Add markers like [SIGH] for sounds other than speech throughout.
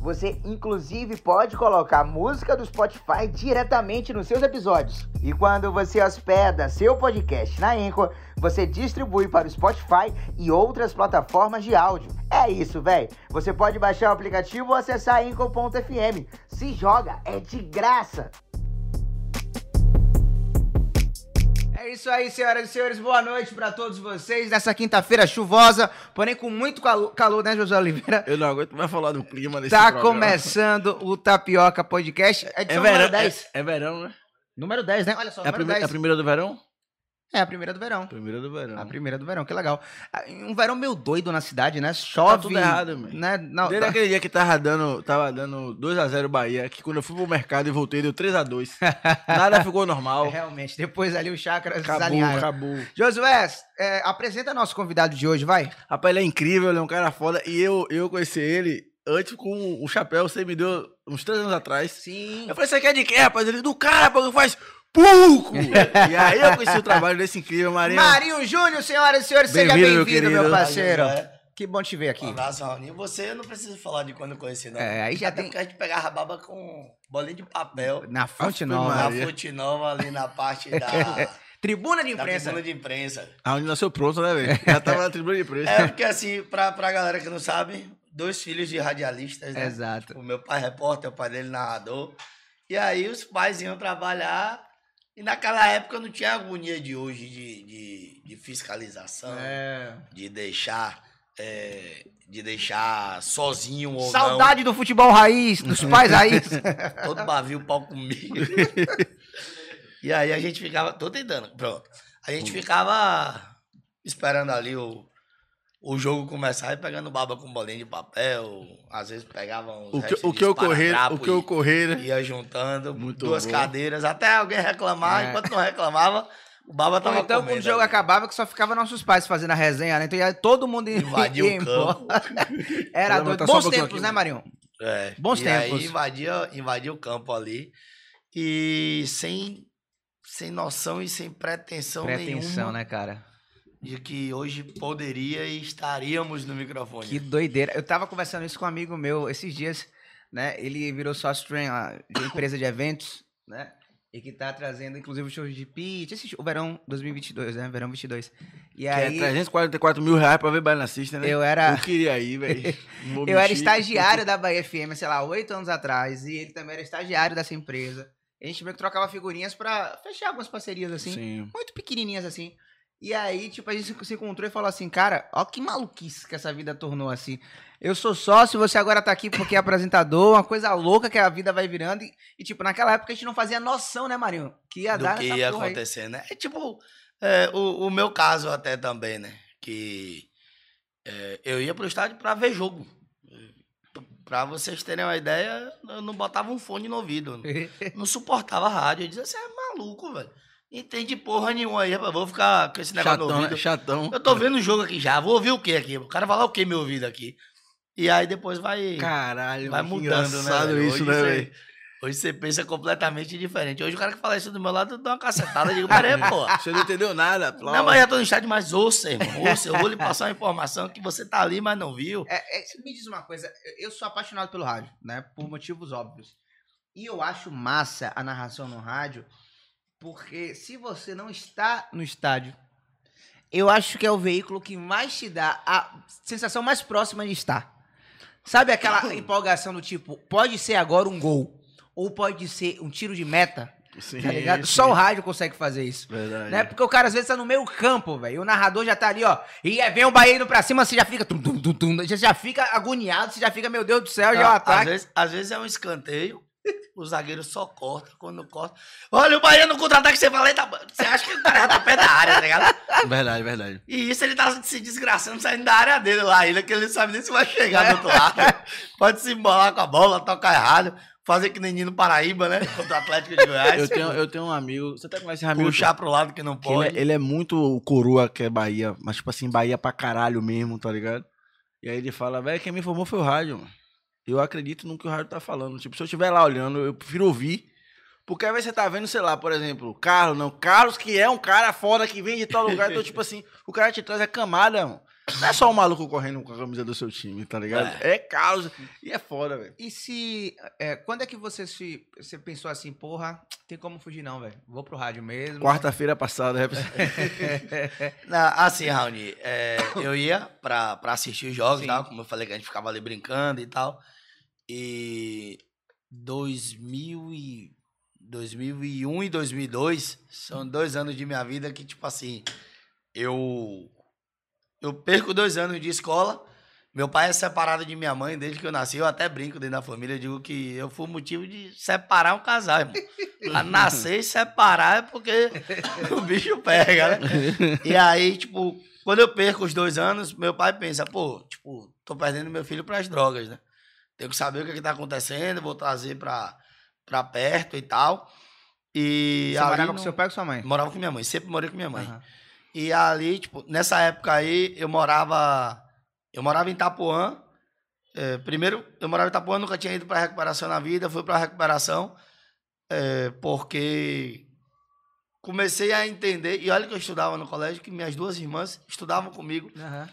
Você inclusive pode colocar música do Spotify diretamente nos seus episódios. E quando você hospeda seu podcast na Anchor, você distribui para o Spotify e outras plataformas de áudio. É isso, velho. Você pode baixar o aplicativo ou acessar anchor.fm. Se joga, é de graça. É isso aí, senhoras e senhores. Boa noite para todos vocês nessa quinta-feira chuvosa, porém com muito calor, calor, né, José Oliveira? Eu não aguento mais falar do clima nesse Tá programa. começando o Tapioca Podcast. É verão, número 10. é, é verão, né? Número 10, né? Olha só, É a, 10. a primeira do verão? É a primeira do verão. Primeira do verão. A primeira do verão, que legal. Ah, Um verão meio doido na cidade, né? Chove. Tá tudo errado, mano. Né? Não, Desde tá- aquele dia que tava dando, tava dando 2x0 Bahia, que quando eu fui pro mercado e voltei, deu 3x2. [LAUGHS] Nada ficou normal. Realmente, depois ali os chakras Acabou, desalinharam. acabou. Josué, é, apresenta nosso convidado de hoje, vai. Rapaz, ele é incrível, ele é um cara foda. E eu, eu conheci ele antes com o chapéu, você me deu uns 3 anos atrás. Sim. Eu falei, você quer de quê, rapaz? Ele, do cara, porque faz pouco. [LAUGHS] e aí eu conheci o trabalho desse incrível, Marinho. Marinho Júnior, senhoras e senhores, seja Bem-vindo, meu meu, parceiro. É. Que bom te ver aqui. Um abraço, Raoni. Você eu não precisa falar de quando eu conheci, não. É, aí já Até tem- porque a gente pegava a baba com bolinha de papel. Na Fonte Nova. Na Fonte Nova, ali na parte [LAUGHS] da, Tribuna de da imprensa. tribuna de imprensa. Aonde nasceu pronto, né, velho? Já tava na tribuna de preço. É porque, assim, pra, pra galera que não sabe, dois filhos de radialistas, né? Exato. O meu pai é repórter, o pai dele narrador. E aí os pais iam trabalhar. E naquela época não tinha a agonia de hoje de, de, de fiscalização, É. de deixar. é, de deixar sozinho ou não. Saudade do futebol raiz, dos [LAUGHS] pais raiz. Todo bavio pau comigo. [LAUGHS] e aí a gente ficava. Tô tentando, pronto. A gente ficava esperando ali o, o jogo começar e pegando baba com bolinha de papel. Às vezes pegava uns O que, o de que ocorrer, o que e ocorrer, né? Ia juntando Muito duas bom. cadeiras até alguém reclamar. É. Enquanto não reclamava, o baba Ou tava então, comendo quando o jogo ali. acabava, que só ficava nossos pais fazendo a resenha, né? Então ia todo mundo ia Invadia [LAUGHS] ia o campo. [LAUGHS] Era doido. um Bons pouquinho tempos, aqui, né, mano. Marinho? É. Bons e tempos. aí invadia, invadia o campo ali. E sem, sem noção e sem pretensão, Pretensão, nenhuma né, cara? De que hoje poderia e estaríamos no microfone. Que doideira. Eu tava conversando isso com um amigo meu esses dias, né? Ele virou sócio de empresa de eventos, né? E que tá trazendo, inclusive, o show de pitch, esse show, o verão 2022, né? Verão 22. E Que aí, é 344 mil reais pra ver Baiana né? eu era... Eu queria ir, velho. [LAUGHS] Eu era estagiário da Bahia FM, sei lá, oito anos atrás, e ele também era estagiário dessa empresa. A gente meio que trocava figurinhas pra fechar algumas parcerias, assim, Sim. muito pequenininhas, assim. E aí, tipo, a gente se- encontrou e falou assim, cara, ó que maluquice que essa vida tornou, assim. Eu sou sócio, você agora tá aqui porque é apresentador, uma coisa louca que a vida vai virando. E, e, tipo, naquela época a gente não fazia noção, né, Marinho? Que ia do dar que ia porra aí. acontecer, né? É tipo, é, o, o meu caso até também, né? Que é, eu ia pro estádio pra ver jogo. Pra vocês terem uma ideia, eu não botava um fone no ouvido. Não [LAUGHS] suportava rádio. Eu dizia, você é maluco, velho. Entende porra nenhuma aí, rapaz. Vou ficar com esse negócio no Chatão, ouvido. né? Chatão. Eu tô vendo o jogo aqui já. Vou ouvir o que aqui? O cara vai lá o que meu ouvido aqui? E aí depois vai, Caralho, vai mudando, né? isso, Hoje né, você- velho? Hoje você pensa completamente diferente. Hoje o cara que fala isso do meu lado dá uma cacetada. Eu digo, peraí, [LAUGHS] pô. Você não entendeu nada, aplauso. Não, mas já tô no estádio, mas ouça, irmão. Ouça, eu vou lhe passar uma informação que você tá ali, mas não viu. É, é, me diz uma coisa, eu sou apaixonado pelo rádio, né? Por motivos óbvios. E eu acho massa a narração no rádio, porque se você não está no estádio, eu acho que é o veículo que mais te dá a sensação mais próxima de estar. Sabe aquela empolgação do tipo, pode ser agora um gol, ou pode ser um tiro de meta, Sim, tá ligado? sim. Só o rádio consegue fazer isso. Verdade. Né? Porque o cara às vezes tá no meio campo, velho. e O narrador já tá ali, ó. E vem o Bahia indo pra cima, você já fica. Tum, tum, tum, tum, você já fica agoniado, você já fica, meu Deus do céu, já é o às, ataque. vezes, às vezes é um escanteio, o zagueiro só corta. Quando corta. Olha, o Bahia no contra-ataque, você fala, "Eita, você acha que o cara já tá perto da área, tá ligado? Verdade, verdade. E isso ele tá se desgraçando, saindo da área dele lá, ainda que ele não sabe nem se vai chegar do outro lado. [LAUGHS] Pode se embolar com a bola, tocar errado, fazer que nem Nino Paraíba, né? Contra o Atlético de Goiás. Eu tenho, eu tenho um amigo. Você até conhece Ramiro? Puxar pro lado que não Que ele, pode. é, ele é muito o coroa que é Bahia, mas tipo assim, Bahia pra caralho mesmo, tá ligado? E aí ele fala, velho, quem me informou foi o rádio, mano. Eu acredito no que o rádio tá falando. Tipo, se eu estiver lá olhando, eu prefiro ouvir. Porque vezes você tá vendo, sei lá, por exemplo, Carlos, não. Carlos, que é um cara foda que vem de tal lugar. então, tipo assim, o cara te traz a camada, mano. Não é só o maluco correndo com a camisa do seu time, tá ligado? É, Carlos. E é foda, velho. E se. é, quando é que você se. Você pensou assim, porra, tem como fugir, não, velho? Vou pro rádio mesmo. Quarta-feira passada, é, Na- [LAUGHS] assim, Raoni, é, eu ia pra, pra assistir os jogos e tal, como eu falei que a gente ficava ali brincando e tal. E 2000 e 2001 e 2002 são dois anos de minha vida que, tipo assim, eu eu perco dois anos de escola. Meu pai é separado de minha mãe desde que eu nasci. Eu até brinco dentro da família. eu Digo que eu fui motivo de separar um casal, irmão. Pra nascer e separar é porque [LAUGHS] o bicho pega, né? E aí, tipo, quando eu perco os dois anos, meu pai pensa, pô, tipo, tô perdendo meu filho pras drogas, né? Tenho que saber o que, que tá acontecendo, vou trazer pra, pra perto e tal. E Você morava com no- seu pai ou com sua mãe? Morava com minha mãe, sempre morei com minha mãe. Aham. E ali, tipo, nessa época aí, eu morava. Eu morava em Itapuã. É, primeiro, eu morava em Itapuã, nunca tinha ido pra recuperação na vida, fui pra recuperação, é, porque comecei a entender, e olha que eu estudava no colégio, que minhas duas irmãs estudavam comigo. Aham.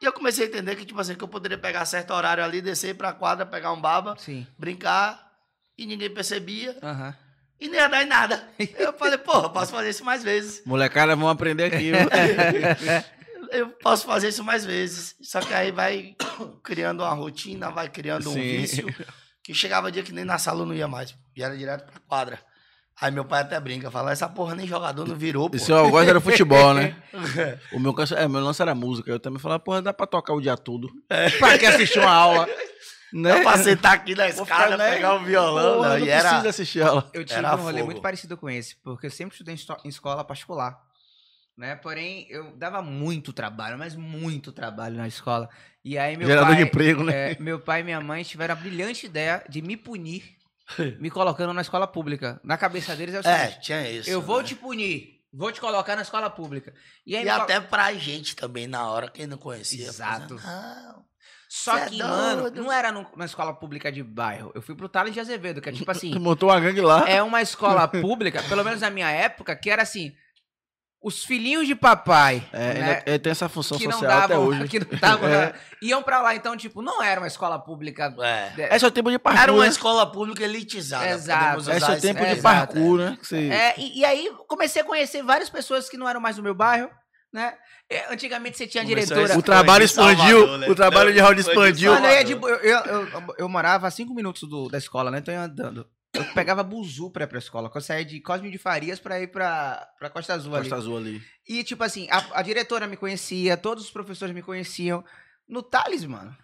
E eu comecei a entender que, tipo assim, que eu poderia pegar certo horário ali, descer pra quadra, pegar um baba, Sim. brincar, e ninguém percebia, Aham. e nem ia dar em nada. [LAUGHS] Eu falei, porra, posso fazer isso mais vezes. Molecada, vão aprender aqui. viu? [LAUGHS] eu posso fazer isso mais vezes. Só que aí vai criando uma rotina, vai criando um Sim. vício. Que chegava dia que nem na sala eu não ia mais. E era direto pra quadra. Aí meu pai até brinca, fala, essa porra nem jogador não virou, pô. E seu algoz era futebol, né? [LAUGHS] O meu, é, meu lance era música. Eu também falava, porra, dá pra tocar o dia todo. Pra que assistir uma aula? Né? Não pra sentar aqui na escada, né? pegar o violão. Porra, não, não e era... precisa assistir aula. Eu tive Era um rolê fogo. muito parecido com esse, porque eu sempre estudei em escola particular. Né? Porém, eu dava muito trabalho, mas muito trabalho na escola. E aí meu Gerador pai, de emprego, né? é, meu pai e minha mãe tiveram a brilhante ideia de me punir, me colocando na escola pública. Na cabeça deles é o É, seguinte: tinha isso. eu vou né? te punir, vou te colocar na escola pública. E, aí E me colo- até pra gente também, na hora, quem não conhecia. Exato. Não, Só é que, mano, doido. não era no- na escola pública de bairro. Eu fui pro Thales de Azevedo, que é tipo [LAUGHS] assim. Montou uma gangue lá. é uma escola pública, pelo menos na minha época, que era assim. Os filhinhos de papai, É, né, ainda- é, tem essa função que não social até davam, hoje. [LAUGHS] que não davam, É. né, iam pra lá. Então, tipo, não era uma escola pública. É. de- É seu tempo de parkour. Era uma né? escola pública elitizada. Exato. É seu tempo de parkour, né? Você- É, e, e aí comecei a conhecer várias pessoas que não eram mais do meu bairro, né? É, Antigamente você tinha Começou diretora. O trabalho expandiu. Salvador, né? O trabalho de Raul Expandiu de eu, eu, eu- eu morava a cinco minutos do- da escola, né? Então eu ia andando. Eu pegava buzu pra ir pra escola. Eu saía de Cosme de Farias pra ir pra, pra Costa Azul Costa ali. Azul ali. E, tipo assim, a, a diretora me conhecia, todos os professores me conheciam. No Thales, mano.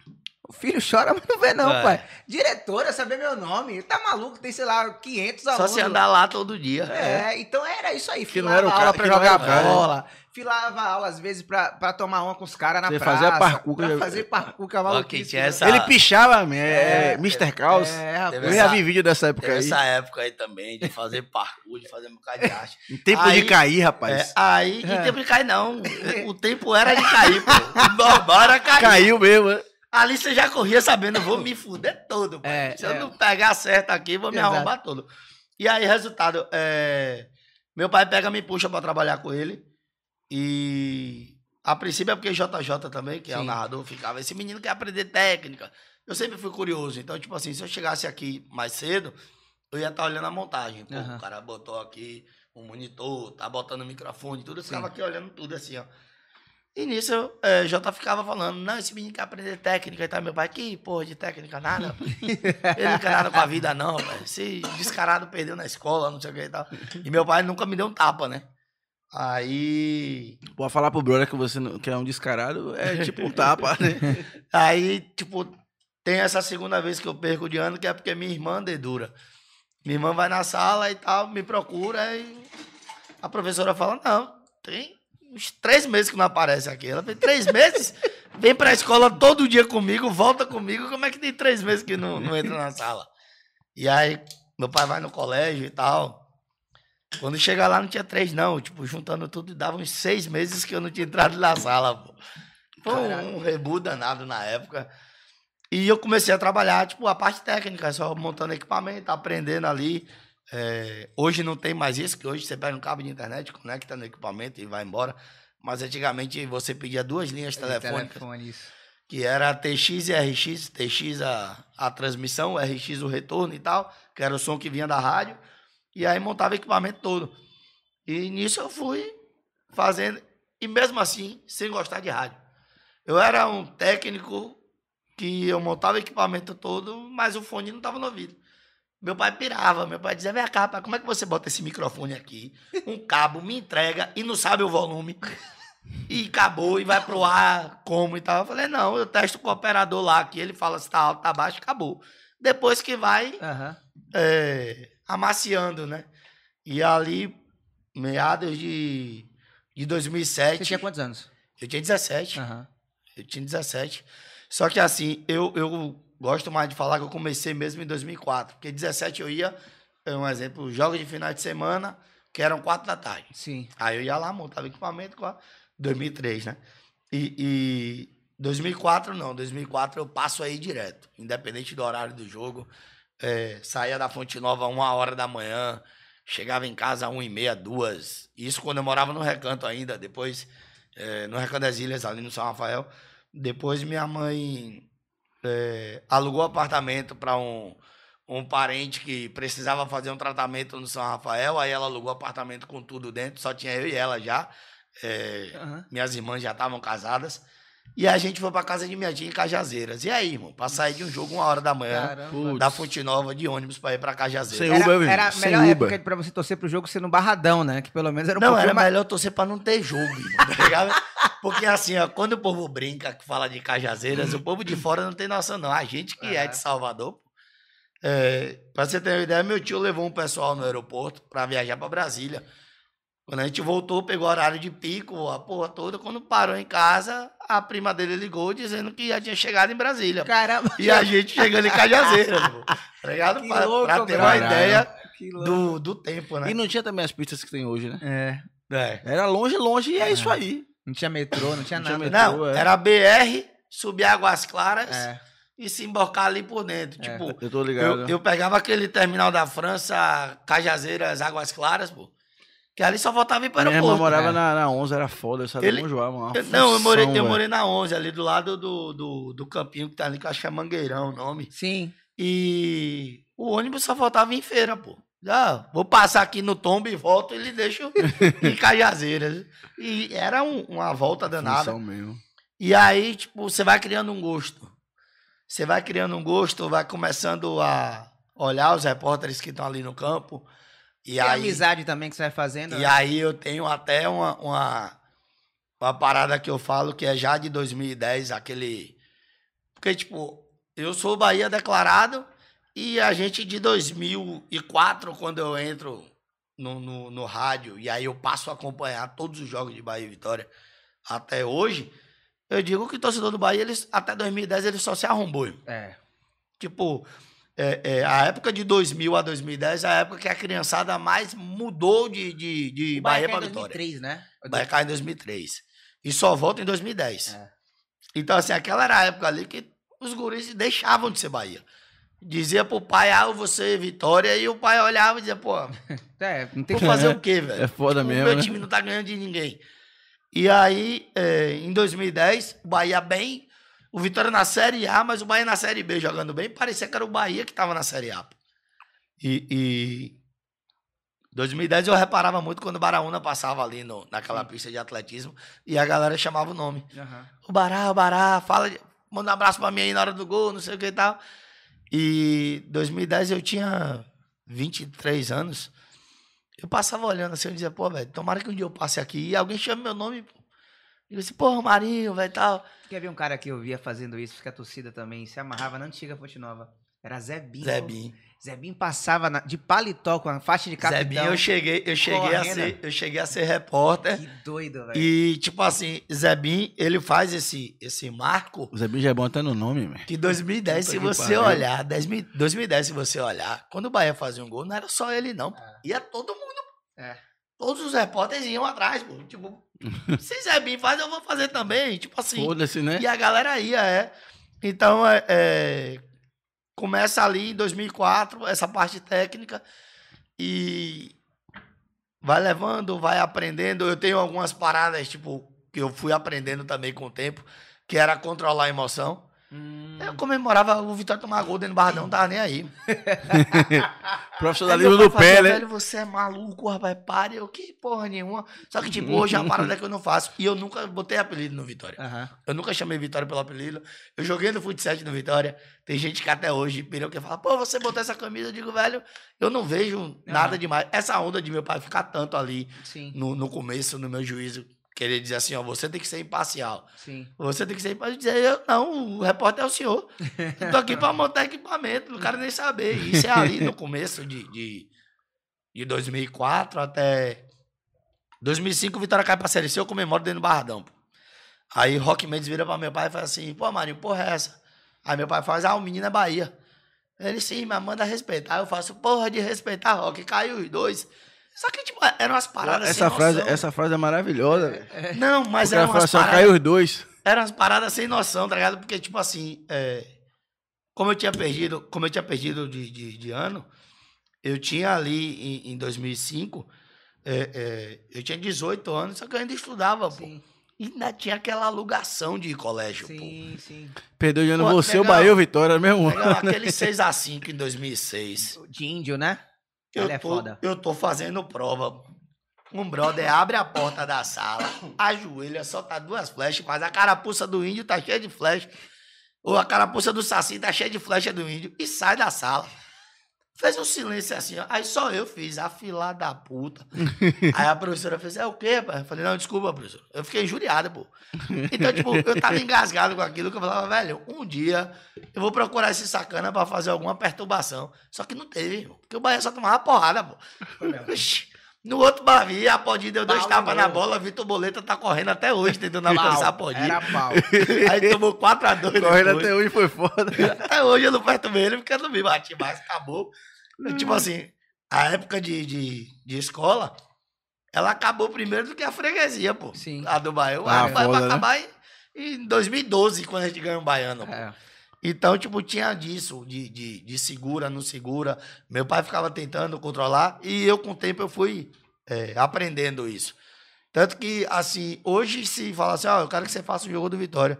O filho chora, mas não vê, não, É. pai. Diretora, saber meu nome. Tá maluco? Tem, sei lá, 500 Só alunos. se andar lá todo dia. É, então era isso aí. Que não Filava era o aula cara- pra não jogar bola. Filava aula, às vezes, pra, pra tomar uma com os caras na Você praça. fazia parkour, Pra fazer parkour, que é tinha né? essa- Ele pichava, man, é, É, Mr. Caos. É, Eu rapaz. Teve já vi vídeo dessa época aí. essa época aí também, de fazer parkour, de fazer um bocado de arte. Em tempo Aí- de cair, É, rapaz. aí, É. em tempo de cair, não. [LAUGHS] O tempo era de cair, pô. O normal era cair. Caiu mesmo, né? Ali você já corria sabendo, vou me fuder todo. É, Se eu é. não pegar certo aqui, vou me Exato. arrombar todo. E aí, resultado, é, meu pai pega, me puxa pra trabalhar com ele. E a princípio é porque JJ também, que é o Sim. narrador, ficava. Esse menino quer aprender técnica. Eu sempre fui curioso. Então, tipo assim, se eu chegasse aqui mais cedo, eu ia estar olhando a montagem. Pô, Aham. o cara botou aqui um monitor, tá botando o microfone, tudo. Eu Sim. ficava aqui olhando tudo assim, ó. E nisso, eu, é, Jota ficava falando, não, esse menino quer aprender técnica e tal. Meu pai, que porra de técnica, nada. [LAUGHS] Ele não quer nada com a vida, não, pai. Esse descarado perdeu na escola, não sei o que e tal. E meu pai nunca me deu um tapa, né? Aí. Pode falar pro brother que você não- que é um descarado, é tipo um tapa, né? [LAUGHS] Aí, tipo, tem essa segunda vez que eu perco de ano, que é porque minha irmã dedura. Minha irmã vai na sala e tal, me procura e a professora fala, não, tem uns três meses que não aparece aqui. Ela tem três meses, vem pra escola todo dia comigo, volta comigo, como é que tem três meses que não, não entra na sala? E aí, meu pai vai no colégio e tal. Quando chega lá, não tinha três, não. Tipo, juntando tudo, dava uns seis meses que eu não tinha entrado na sala, pô. Foi um, um rebu danado na época. E eu comecei a trabalhar, tipo, a parte técnica, só montando equipamento, aprendendo ali. É, hoje não tem mais isso, que hoje você pega um cabo de internet, conecta no equipamento e vai embora. Mas antigamente você pedia duas linhas telefônicas, Telefone, que era TX e RX, TX a, a transmissão, RX o retorno e tal, que era o som que vinha da rádio. E aí montava o equipamento todo. E nisso eu fui fazendo, e mesmo assim, sem gostar de rádio. Eu era um técnico que eu montava o equipamento todo, mas o fone não estava no ouvido. Meu pai pirava, meu pai dizia, vem cá, pai, como é que você bota esse microfone aqui, um cabo, me entrega e não sabe o volume, e acabou, e vai pro ar, como e tal. Eu falei, não, eu testo com o operador lá, que ele fala se tá alto, tá baixo, acabou. Depois que vai Aham. é, amaciando, né? E ali, meados de, de 2007, Você tinha quantos anos? eu tinha 17. Aham. Eu tinha 17. Só que assim, eu, eu gosto mais de falar que eu comecei mesmo em 2004. Porque 17 eu ia, é um exemplo, jogos de final de semana, que eram quatro da tarde. Sim. Aí eu ia lá, montava equipamento com a 2003, né? E, e 2004 não, 2004 eu passo aí direto, independente do horário do jogo. É, saía da Fonte Nova uma hora da manhã, chegava em casa uma e meia, duas. Isso quando eu morava no Recanto ainda, depois é, no Recanto das Ilhas, ali no São Rafael. Depois minha mãe é, alugou apartamento para um, um parente que precisava fazer um tratamento no São Rafael. Aí ela alugou apartamento com tudo dentro, só tinha eu e ela já. É, Aham. minhas irmãs já estavam casadas. E a gente foi para casa de minha tia em Cajazeiras. E aí, irmão, pra sair de um jogo uma hora da manhã, Caramba. Da Fonte Nova, de ônibus para ir para Cajazeiras. Sem Era, Uber, era a sem melhor Uber. época pra você torcer pro jogo ser no Barradão, né? Que pelo menos era um Não, era mais... melhor torcer pra não ter jogo, irmão, tá ligado? [LAUGHS] Porque assim, ó, quando o povo brinca, que fala de Cajazeiras, o povo de fora não tem noção, não. A gente que é Aham. de Salvador, é, pra você ter uma ideia, meu tio levou um pessoal no aeroporto pra viajar pra Brasília. Quando a gente voltou, pegou horário de pico, a porra toda. Quando parou em casa, a prima dele ligou dizendo que já tinha chegado em Brasília. Caramba. E a gente chegando em Cajazeiras, pô. Tá ligado? Que Pra, louco, pra ter uma caralho. ideia Que louco. do, do tempo, né? E não tinha também as pistas que tem hoje, né? É. É. Era longe, longe e é isso aí. Não tinha metrô, não tinha Não tinha nada. metrô. Não, é. era BR, subir Águas Claras É. e se embarcar ali por dentro. É. Tipo, Eu tô ligado. eu, eu pegava aquele terminal da França, Cajazeiras, Águas Claras, pô. Que ali só faltava ir para o Minha irmã aeroporto. morava é. na, na 11, era foda. Eu sabia Ele-. João, mano. Não, eu morei, eu morei na 11, ali do lado do, do, do campinho que tá ali, que eu acho que é Mangueirão o nome. Sim. E o ônibus só faltava em feira, pô. Já, vou passar aqui no tombo e volto e ele deixa [LAUGHS] em Cajazeiras. E era um- uma volta danada. Função mesmo. E aí, tipo, você vai criando um gosto. Você vai criando um gosto, vai começando a olhar os repórteres que estão ali no campo. E, E a aí, amizade também que você vai fazendo. e né? aí eu tenho até uma, uma, uma parada que eu falo que é já de 2010, aquele. Porque, tipo, eu sou Bahia declarado e a gente de 2004, quando eu entro no, no, no rádio e aí eu passo a acompanhar todos os jogos de Bahia e Vitória até hoje, eu digo que o torcedor do Bahia, eles, até 2010, ele só se arrombou. É. Tipo, é, é, a época de 2000 a 2010 é a época que a criançada mais mudou de, de, de O Bahia caiu para em Vitória. 2003, né? O Bahia cai em 2003. E só volta em 2010. É. Então, assim, aquela era a época ali que os guris deixavam de ser Bahia. Dizia pro pai, ah, eu vou ser Vitória, e o pai olhava e dizia, pô, [LAUGHS] É, não tem vou que fazer o quê, velho? É foda o mesmo, meu né? time não tá ganhando de ninguém. E aí, é, em 2010, o Bahia bem, o Vitória na Série A, mas o Bahia na Série B jogando bem, parecia que era o Bahia que tava na Série A. E, e 2010 eu reparava muito quando o Baraúna passava ali no, naquela pista de atletismo e a galera chamava o nome. Aham. O Bará, o Bará, fala, manda um abraço pra mim aí na hora do gol, não sei o que e tal. E 2010 eu tinha 23 anos. Eu passava olhando assim, eu dizia, pô, velho, tomara que um dia eu passe aqui e alguém chame meu nome, pô. Eu disse, pô, Marinho, velho, tal. Quer ver um cara que eu via fazendo isso, que a torcida também se amarrava na antiga Fonte Nova? Era Zebinho. Zebinho. Zebinho passava na- de paletó com a faixa de capitão. Zebinho, eu cheguei, eu cheguei a ser, eu cheguei a ser repórter. Que doido, velho. E, tipo assim, Zebinho, ele faz esse, esse marco O Zé Bicho é bom até no nome, velho. Que 2010, Puta se você pariu. olhar, 2000 2010, se você olhar, quando o Bahia fazia um gol, não era só ele, não. pô. Ia todo mundo. É. todos os repórteres iam atrás, pô. Tipo, [LAUGHS] se Zé Bim faz, eu vou fazer também. Tipo assim. Foda-se, né? E a galera ia, é. Então, é, é, começa ali em 2004, essa parte técnica, e vai levando, vai aprendendo. Eu tenho algumas paradas, tipo, que eu fui aprendendo também com o tempo, que era controlar a emoção. Hum, Eu comemorava o Vitória tomar gol dentro do Barradão, não tava nem aí. Profissionalismo do pé, né? Velho, você é maluco, rapaz, pare. Eu, que porra nenhuma. Só que, tipo, hoje é uma parada que eu não faço. E eu nunca botei apelido no Vitória. aham. Eu nunca chamei Vitória pelo apelido. Eu joguei no futsal no Vitória. Tem gente que até hoje pirou que fala, pô, você botou essa camisa. Eu digo, velho, eu não vejo nada demais. Essa onda de meu pai ficar tanto ali Sim, no, no começo, no meu juízo, querer dizer assim, ó, você tem que ser imparcial. sim. Você tem que ser imparcial. Dizer, eu, não, o repórter é o senhor. Eu [LAUGHS] tô aqui pra montar equipamento, não quero nem saber. Isso é ali no começo de, de, de 2004 até 2005, o Vitória cai pra Série C, eu comemoro dentro do Barradão. Pô. Aí Rock Mendes vira pra meu pai e fala assim, pô, Marinho, porra é essa? Aí meu pai faz, ah, o menino é Bahia. Ele, sim, mas manda respeitar. Eu faço, porra de respeitar, Rock, caiu os dois. Só que, tipo, eram umas paradas Essa sem frase, noção. essa frase é maravilhosa. velho. Não, mas eram umas paradas... caiu os dois. Eram umas paradas sem noção, tá ligado? Porque, tipo assim, é, como eu tinha perdido, como eu tinha perdido de, de, de ano, eu tinha ali em, em 2005, é, é, eu tinha 18 anos, só que eu ainda estudava, pô. Sim, E ainda tinha aquela alugação de colégio, sim, sim. Perdeu de ano Pô, você, o legal. Bahia e o Vitória, mesmo pô. Pegava aquele 6x5 em 2006. De índio, né? Eu Ele é tô, foda. eu tô fazendo prova. Um brother abre a porta da sala, ajoelha, solta duas flechas, mas a carapuça do índio tá cheia de flecha. Ou a carapuça do saci tá cheia de flecha do índio e sai da sala. Fez um silêncio assim, ó. Aí só eu fiz, a fila da puta. [LAUGHS] Aí a professora fez, é o quê, pai? Eu falei, não, desculpa, professor. Eu fiquei injuriado, pô. Então, tipo, eu tava engasgado com aquilo que eu falava, velho, um dia eu vou procurar esse sacana pra fazer alguma perturbação. Só que não teve, irmão, porque o Bahia só tomava porrada, pô. No outro Bahia, a Podinha deu dois tapas na bola, Vitor Boleta tá correndo até hoje, tentando alcançar a Podinha. Era pau. [LAUGHS] Aí tomou 4x2 Correndo depois. até hoje foi foda. Até hoje eu não perturbei ele porque eu não me bati mais, acabou. Tipo assim, a época de, de, de escola, ela acabou primeiro do que a freguesia, pô. Sim. A do Bahia. Ah, Ah, vai né? acabar em, em 2012, quando a gente ganhou o Baiano. É. Então, tipo, tinha disso, de, de, de segura, não segura. Meu pai ficava tentando controlar e eu, com o tempo, eu fui é, aprendendo isso. Tanto que, assim, hoje, se falar assim, ó, eu quero que você faça o jogo do Vitória,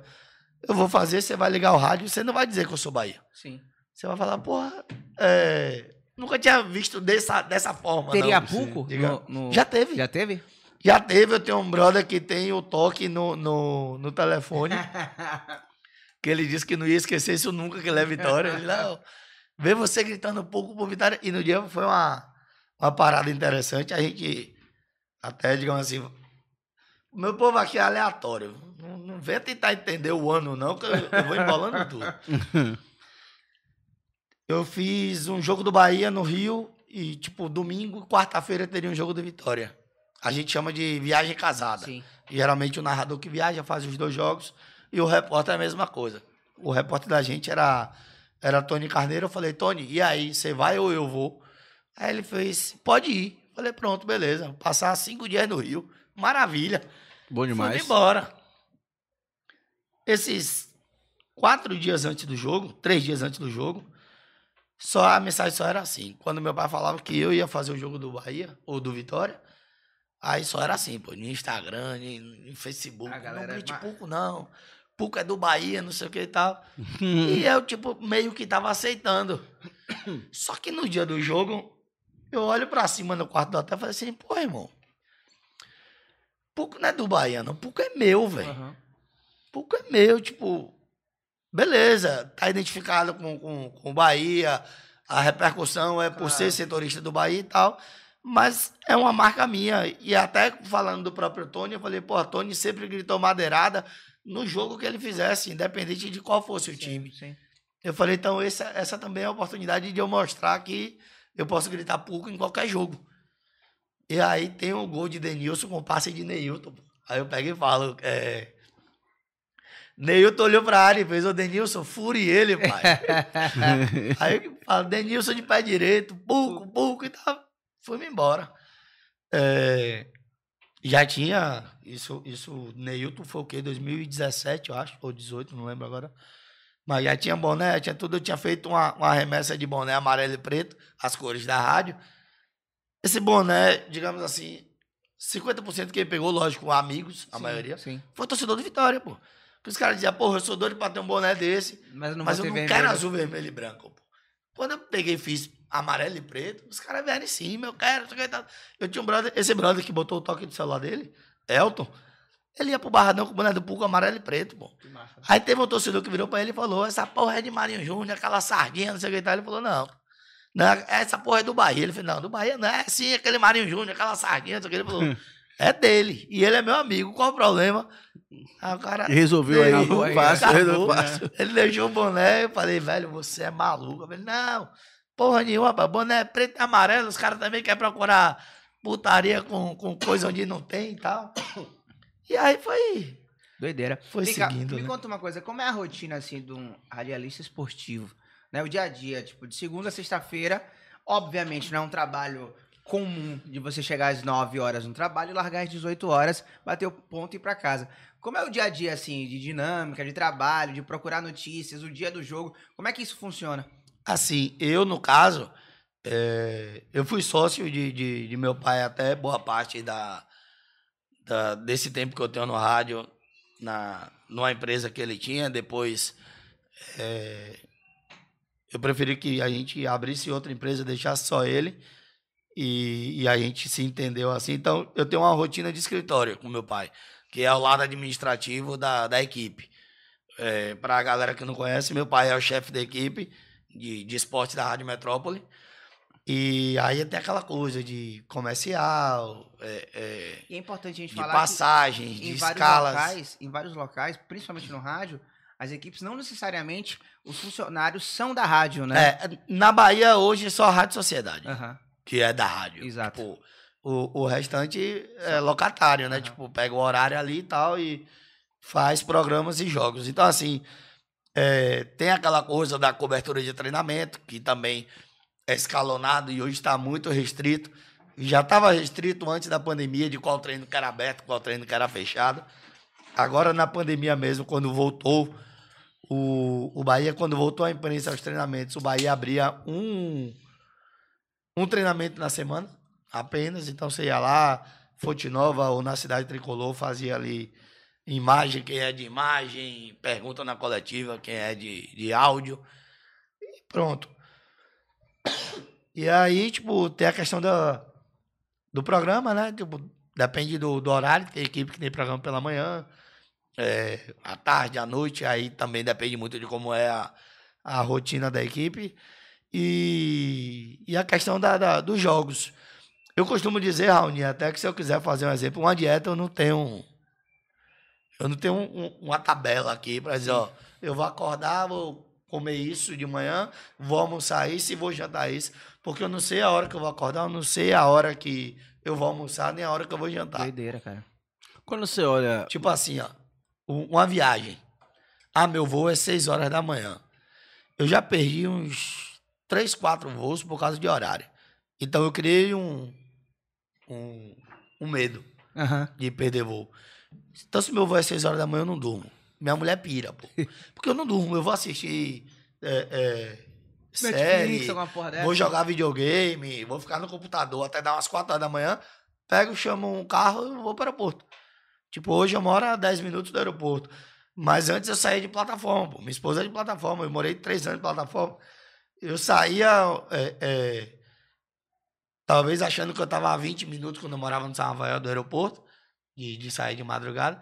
eu vou fazer, você vai ligar o rádio, você não vai dizer que eu sou Bahia. Sim. Você vai falar, porra, é, nunca tinha visto dessa, dessa forma. Teria não. Diga. no- no- Já teve. Já teve? Já teve, eu tenho um brother que tem o toque no, no, no telefone, [LAUGHS] que ele disse que não ia esquecer isso nunca, que ele é Vitória. Ele, não, vê você gritando pouco por Vitória. E no dia foi uma, uma parada interessante. A gente, até, digamos assim, o meu povo aqui é aleatório. Não, não vem tentar entender o ano, não, que eu, eu vou embolando tudo. [LAUGHS] Eu fiz um jogo do Bahia no Rio e, tipo, domingo, quarta-feira teria um jogo do Vitória. A gente chama de viagem casada. Sim. Geralmente o narrador que viaja faz os dois jogos e o repórter é a mesma coisa. O repórter da gente era, era Tony Carneiro. Eu falei, Tony, e aí, você vai ou eu vou? Aí ele fez, pode ir. Falei, pronto, beleza. Passar cinco dias no Rio. Maravilha. Bom Fui demais. embora. Esses quatro dias antes do jogo, três dias antes do jogo, só a mensagem só era assim. Quando meu pai falava que eu ia fazer o jogo do Bahia ou do Vitória, aí só era assim, pô, no Instagram, no Facebook. A galera não grite ma- pouco, não. Pouco é do Bahia, não sei o que e tal. [LAUGHS] e eu, tipo, meio que tava aceitando. [COUGHS] Só que no dia do jogo, eu olho pra cima no quarto do hotel e falei assim, pô, irmão. Pouco não é do Bahia, não. Pouco é meu, velho. Aham. Pouco é meu, tipo. Beleza, tá identificado com, com, com o Bahia, a repercussão é por Claro. ser setorista do Bahia e tal, mas é uma marca minha. E até falando do próprio Tony, eu falei, pô, Tony sempre gritou madeirada no jogo que ele fizesse, independente de qual fosse o time. Sim. Eu falei, então essa, essa também é a oportunidade de eu mostrar que eu posso gritar pouco em qualquer jogo. E aí tem o gol de Denilson com passe de Neilton. Aí eu pego e falo, é... Neilton olhou pra área e fez, ô Denilson, fure ele, pai. [LAUGHS] [LAUGHS] aí eu falo, Denilson de pé direito, pouco, pouco, e tal. Fui-me embora. é, já tinha. Isso, isso, Neilton foi o quê? 2017, eu acho, ou 18, não lembro agora. Mas já tinha boné, tinha tudo. Eu tinha feito uma, uma remessa de boné amarelo e preto, as cores da rádio. Esse boné, digamos assim, 50% quem pegou, lógico, amigos, a Sim, maioria, Sim. foi torcedor do Vitória, pô. Os caras diziam, porra, eu sou doido pra ter um boné desse. Mas eu não Mas eu não vermelho. quero azul, vermelho e branco. Pô. Quando eu peguei e fiz amarelo e preto, os caras vieram em cima, eu quero. Eu tinha um brother, esse brother que botou o toque do celular dele, Elton, ele ia pro Barradão com o boné do Puco amarelo e preto, pô. Aí teve um torcedor que virou pra ele e falou, essa porra é de Marinho Júnior, aquela sardinha, não sei o que e tal. Ele falou, não. Não, essa porra é do Bahia. Ele falou, não, do Bahia não é sim, aquele Marinho Júnior, aquela sardinha, não sei o que. Ele falou, [LAUGHS] é dele. E ele é meu amigo, qual o problema? Cara... E resolveu aí. Acabou, fácil, acabou. resolveu fácil. Ele deixou o boné, eu falei, velho, você é maluco. Eu falei, não, porra nenhuma, rapaz, boné preto e amarelo, os caras também querem procurar putaria com, com coisa onde não tem e tal. E aí foi. Doideira. Foi Vem cá, seguindo, Me né? conta uma coisa, como é a rotina assim de um radialista esportivo? Né? O dia a dia, tipo, de segunda a sexta-feira, obviamente não é um trabalho comum de você chegar às 9 horas no trabalho e largar às 18 horas, bater o ponto e ir pra casa. Como é o dia a dia, assim, de dinâmica, de trabalho, de procurar notícias, o dia do jogo? Como é que isso funciona? Assim, eu, no caso, é, eu fui sócio de, de, de meu pai até boa parte da, da- desse tempo que eu tenho no rádio, na, numa empresa que ele tinha. Depois, é, eu preferi que a gente abrisse outra empresa, deixasse só ele. E, e a gente se entendeu assim. Então, eu tenho uma rotina de escritório com meu pai, que é o lado administrativo da, da equipe. É, Para a galera que não conhece, meu pai é o chefe da equipe de, de esporte da Rádio Metrópole. E aí tem aquela coisa de comercial, é, é, E é importante a gente de falar passagens, de em vários escalas. locais, em vários locais, principalmente no rádio, as equipes não necessariamente os funcionários são da rádio, né? É, na Bahia hoje é só a Rádio Sociedade, Aham. que é da rádio. Exato. Tipo, o, o restante é locatário, né? Aham. Tipo, pega o horário ali e tal e faz programas e jogos. Então, assim, é, tem aquela coisa da cobertura de treinamento, que também é escalonado e hoje está muito restrito. Já estava restrito antes da pandemia, de qual treino que era aberto, qual treino que era fechado. Agora, na pandemia mesmo, quando voltou, o, o Bahia, quando voltou a imprensa aos treinamentos, o Bahia abria um, um treinamento na semana, apenas. Então, você ia lá, Fonte Nova ou na Cidade Tricolor, fazia ali imagem, quem é de imagem, pergunta na coletiva, quem é de, de áudio. E pronto. E aí, tipo, tem a questão da, do programa, né? Tipo, depende do, do horário, tem equipe que tem programa pela manhã, é, à tarde, à noite, aí também depende muito de como é a, a rotina da equipe. E, e a questão da, da- dos jogos. Eu costumo dizer, Raoni, até que se eu quiser fazer um exemplo, uma dieta eu não tenho. Eu não tenho um- um- uma tabela aqui para dizer, ó, eu vou acordar, vou comer isso de manhã, vou almoçar isso e vou jantar isso. Porque eu não sei a hora que eu vou acordar, eu não sei a hora que eu vou almoçar, nem a hora que eu vou jantar. Doideira, cara. Quando você olha. Tipo assim, ó, um- uma viagem. Ah, meu voo é 6 horas da manhã. Eu já perdi uns 3, 4 voos por causa de horário. Então eu criei um, um, um medo Aham. de perder voo. Então, se meu voo é 6 horas da manhã, eu não durmo. Minha mulher pira, pô. [LAUGHS] Porque eu não durmo. Eu vou assistir é, é, série, Netflix, vou jogar videogame, vou ficar no computador até dar umas 4 horas da manhã. Pego, chamo um carro e vou para o aeroporto. Tipo, hoje eu moro a 10 minutos do aeroporto. Mas antes eu saía de plataforma, pô. Minha esposa é de plataforma. Eu morei três anos de plataforma. Eu saía, é, é, talvez achando que eu estava a 20 minutos quando eu morava no São Rafael do aeroporto, de, de sair de madrugada.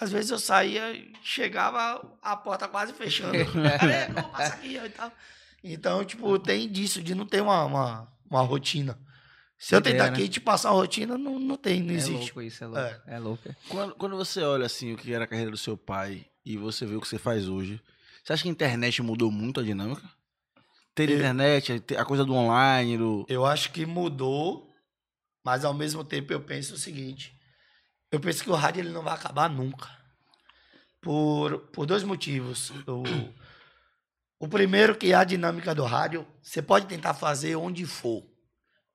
Às vezes eu saía e chegava a porta quase fechando. [LAUGHS] Não, passa aqui e tal. Então, tipo, tem disso, de não ter uma, uma, uma rotina. Se eu tentar né? aqui te passar uma rotina, não, não tem, não É existe. louco isso, é louco. É. É, louco. Quando, quando você olha assim o que era a carreira do seu pai e você vê o que você faz hoje, você acha que a internet mudou muito a dinâmica? Ter Eu- internet, ter a coisa do online, do. Eu acho que mudou, mas ao mesmo tempo eu penso o seguinte: eu penso que o rádio ele não vai acabar nunca. Por, por dois motivos. O, o primeiro que é a dinâmica do rádio, você pode tentar fazer onde for.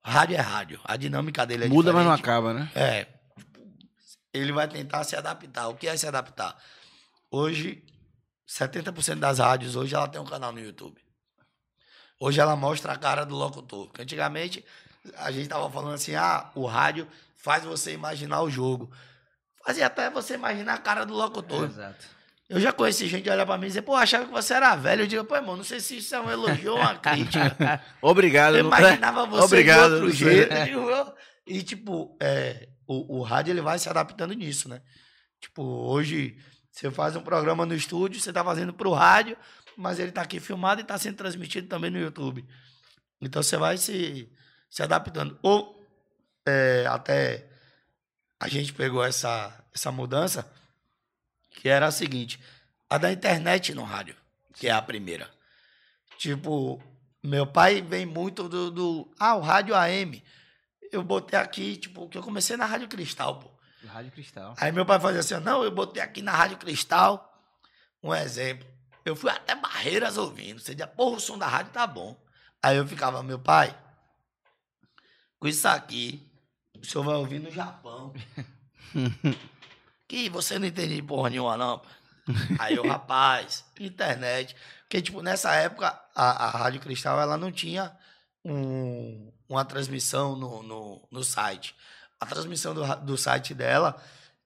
Rádio é rádio. A dinâmica dele é Muda, mas não diferente. acaba, né? É. Ele vai tentar se adaptar. O que é se adaptar? Hoje, 70% das rádios hoje ela tem um canal no YouTube. Hoje ela mostra a cara do locutor. Porque antigamente a gente tava falando assim: "Ah, o rádio faz você imaginar o jogo". Fazia até você imaginar a cara do locutor. Exato. Eu já conheci gente olhar pra mim e dizer, pô, achava que você era velho. Eu digo, pô, irmão, não sei se isso é um elogio ou uma [LAUGHS] crítica. Obrigado. Eu imaginava você Obrigado, de outro jeito. E, tipo, é, o, o rádio ele vai se adaptando nisso, né? Tipo, hoje você faz um programa no estúdio, você tá fazendo pro rádio, mas ele tá aqui filmado e tá sendo transmitido também no YouTube. Então você vai se, se adaptando. Ou é, até a gente pegou essa, essa mudança, que era a seguinte, a da internet no rádio, que é a primeira. Tipo, meu pai vem muito do, do. Ah, o rádio AM. Eu botei aqui, tipo, que eu comecei na Rádio Cristal, pô. Rádio Cristal. Aí meu pai fazia assim, não, eu botei aqui na Rádio Cristal um exemplo. Eu fui até Barreiras ouvindo. Você dizia, porra, o som da rádio tá bom. Aí eu ficava, meu pai, com isso aqui, o senhor vai ouvir no Japão. [LAUGHS] que você não entende porra nenhuma, não. Aí eu, rapaz, internet. Porque, tipo, nessa época, a, a Rádio Cristal, ela não tinha um- uma transmissão no, no, no site. A transmissão do, do site dela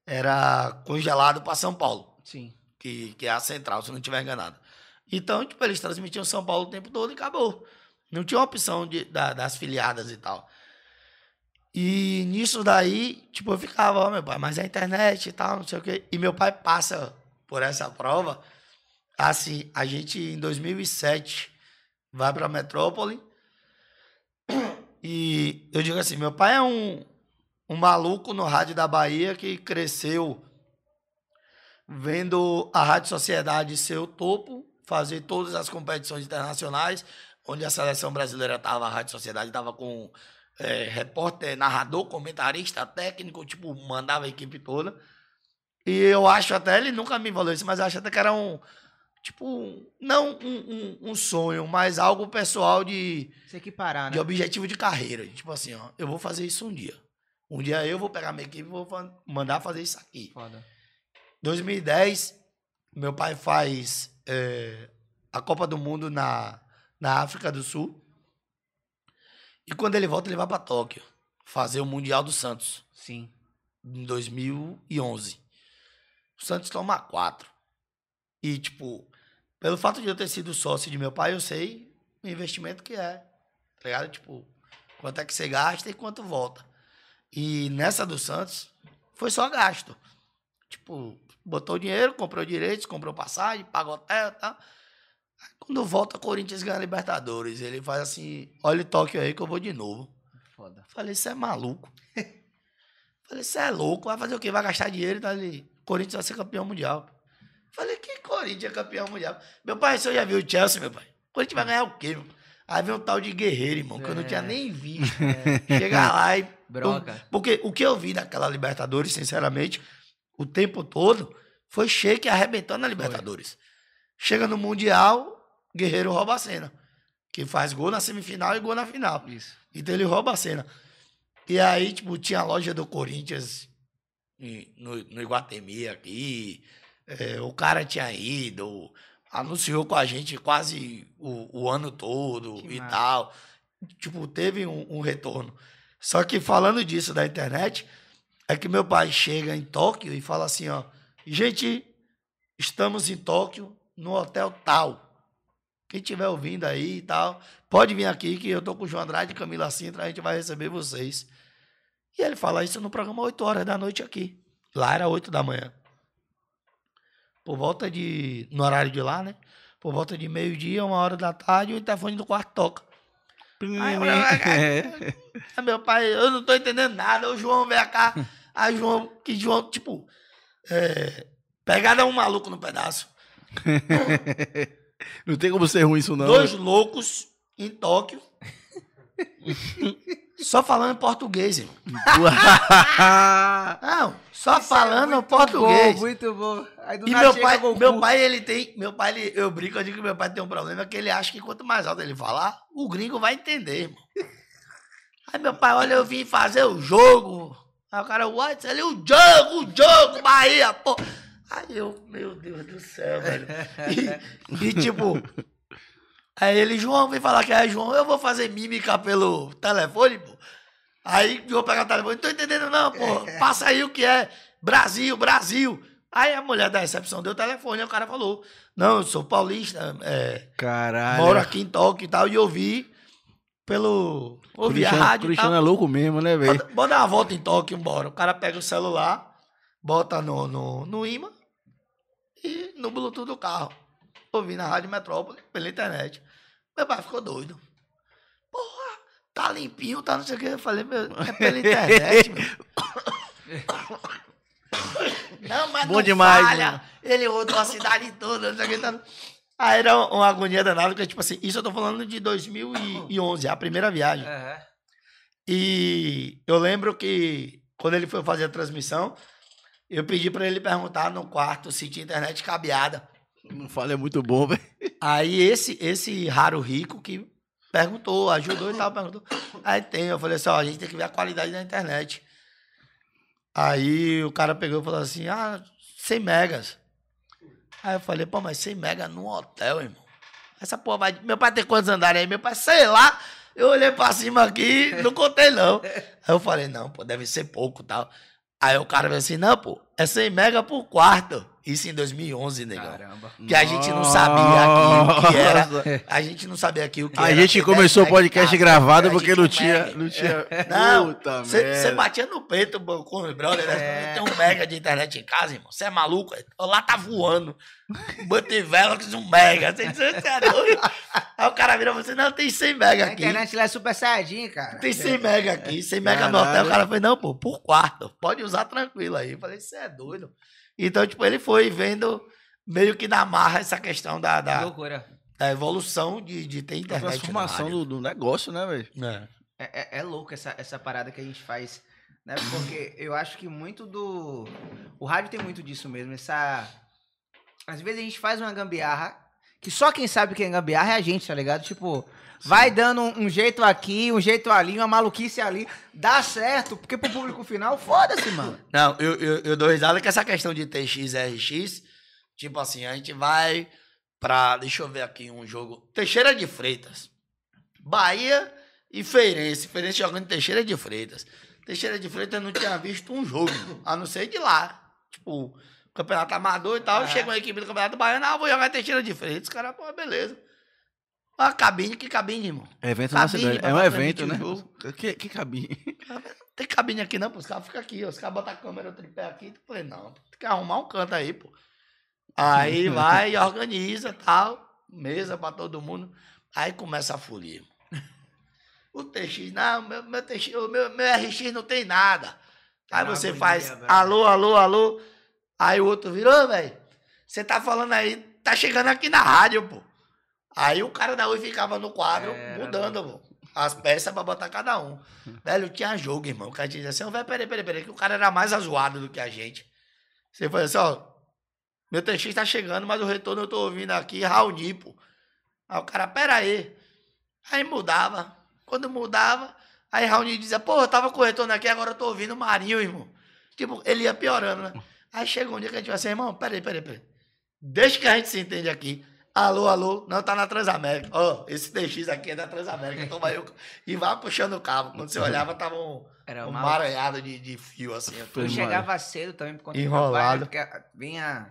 era congelado para São Paulo, Sim. Que, que é a central, se eu não estiver enganado. Então, tipo, eles transmitiam São Paulo o tempo todo e acabou. Não tinha opção de, da- das filiadas e tal. E nisso daí, tipo, eu ficava, ó, meu pai, mas é internet e tal, não sei o quê. E meu pai passa por essa prova. Assim, a gente, em 2007, vai pra metrópole. [CLEARS THROAT] E eu digo assim, meu pai é um, um maluco no rádio da Bahia que cresceu vendo a Rádio Sociedade ser o topo, fazer todas as competições internacionais, onde a seleção brasileira estava, a Rádio Sociedade estava com é, repórter, narrador, comentarista, técnico, tipo, mandava a equipe toda. E eu acho até, ele nunca me falou isso, mas eu acho até que era um, tipo, não um, um, um sonho, mas algo pessoal de, Se equiparar, né? de objetivo de carreira. Tipo assim, ó, eu vou fazer isso um dia. Um dia eu vou pegar minha equipe e vou mandar fazer isso aqui. Foda. 2010, meu pai faz é, a Copa do Mundo na, na África do Sul. E quando ele volta, ele vai para Tóquio fazer o Mundial do Santos Sim. em 2011. O Santos toma quatro. E, tipo, pelo fato de eu ter sido sócio de meu pai, eu sei o investimento que é. Tá ligado? Tipo, quanto é que você gasta e quanto volta. E nessa do Santos, foi só gasto. Tipo, botou dinheiro, comprou direitos, comprou passagem, pagou hotel e tal. Aí, Quando volta, Corinthians ganha a Libertadores. Ele faz assim: olha o Tóquio aí que eu vou de novo. Foda. Falei, você é maluco. [LAUGHS] Falei, você é louco, vai fazer o quê? Vai gastar dinheiro e tá ali. Corinthians vai ser campeão mundial. Falei, que Corinthians é campeão mundial? Meu pai, você já viu o Chelsea, meu pai? Corinthians vai ganhar o quê, meu? Aí vem um tal de guerreiro, irmão, que eu não É. tinha nem visto. [LAUGHS] Chega lá e. Broca. Porque o que eu vi daquela Libertadores, sinceramente, o tempo todo, foi Sheik arrebentando na Libertadores. Chega no Mundial, Guerreiro rouba a cena. Que faz gol na semifinal e gol na final. Isso. Então ele rouba a cena. E aí, tipo, tinha a loja do Corinthians no, no Iguatemi aqui. É, o cara tinha ido, anunciou com a gente quase o, o ano todo Que e massa. tal. Tipo, teve um, um retorno. Só que falando disso da internet, é que meu pai chega em Tóquio e fala assim, ó, gente, estamos em Tóquio, no hotel tal. Quem estiver ouvindo aí e tal, pode vir aqui que eu tô com o João Andrade e Camila Sintra, a gente vai receber vocês. E ele fala isso no programa 8 horas da noite aqui. Lá era 8 da manhã. Por volta de. No horário de lá, né? Por volta de meio-dia, uma hora da tarde, o interfone do quarto toca. Aí, eu- É. [LAUGHS] Meu pai, eu não tô entendendo nada. O João vem cá. [LAUGHS] Aí João, que João, tipo, é, pegada um maluco no pedaço. [LAUGHS] Não tem como ser ruim isso, não. Dois loucos em Tóquio. só falando português, irmão. [LAUGHS] Não, só falando Muito português. Bom, muito bom. Aí do E nada meu pai, Goku. meu pai, ele tem. Meu pai, ele, eu brinco, eu digo que meu pai tem um problema, que ele acha que quanto mais alto ele falar, o gringo vai entender, irmão. Aí meu pai, olha, eu vim fazer o jogo. Aí o cara, what? Ele, o jogo, o jogo, Bahia, pô. Aí eu, meu Deus do céu, velho. E, e, tipo, aí ele, João, vem falar que é João, eu vou fazer mímica pelo telefone, pô. Aí vou pegar o telefone, não tô entendendo não, pô. Passa aí o que é Brasil, Brasil. Aí a mulher da recepção deu o telefone, e o cara falou, não, eu sou paulista, é, Caralho. moro aqui em Tóquio e tal, e ouvi pelo. Ouvi a Cristiano, rádio e Cristiano tal. é louco mesmo, né, velho? Bota, bota dar uma volta em Tóquio, embora. O cara pega o celular, bota no, no, no imã e no Bluetooth do carro. Ouvi na Rádio Metrópole, pela internet. Meu pai ficou doido. Porra, tá limpinho, tá não sei o que. Eu falei, meu, é pela internet, meu. [LAUGHS] Não, mas Bom não demais, falha. mano. Ele rodou a cidade toda, não sei o que. Tá... Aí era uma agonia danada, porque, tipo assim, isso eu tô falando de 2011, a primeira viagem. Aham. E eu lembro que quando ele foi fazer a transmissão, eu pedi pra ele perguntar no quarto se tinha internet cabeada. Não fala, é muito bom, velho. Aí esse esse raro rico que perguntou, ajudou e tal, perguntou. Aí tem, eu falei assim, ó, a gente tem que ver a qualidade da internet. Aí o cara pegou e falou assim, ah, 100 megas. Aí eu falei, pô, mas 100 megas num hotel, irmão. Essa porra vai... Meu pai tem quantos andares aí? Meu pai, sei lá. Eu olhei pra cima aqui, [LAUGHS] não contei não. Aí eu falei, não, pô, deve ser pouco e tal. Aí o cara veio assim, não, pô, é 100 mega por quarto. Isso em 2011, negão. Caramba. Que a gente não sabia aqui o que era. A gente não sabia aqui o que A era. gente ter começou o 10 meg em podcast casa. gravado A porque gente não tinha, não tinha. Não, Puta você batia no peito com os brothers, né? É. Tem um mega de internet em casa, irmão. Você é maluco? Lá tá voando. Botei vela com um mega. Você você é doido? Aí o cara virou e falou assim: não, tem 100 mega A aqui. internet lá é super saiyajin, cara. Tem 100 mega aqui, 100 mega no hotel. O cara falou, não, pô, por quarto. Pode usar tranquilo aí. Eu falei, você é doido. Então, tipo, ele foi vendo meio que na marra essa questão da, Que da, loucura. da evolução de, de ter A internet. no transformação do, do negócio, né, velho? É. É, é, é louco essa, essa parada que a gente faz, né? Porque eu acho que muito do. O rádio tem muito disso mesmo. Essa. Às vezes a gente faz uma gambiarra que só quem sabe que é gambiarra é a gente, tá ligado? Tipo, vai dando um, um jeito aqui, um jeito ali, uma maluquice ali. Dá certo, porque pro público final, foda-se, mano. Não, eu, eu, eu dou risada que essa questão de TX e RX, tipo assim, a gente vai pra. Deixa eu ver aqui um jogo. Teixeira de Freitas. Bahia e Feirense. Feirense jogando Teixeira de Freitas. Teixeira de Freitas não tinha visto um jogo, a não ser de lá. Tipo, campeonato amador e tal. Chega uma equipe do campeonato baiano, ah, vou jogar Teixeira de Freitas. Os caras, pô, beleza. A cabine, que cabine, irmão? Evento na Cabine cidade. pra É um evento, né? Que, que cabine? Tem cabine aqui não, pô. Os caras ficam aqui, ó. Os caras botam a câmera, o tripé aqui. Eu falei, não, tem que arrumar um canto aí, pô. Aí [LAUGHS] vai e organiza tal. Mesa pra todo mundo. Aí começa a folia. O TX, não, meu, meu, TX, meu, meu RX não tem nada. Aí Uma você agonia, faz alô, alô, alô. Aí o outro virou, velho. Você tá falando aí, tá chegando aqui na rádio, pô. Aí o cara da Oi ficava no quadro, Era, mudando, pô, as peças pra botar cada um. [LAUGHS] Velho, tinha jogo, irmão. O cara dizia assim, "Ô, velho, peraí, peraí, peraí, que o cara era mais azoado do que a gente. Você foi assim, ó, meu TX tá chegando, mas o retorno eu tô ouvindo aqui, Raoni, pô. Aí o cara, peraí. Aí mudava. Quando mudava, aí Raoni dizia, pô, eu tava com o retorno aqui, agora eu tô ouvindo o Marinho, irmão. Tipo, ele ia piorando, né? Aí chegou um dia que a gente falou assim, irmão, peraí, peraí, peraí. Deixa que a gente se entende aqui. Alô, alô, não tá na Transamérica. Ó, esse TX aqui é da Transamérica. Toma o- E vai puxando o cabo. Quando você olhava, tava um, Era um uma maranhado de, de fio, assim. Eu chegava cedo também por conta do Enrolado. meu pai, né? Porque vinha.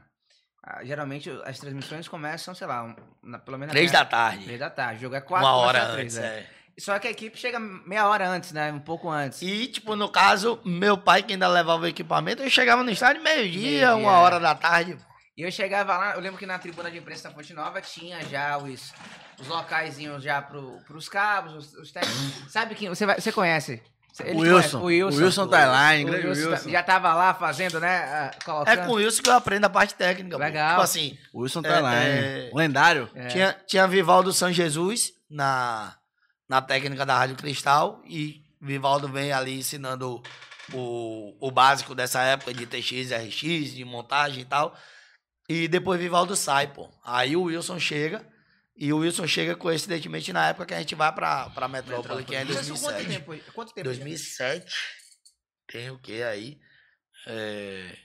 ah, Geralmente as transmissões começam, sei lá, um- na- pelo menos. Três da tarde. Três da tarde. Jogo é quatro. Uma hora três, antes, é. é. Só que a equipe chega meia hora antes, né? Um pouco antes. E, tipo, no caso, meu pai que ainda levava o equipamento, eu chegava no estádio meio-dia, Meio-dia, uma é. hora da tarde. E eu chegava lá, eu lembro que na tribuna de imprensa da Fonte Nova tinha já os, os locaizinhos já pro, pros cabos, os, os técnicos. [LAUGHS] Sabe quem? Você, vai- você conhece? Ele O? Wilson. O Wilson. O Wilson tá lá, hein? O Grande Wilson tá- Wilson. já tava lá fazendo, né? ah, É Colocando. com isso que eu aprendo a parte técnica. pô. Legal. Tipo assim, O Wilson É, tá lá, é. Lendário. É. tinha, tinha Vivaldo São Jesus na, na técnica da Rádio Cristal e Vivaldo vem ali ensinando o, o básico dessa época de TX, RX, de montagem e tal. E depois Vivaldo sai, pô. Aí o Wilson chega E o Wilson chega coincidentemente na época que a gente vai pra, pra Metrópole, que é em Isso há quanto 2007. tempo? Quanto tempo? 2007. Tem o que aí? É,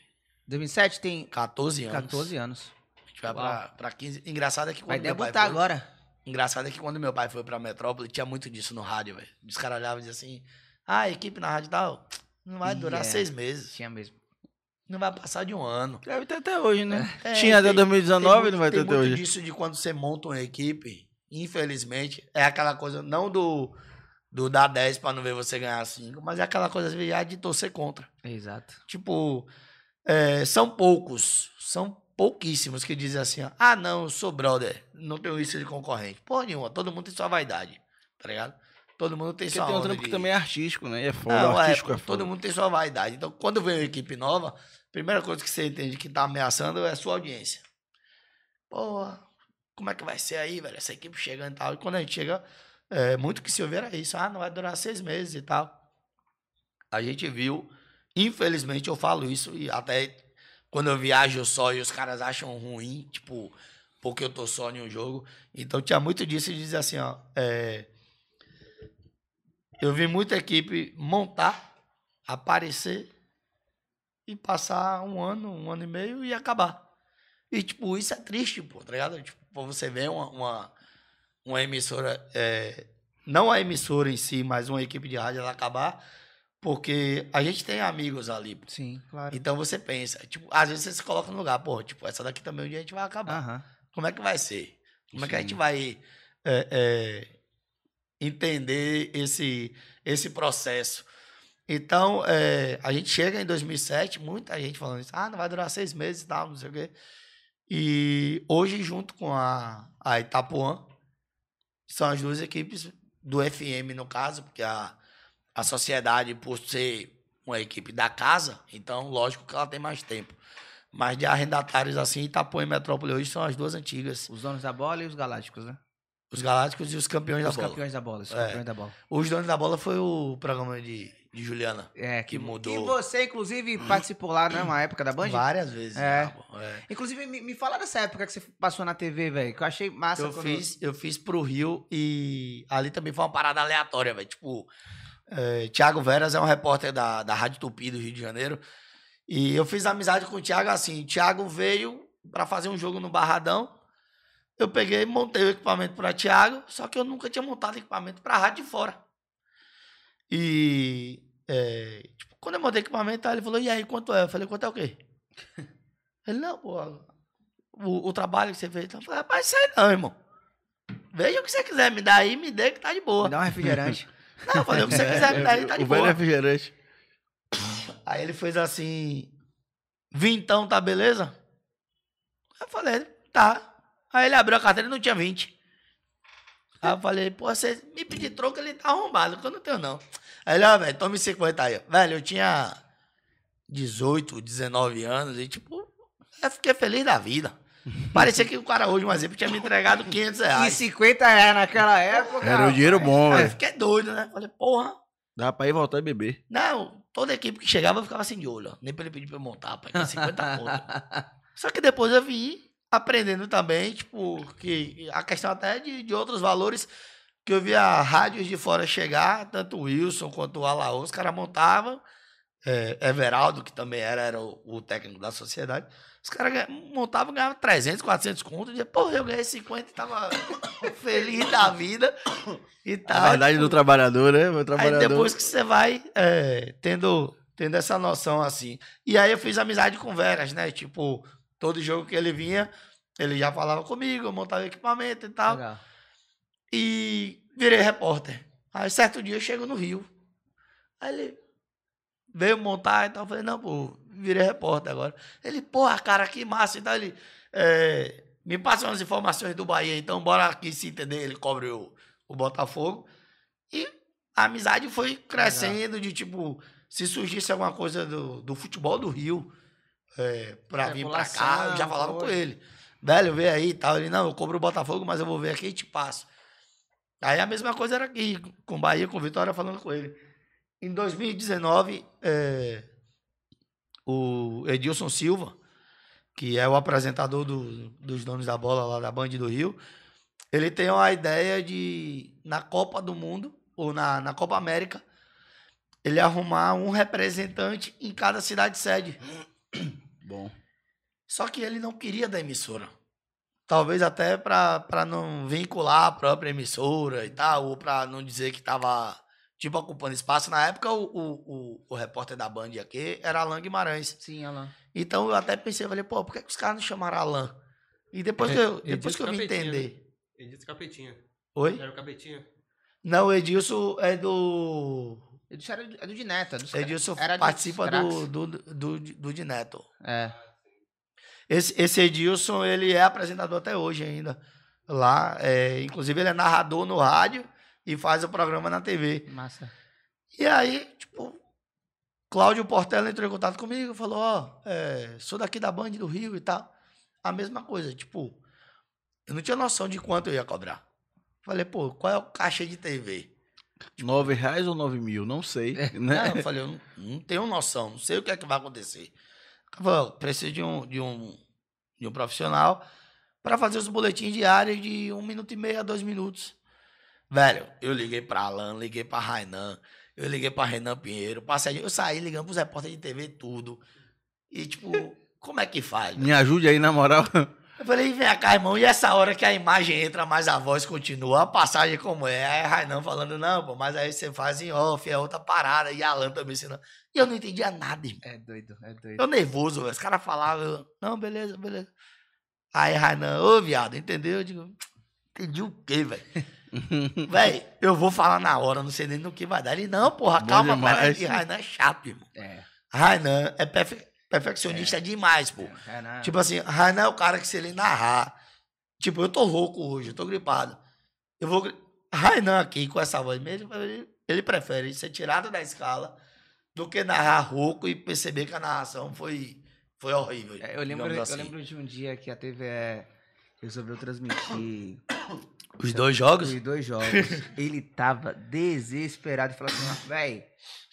2007 tem 14 anos. 14 anos. A gente vai Uau. pra, pra 15. Engraçado é que Vai quando meu pai debutar foi- agora. Engraçado é que quando meu pai foi pra Metrópole, tinha muito disso no rádio, velho. Os caras olhavam e diziam assim: ah, equipe na rádio tal, não vai durar Yeah. seis meses. Tinha mesmo. Não vai passar de um ano. Deve ter até hoje, né? É, Tinha até tem- 2019 tem não vai ter muito- até tem muito hoje. disso de quando você monta uma equipe, infelizmente, é aquela coisa, não do, do dar 10 pra não ver você ganhar 5, mas é aquela coisa de torcer contra. Exato. Tipo, é, são poucos, são pouquíssimos que dizem assim, ó, ah, não, eu sou brother, não tenho isso de concorrente. Porra nenhuma, todo mundo tem sua vaidade, tá ligado? Todo mundo tem Porque sua tem um trampo que de- também é artístico, né? E é foda. não, é, artístico é, pô, foda. todo mundo tem sua vaidade. Então, quando vem uma equipe nova, a primeira coisa que você entende que tá ameaçando é a sua audiência. Pô, como é que vai ser aí, velho? Essa equipe chegando e tal. E quando a gente chega, é, muito que se ouvir era isso. Ah, não vai durar seis meses e tal. A gente viu, infelizmente eu falo isso, e até quando eu viajo só e os caras acham ruim, tipo, porque eu tô só em um jogo. Então tinha muito disso de dizer assim, ó. é, eu vi muita equipe montar, aparecer e passar um ano, um ano e meio e acabar. E, tipo, isso é triste, pô, tá ligado? Tipo, você vê uma, uma, uma emissora, é, não a emissora em si, mas uma equipe de rádio ela acabar, porque a gente tem amigos ali. pô. Sim, claro. Então você pensa, tipo, às vezes você se coloca no lugar, pô, tipo, essa daqui também um dia a gente vai acabar. Aham. Como é que vai ser? Como é que a gente Sim. vai é, é, entender esse, esse processo? Então, é, a gente chega em 2007, muita gente falando isso, ah, não vai durar seis meses e tal, não sei o quê. E hoje, junto com a, a Itapuã, são as duas equipes do FM, no caso, porque a, a sociedade, por ser uma equipe da casa, então, lógico que ela tem mais tempo. Mas de arrendatários assim, Itapuã e Metrópole hoje são as duas antigas. Os donos da bola e os galácticos, né? Os Galácticos e os campeões Os da bola. campeões da bola. Os É. campeões da bola. Os donos da bola foi o programa de, de Juliana. É, Que mudou. Que você, inclusive, participou lá numa época da Band. Várias vezes. É. é. Inclusive, me, me fala dessa época que você passou na TV, velho. Que eu achei massa. Eu fiz, eu fiz pro Rio e ali também foi uma parada aleatória, velho. Tipo, é, Tiago Veras é um repórter da, da Rádio Tupi do Rio de Janeiro. E eu fiz amizade com o Thiago assim. O Thiago veio pra fazer um jogo no Barradão. Eu peguei e montei o equipamento para Thiago, só que eu nunca tinha montado equipamento pra rádio de fora. E é, tipo, quando eu montei o equipamento, ele falou: "E aí, quanto é?" Eu falei: "Quanto é o quê?" [LAUGHS] Ele: "Não, pô, o, o trabalho que você fez". Eu falei: "Rapaz, isso aí não, irmão. Veja o que você quiser me dar aí, me dê que tá de boa". Me dá um refrigerante. [LAUGHS] Não, eu falei: "O que você quiser me dar aí, tá de [LAUGHS] o boa". refrigerante. Aí ele fez assim: Vintão, tá beleza? Eu falei: Tá. Aí ele abriu a carteira e não tinha 20. Aí eu [LAUGHS] falei: Pô, você me pedir troco, ele tá arrombado, que eu não tenho não. Aí ele: Ó, velho, tome 50 aí. Velho, eu tinha 18, 19 anos e, tipo, eu fiquei feliz da vida. [LAUGHS] Parecia que o cara hoje, um exemplo, tinha me entregado 500 E reais. 50 reais naquela época. Era o dinheiro bom, Aí eu velho. fiquei doido, né? Falei: Porra. Dá pra ir voltar e beber. Não, toda equipe que chegava eu ficava assim de olho. ó. Nem pra ele pedir pra eu montar, pai, que é 50 conto. Só que depois eu vim aprendendo também, tipo, que a questão até de, de outros valores, que eu via rádios de fora chegar, tanto o Wilson quanto o Alaô, os caras montavam, é, Everaldo, que também era, era o, o técnico da sociedade, os caras montavam e ganhavam 300, 400 contos, e dizia, porra, eu ganhei 50 e tava [COUGHS] feliz da vida e A tal. verdade do trabalhador, né? Aí trabalhador. depois que você vai é, tendo, tendo essa noção assim. E aí eu fiz amizade com o Veras, né? Tipo, todo jogo que ele vinha, ele já falava comigo, eu montava equipamento e tal. Legal. E virei repórter. Aí certo dia eu chego no Rio. Aí ele veio montar e tal. Eu falei, não, pô, virei repórter agora. Ele, porra, cara, que massa. Então ele é, me passa umas informações do Bahia, então bora aqui se entender. Ele cobre o, o Botafogo. E a amizade foi crescendo de tipo, se surgisse alguma coisa do, do futebol do Rio é, pra vir pra cá, eu já falava com coisa. ele. Velho, vê aí e tal. Ele, não, eu cobro o Botafogo, mas eu vou ver aqui e te passo. Aí a mesma coisa era aqui, com Bahia, com o Vitória, falando com ele. Em 2019, é, o Edilson Silva, que é o apresentador do- dos donos da bola lá da Band do Rio, ele tem uma ideia de, na Copa do Mundo, ou na, na Copa América, ele arrumar um representante em cada cidade sede. Bom. Só que ele não queria da emissora. Talvez até para não vincular a própria emissora e tal, ou para não dizer que estava tipo ocupando espaço. Na época, o, o, o, o repórter da Band aqui era Alan Guimarães. Sim, Alan. Então eu até pensei, falei, pô, por que, que os caras não chamaram Alan? E depois que eu, depois que eu vim né? entender. Disse capetinha. Oi? Era o capetinha. Não, o Edilson é do. Edilson era do- é do de Neto. é dos- Edilson era participa do, do, do, do de Neto. É. Esse, esse Edilson, ele é apresentador até hoje ainda. Lá, é, inclusive ele é narrador no rádio e faz o programa na TV. Massa. E aí, tipo, Cláudio Portela entrou em contato comigo e falou, ó, é, sou daqui da Band do Rio e tal. A mesma coisa, tipo, eu não tinha noção de quanto eu ia cobrar. Falei, pô, qual é o caixa de TV? Nove reais ou nove mil? Não sei. Não, Né? eu falei, eu não, não tenho noção, não sei o que é que vai acontecer. Falei, preciso de um, de um, de um profissional para fazer os boletins diários de um minuto e meio a dois minutos. Velho, eu liguei para Alan, liguei para Rainan, eu liguei para Renan Pinheiro, Sérgio, eu saí ligando pros repórteres de TV, tudo. E, tipo, como é que faz? Me ajude aí, na moral. Eu falei, vem cá, irmão, e essa hora que a imagem entra, mas a voz continua, a passagem como é? Aí Rainan falando, não, pô, mas aí você faz em off, é outra parada, e Alan também ensinando. E eu não entendia nada, irmão. É doido, é doido. Eu nervoso, velho. Os caras falavam, eu, não, beleza, beleza. Aí Rainan, ô viado, entendeu? Eu digo, entendi o quê, velho? [LAUGHS] velho, eu vou falar na hora, não sei nem no que vai dar. Ele, não, porra, Bom calma, peraí. Rainan é chato, irmão. É. Rainan é perfe- perfeccionista demais, pô. é Tipo assim, Rainan é o cara que se ele narrar. Tipo, eu tô rouco hoje, eu tô gripado. Eu vou. Rainan aqui com essa voz mesmo, ele, ele prefere ser tirado da escala do que narrar rouco e perceber que a narração foi, foi horrível. É, eu, lembro, digamos eu assim. lembro de um dia que a TVE resolveu transmitir Os dois jogos? os dois jogos. ele tava desesperado e falou assim, "Ah, véi.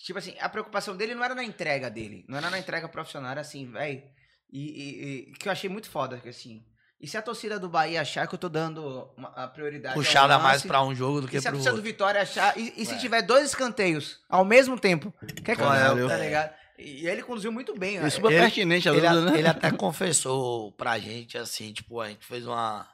Tipo assim, a preocupação dele não era na entrega dele. Não era na entrega profissional, era assim, véi. E, e- e- que eu achei muito foda, que assim. E se a torcida do Bahia achar que eu tô dando uma- a prioridade. Puxada mais pra um jogo do que E se a pro torcida do outro. Vitória achar. E, e se tiver dois escanteios ao mesmo tempo? Que é que eu Caralho. tá ligado? E ele conduziu muito bem. É né? super Ele- pertinente a Ele, né? ele até confessou pra gente, assim, tipo, a gente fez uma,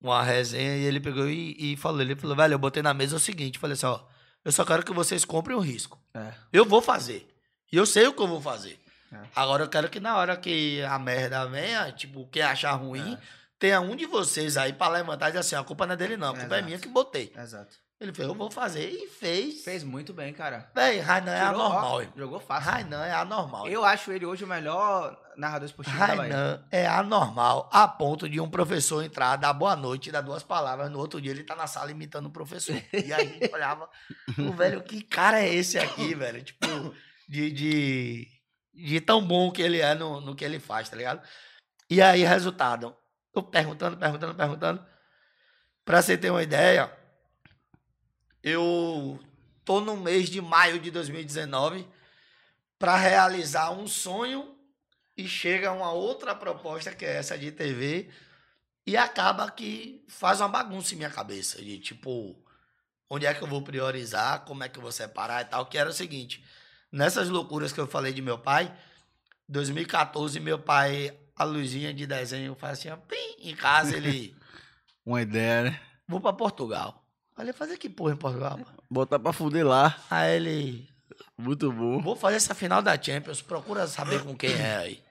uma resenha e ele pegou e, e falou, ele falou, velho, eu botei na mesa o seguinte, falei assim, ó, eu só quero que vocês comprem o risco. É. Eu vou fazer. E eu sei o que eu vou fazer. É. Agora eu quero que na hora que a merda venha, tipo, quem achar ruim, tenha um de vocês aí pra levantar e dizer assim, a culpa não é dele não, a culpa é minha que botei. Exato. Ele fez, eu vou fazer e fez. Fez muito bem, cara. Véi, Rainan é ó, anormal, irmão. Jogou fácil. Rainan é anormal. Eu acho ele hoje o melhor narrador esportivo da Bahia. Rainan é anormal a ponto de um professor entrar, dar boa noite e dar duas palavras. No outro dia ele tá na sala imitando o professor. E aí a gente [LAUGHS] olhava, o velho, que cara é esse aqui, velho? Tipo, de, de, de tão bom que ele é no, no que ele faz, tá ligado? E aí, resultado, eu perguntando, perguntando, perguntando. Pra você ter uma ideia, eu tô no mês de maio de 2019 para realizar um sonho e chega uma outra proposta que é essa de TV e acaba que faz uma bagunça em minha cabeça de tipo onde é que eu vou priorizar, como é que eu vou separar e tal, que era o seguinte, nessas loucuras que eu falei de meu pai, 2014 meu pai a luzinha de desenho faz assim, ó, pim, em casa ele [LAUGHS] Uma ideia, né? vou para Portugal. Falei, fazer que porra em Portugal? mano? Botar pra fuder lá. Aí ele, Muito bom. Vou fazer essa final da Champions, procura saber com quem é aí.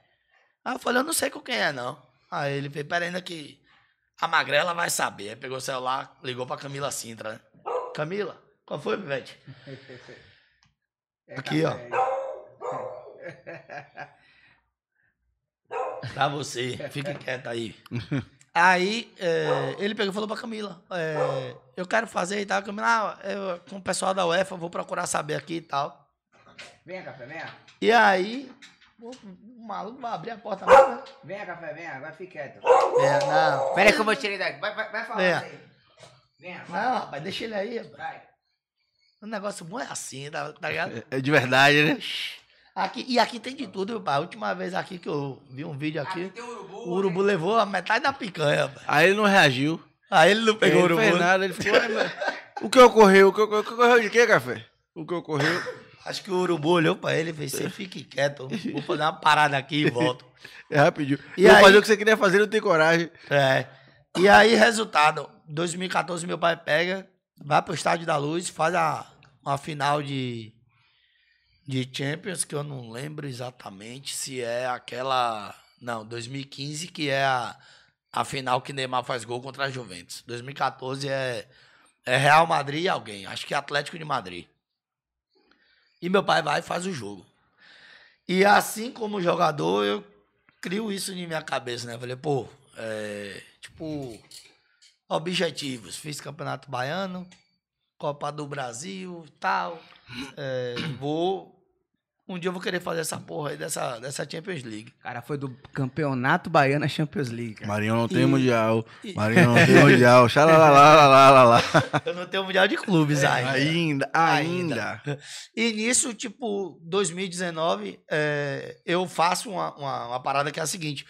Aí eu falei, eu não sei com quem é, não. Aí ele fez, pera ainda que a magrela vai saber. Aí pegou o celular, ligou pra Camila Sintra, né? Camila, qual foi, Pivete? [LAUGHS] Aqui, ó. Pra você, fique quieto aí. [LAUGHS] Aí é, ele pegou e falou pra Camila: é, Eu quero fazer e tal. Camila, ah, eu, com o pessoal da UEFA, eu vou procurar saber aqui e tal. Venha, café, venha. E aí, o o maluco vai abrir a porta. Né? Venha, café, venha. Agora fique quieto. É, não. Pera aí que eu vou tirar ele daqui. Vai, vai, vai falar Venha. aí. Venha, vai. Não, rapaz, deixa ele aí. rapaz. Vai. O negócio bom é assim, tá, tá ligado? É de verdade, né? Aqui, e aqui tem de tudo, meu pai. A última vez aqui que eu vi um vídeo aqui, tem o urubu. o urubu levou a metade da picanha, rapaz. Aí ele não reagiu. Aí ele não pegou o ele não fez urubu. nada, ele ficou. "Ué, mas [LAUGHS] O que ocorreu? O que ocorreu, o que ocorreu de quê, café? O que ocorreu? Acho que o urubu olhou pra ele e fez, você fique quieto, vou fazer uma parada aqui e volto. [LAUGHS] É rapidinho. E Vou aí- fazer o que você queria fazer, não tem coragem. É. E aí, resultado, 2014 meu pai pega, vai pro Estádio da Luz, faz a, uma final de, de Champions, que eu não lembro exatamente se é aquela... Não, 2015, que é a, a final que Neymar faz gol contra a Juventus. 2014 é, é Real Madrid e alguém, acho que é Atlético de Madrid. E meu pai vai e faz o jogo. E assim como jogador, eu crio isso em minha cabeça, né? Falei, pô, é, tipo, objetivos. Fiz Campeonato Baiano, Copa do Brasil tal. É, vou. Um dia eu vou querer fazer essa porra aí dessa, dessa Champions League. Cara, foi do Campeonato Baiano à Champions League. cara. Marinho não tem E- mundial. e- Marinho não tem [LAUGHS] mundial. Xalalalala. Eu não tenho Mundial de Clubes ainda. Ainda, ainda. E nisso, tipo, 2019, é, eu faço uma, uma, uma parada que é a seguinte.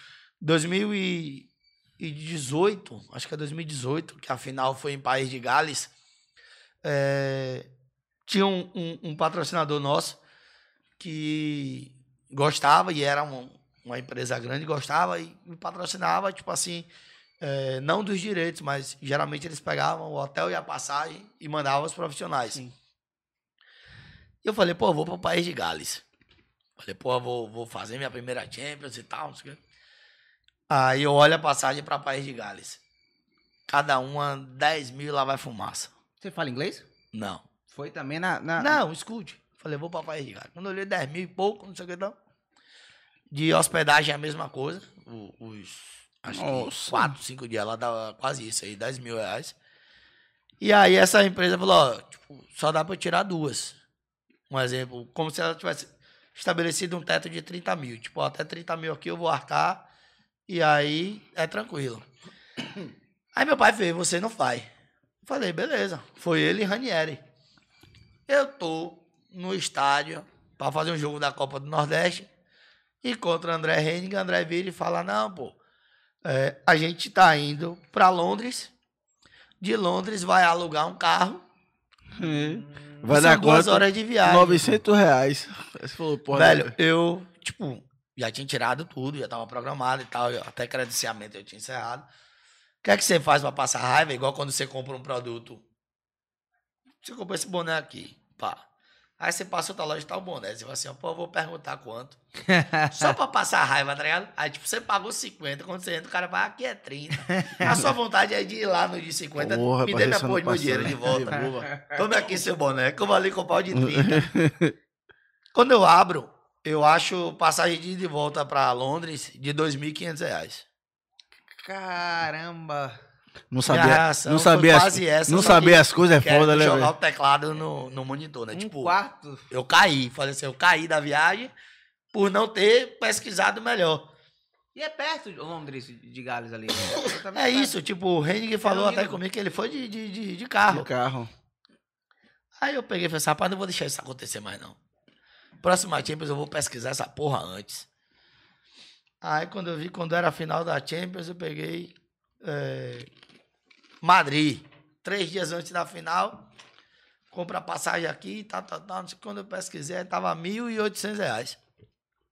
2018, acho que é 2018, que a final foi em País de Gales, é, tinha um, um- um patrocinador nosso que gostava, e era um- uma empresa grande, gostava e me patrocinava, tipo assim, é, não dos direitos, mas geralmente eles pegavam o hotel e a passagem e mandavam os profissionais. Sim. E eu falei, pô, vou para o País de Gales. Falei, pô, vou, vou fazer minha primeira Champions e tal, não sei o quê. Aí eu olho a passagem para País de Gales. Cada uma, 10 mil, lá vai fumaça. Você fala inglês? Não. Foi também na. na- Não, escute. Falei, vou para País de Gales. Quando eu olhei 10 mil e pouco, não sei o que não. De hospedagem é a mesma coisa. O- Os, acho que Nossa. 4, 5 dias lá dava quase isso aí, 10 mil reais. E aí essa empresa falou, ó, tipo, só dá para tirar duas. Um exemplo, como se ela tivesse estabelecido um teto de 30 mil. Tipo, ó, até 30 mil aqui eu vou arcar e aí é tranquilo. [COUGHS] Aí meu pai fez, você não faz. Falei, beleza. Foi ele e Ranieri. Eu tô no estádio para fazer um jogo da Copa do Nordeste. Encontro André Henning, André vira e fala: Não, pô, é, a gente tá indo para Londres. De Londres vai alugar um carro. Vai São dar duas quanto? horas de viagem. 900 reais. Você falou, porra, Velho, né? eu, tipo, já tinha tirado tudo, já tava programado e tal. Até credenciamento eu tinha encerrado. O que é que você faz pra passar raiva? Igual quando você compra um produto. Você comprou esse boné aqui, pá. Aí você passa outra loja e tá o boné. Você fala assim, ó, pô, eu vou perguntar quanto. [LAUGHS] Só pra passar raiva, tá ligado? Aí, tipo, você pagou 50, quando você entra, o cara vai, aqui é 30. A sua vontade é de ir lá no de 50, Porra, me dê minha porra de meu dinheiro de volta. Tome aqui seu boné, que eu vou ali comprar o de 30. [LAUGHS] Quando eu abro, eu acho passagem de volta pra Londres de 2.500 reais. Caramba. Não sabia, reação não sabia, as, quase essa, não sabia as coisas é foda, né, jogar velho? o teclado no, no monitor, né? Um tipo, quarto. eu caí. Falei assim, eu caí da viagem por não ter pesquisado melhor. E é perto de Londres, de Gales ali. né? [COUGHS] É perto. isso, tipo, o Henning falou até comigo que ele foi de, de, de, de carro. De carro. Aí eu peguei e falei assim, rapaz, não vou deixar isso acontecer mais, não. Próxima Champions eu vou pesquisar essa porra antes. Aí quando eu vi, quando era a final da Champions, eu peguei é, Madrid. Três dias antes da final, compra passagem aqui, tá, tá, tá. Não sei, quando eu pesquisei, tava 1.800 reais.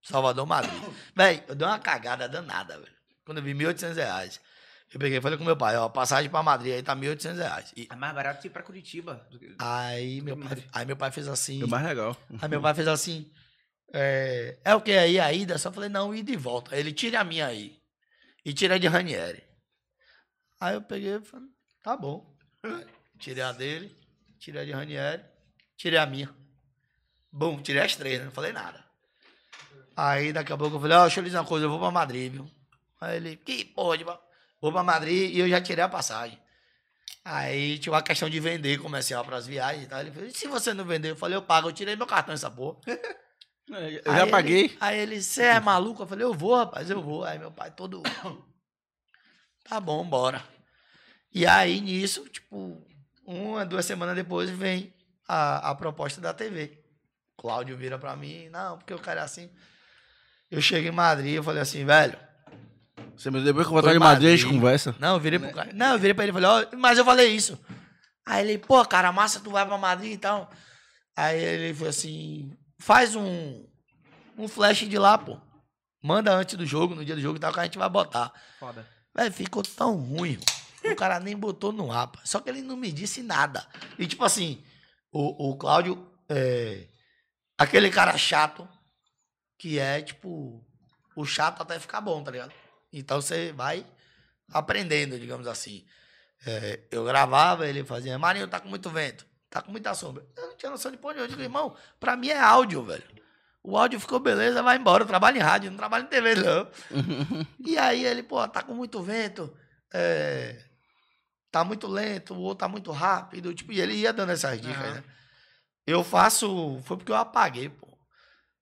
Salvador, Madrid. [COUGHS] Véi, eu dei uma cagada danada, velho. Quando eu vi 1.800 reais. Eu peguei e falei com meu pai, ó, passagem pra Madrid aí tá 1.800 reais. E É mais barato ir pra Curitiba. que- Aí meu pai, aí meu pai fez assim. É o mais legal. Aí meu pai fez assim. É, é o que aí a ida? Só falei, não, ida e volta. Aí Ele tira a minha aí. E tira a de Ranieri. Aí eu peguei e falei, tá bom. Tirei a dele, tirei a de Ranieri, tirei a minha. Bom, tirei as três, né? Não falei nada. Aí daqui a pouco eu falei, ó, deixa eu lhe dizer uma coisa, eu vou pra Madrid, viu? Aí ele, que porra, de... vou pra Madrid e eu já tirei a passagem. Aí tinha uma questão de vender comercial pras viagens e tal. Ele falou, e se você não vender? Eu falei, eu pago, eu tirei meu cartão essa porra. [LAUGHS] Eu Aí já ele- paguei. aí ele, você é maluco? Eu falei, eu vou, rapaz, eu vou. Aí meu pai todo. [COUGHS] Tá bom, bora. E aí, nisso, tipo, uma, duas semanas depois vem a, a proposta da TV. Cláudio vira pra mim, não, porque o cara é assim. Eu cheguei em Madrid, eu falei assim, velho, Você me depois que eu Foi voltar de em Madrid, a gente conversa. Não, eu virei pro cara. Não, eu virei pra ele e falei, ó, mas eu falei isso. Aí ele, pô, cara, massa, tu vai pra Madrid e tal. Aí ele falou assim: faz um, um flash de lá, pô. Manda antes do jogo, no dia do jogo e tal, que a gente vai botar. Foda. Velho, ficou tão ruim. irmão. O cara nem botou no pô. Só que ele não me disse nada. E tipo assim, o, o Cláudio é aquele cara chato que é, tipo, o chato até ficar bom, tá ligado? Então você vai aprendendo, digamos assim. É, eu gravava, ele fazia, Marinho, tá com muito vento, tá com muita sombra. Eu não tinha noção de ponto. Eu digo, irmão, pra mim é áudio, velho. O áudio ficou beleza, vai embora. Eu trabalho em rádio, não trabalho em TV, não. [LAUGHS] E aí ele, pô, tá com muito vento, é, tá muito lento, o outro tá muito rápido. Tipo, e ele ia dando essas dicas, Aham. né? Eu faço. Foi porque eu apaguei, pô.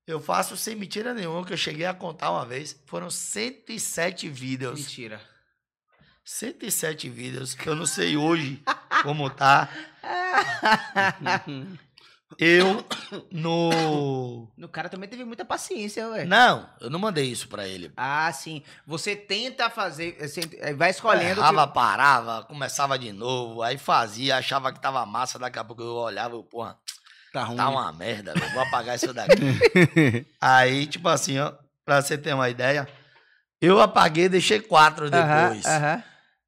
Eu faço sem mentira nenhuma, que eu cheguei a contar uma vez. Foram 107 vídeos. Mentira. 107 vídeos, que eu não sei hoje como tá. [LAUGHS] Eu [COUGHS] no. O cara também teve muita paciência, ué. Não, eu não mandei isso pra ele. Ah, sim. Você tenta fazer, você vai escolhendo. Errava, parava, começava de novo, aí fazia, achava que tava massa, daqui a pouco eu olhava, eu, porra, Tá ruim. tá uma merda, velho, vou apagar isso daqui. [LAUGHS] aí, tipo assim, ó, pra você ter uma ideia, eu apaguei, deixei quatro que... Aham, depois. aham.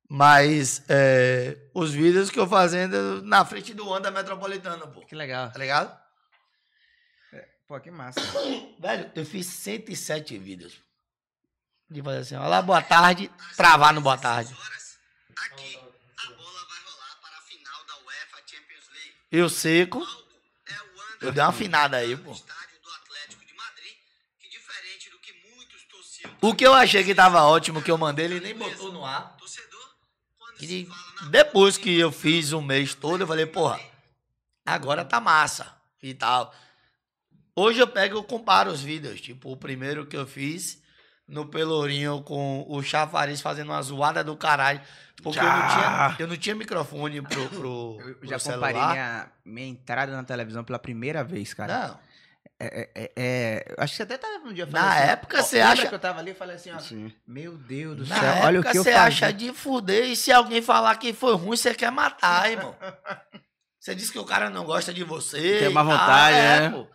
Mas é, os vídeos que eu fazendo na frente do Onda Metropolitano, pô. Que legal. Tá ligado? Pô, que massa. [COUGHS] Velho, eu fiz 107 vídeos. De fazer assim, olá, boa tarde, travar no boa tarde. Aqui, a bola vai rolar para a final da UEFA Champions League. Eu seco, É eu dei uma afinada aí, pô. O que eu achei que tava ótimo, que eu mandei, ele nem botou no ar. torcedor, E depois que eu fiz um mês todo, eu falei, porra, agora tá massa e tal. Hoje eu pego e comparo os vídeos. Tipo, o primeiro que eu fiz no Pelourinho com o Chafariz fazendo uma zoada do caralho. Porque eu não, tinha, eu não tinha microfone pro, pro, Eu pro já celular. comparei minha, minha entrada na televisão pela primeira vez, cara. Não, É, é, é, eu acho que você até tava um dia Na falando assim, época, ó, você acha- que eu tava ali e falei assim, ó, Sim. meu Deus do na céu, olha o época que eu você fazia. acha de fuder e se alguém falar que foi ruim, você quer matar, irmão. [LAUGHS] Você diz que o cara não gosta de você. Tem má vontade, né? pô.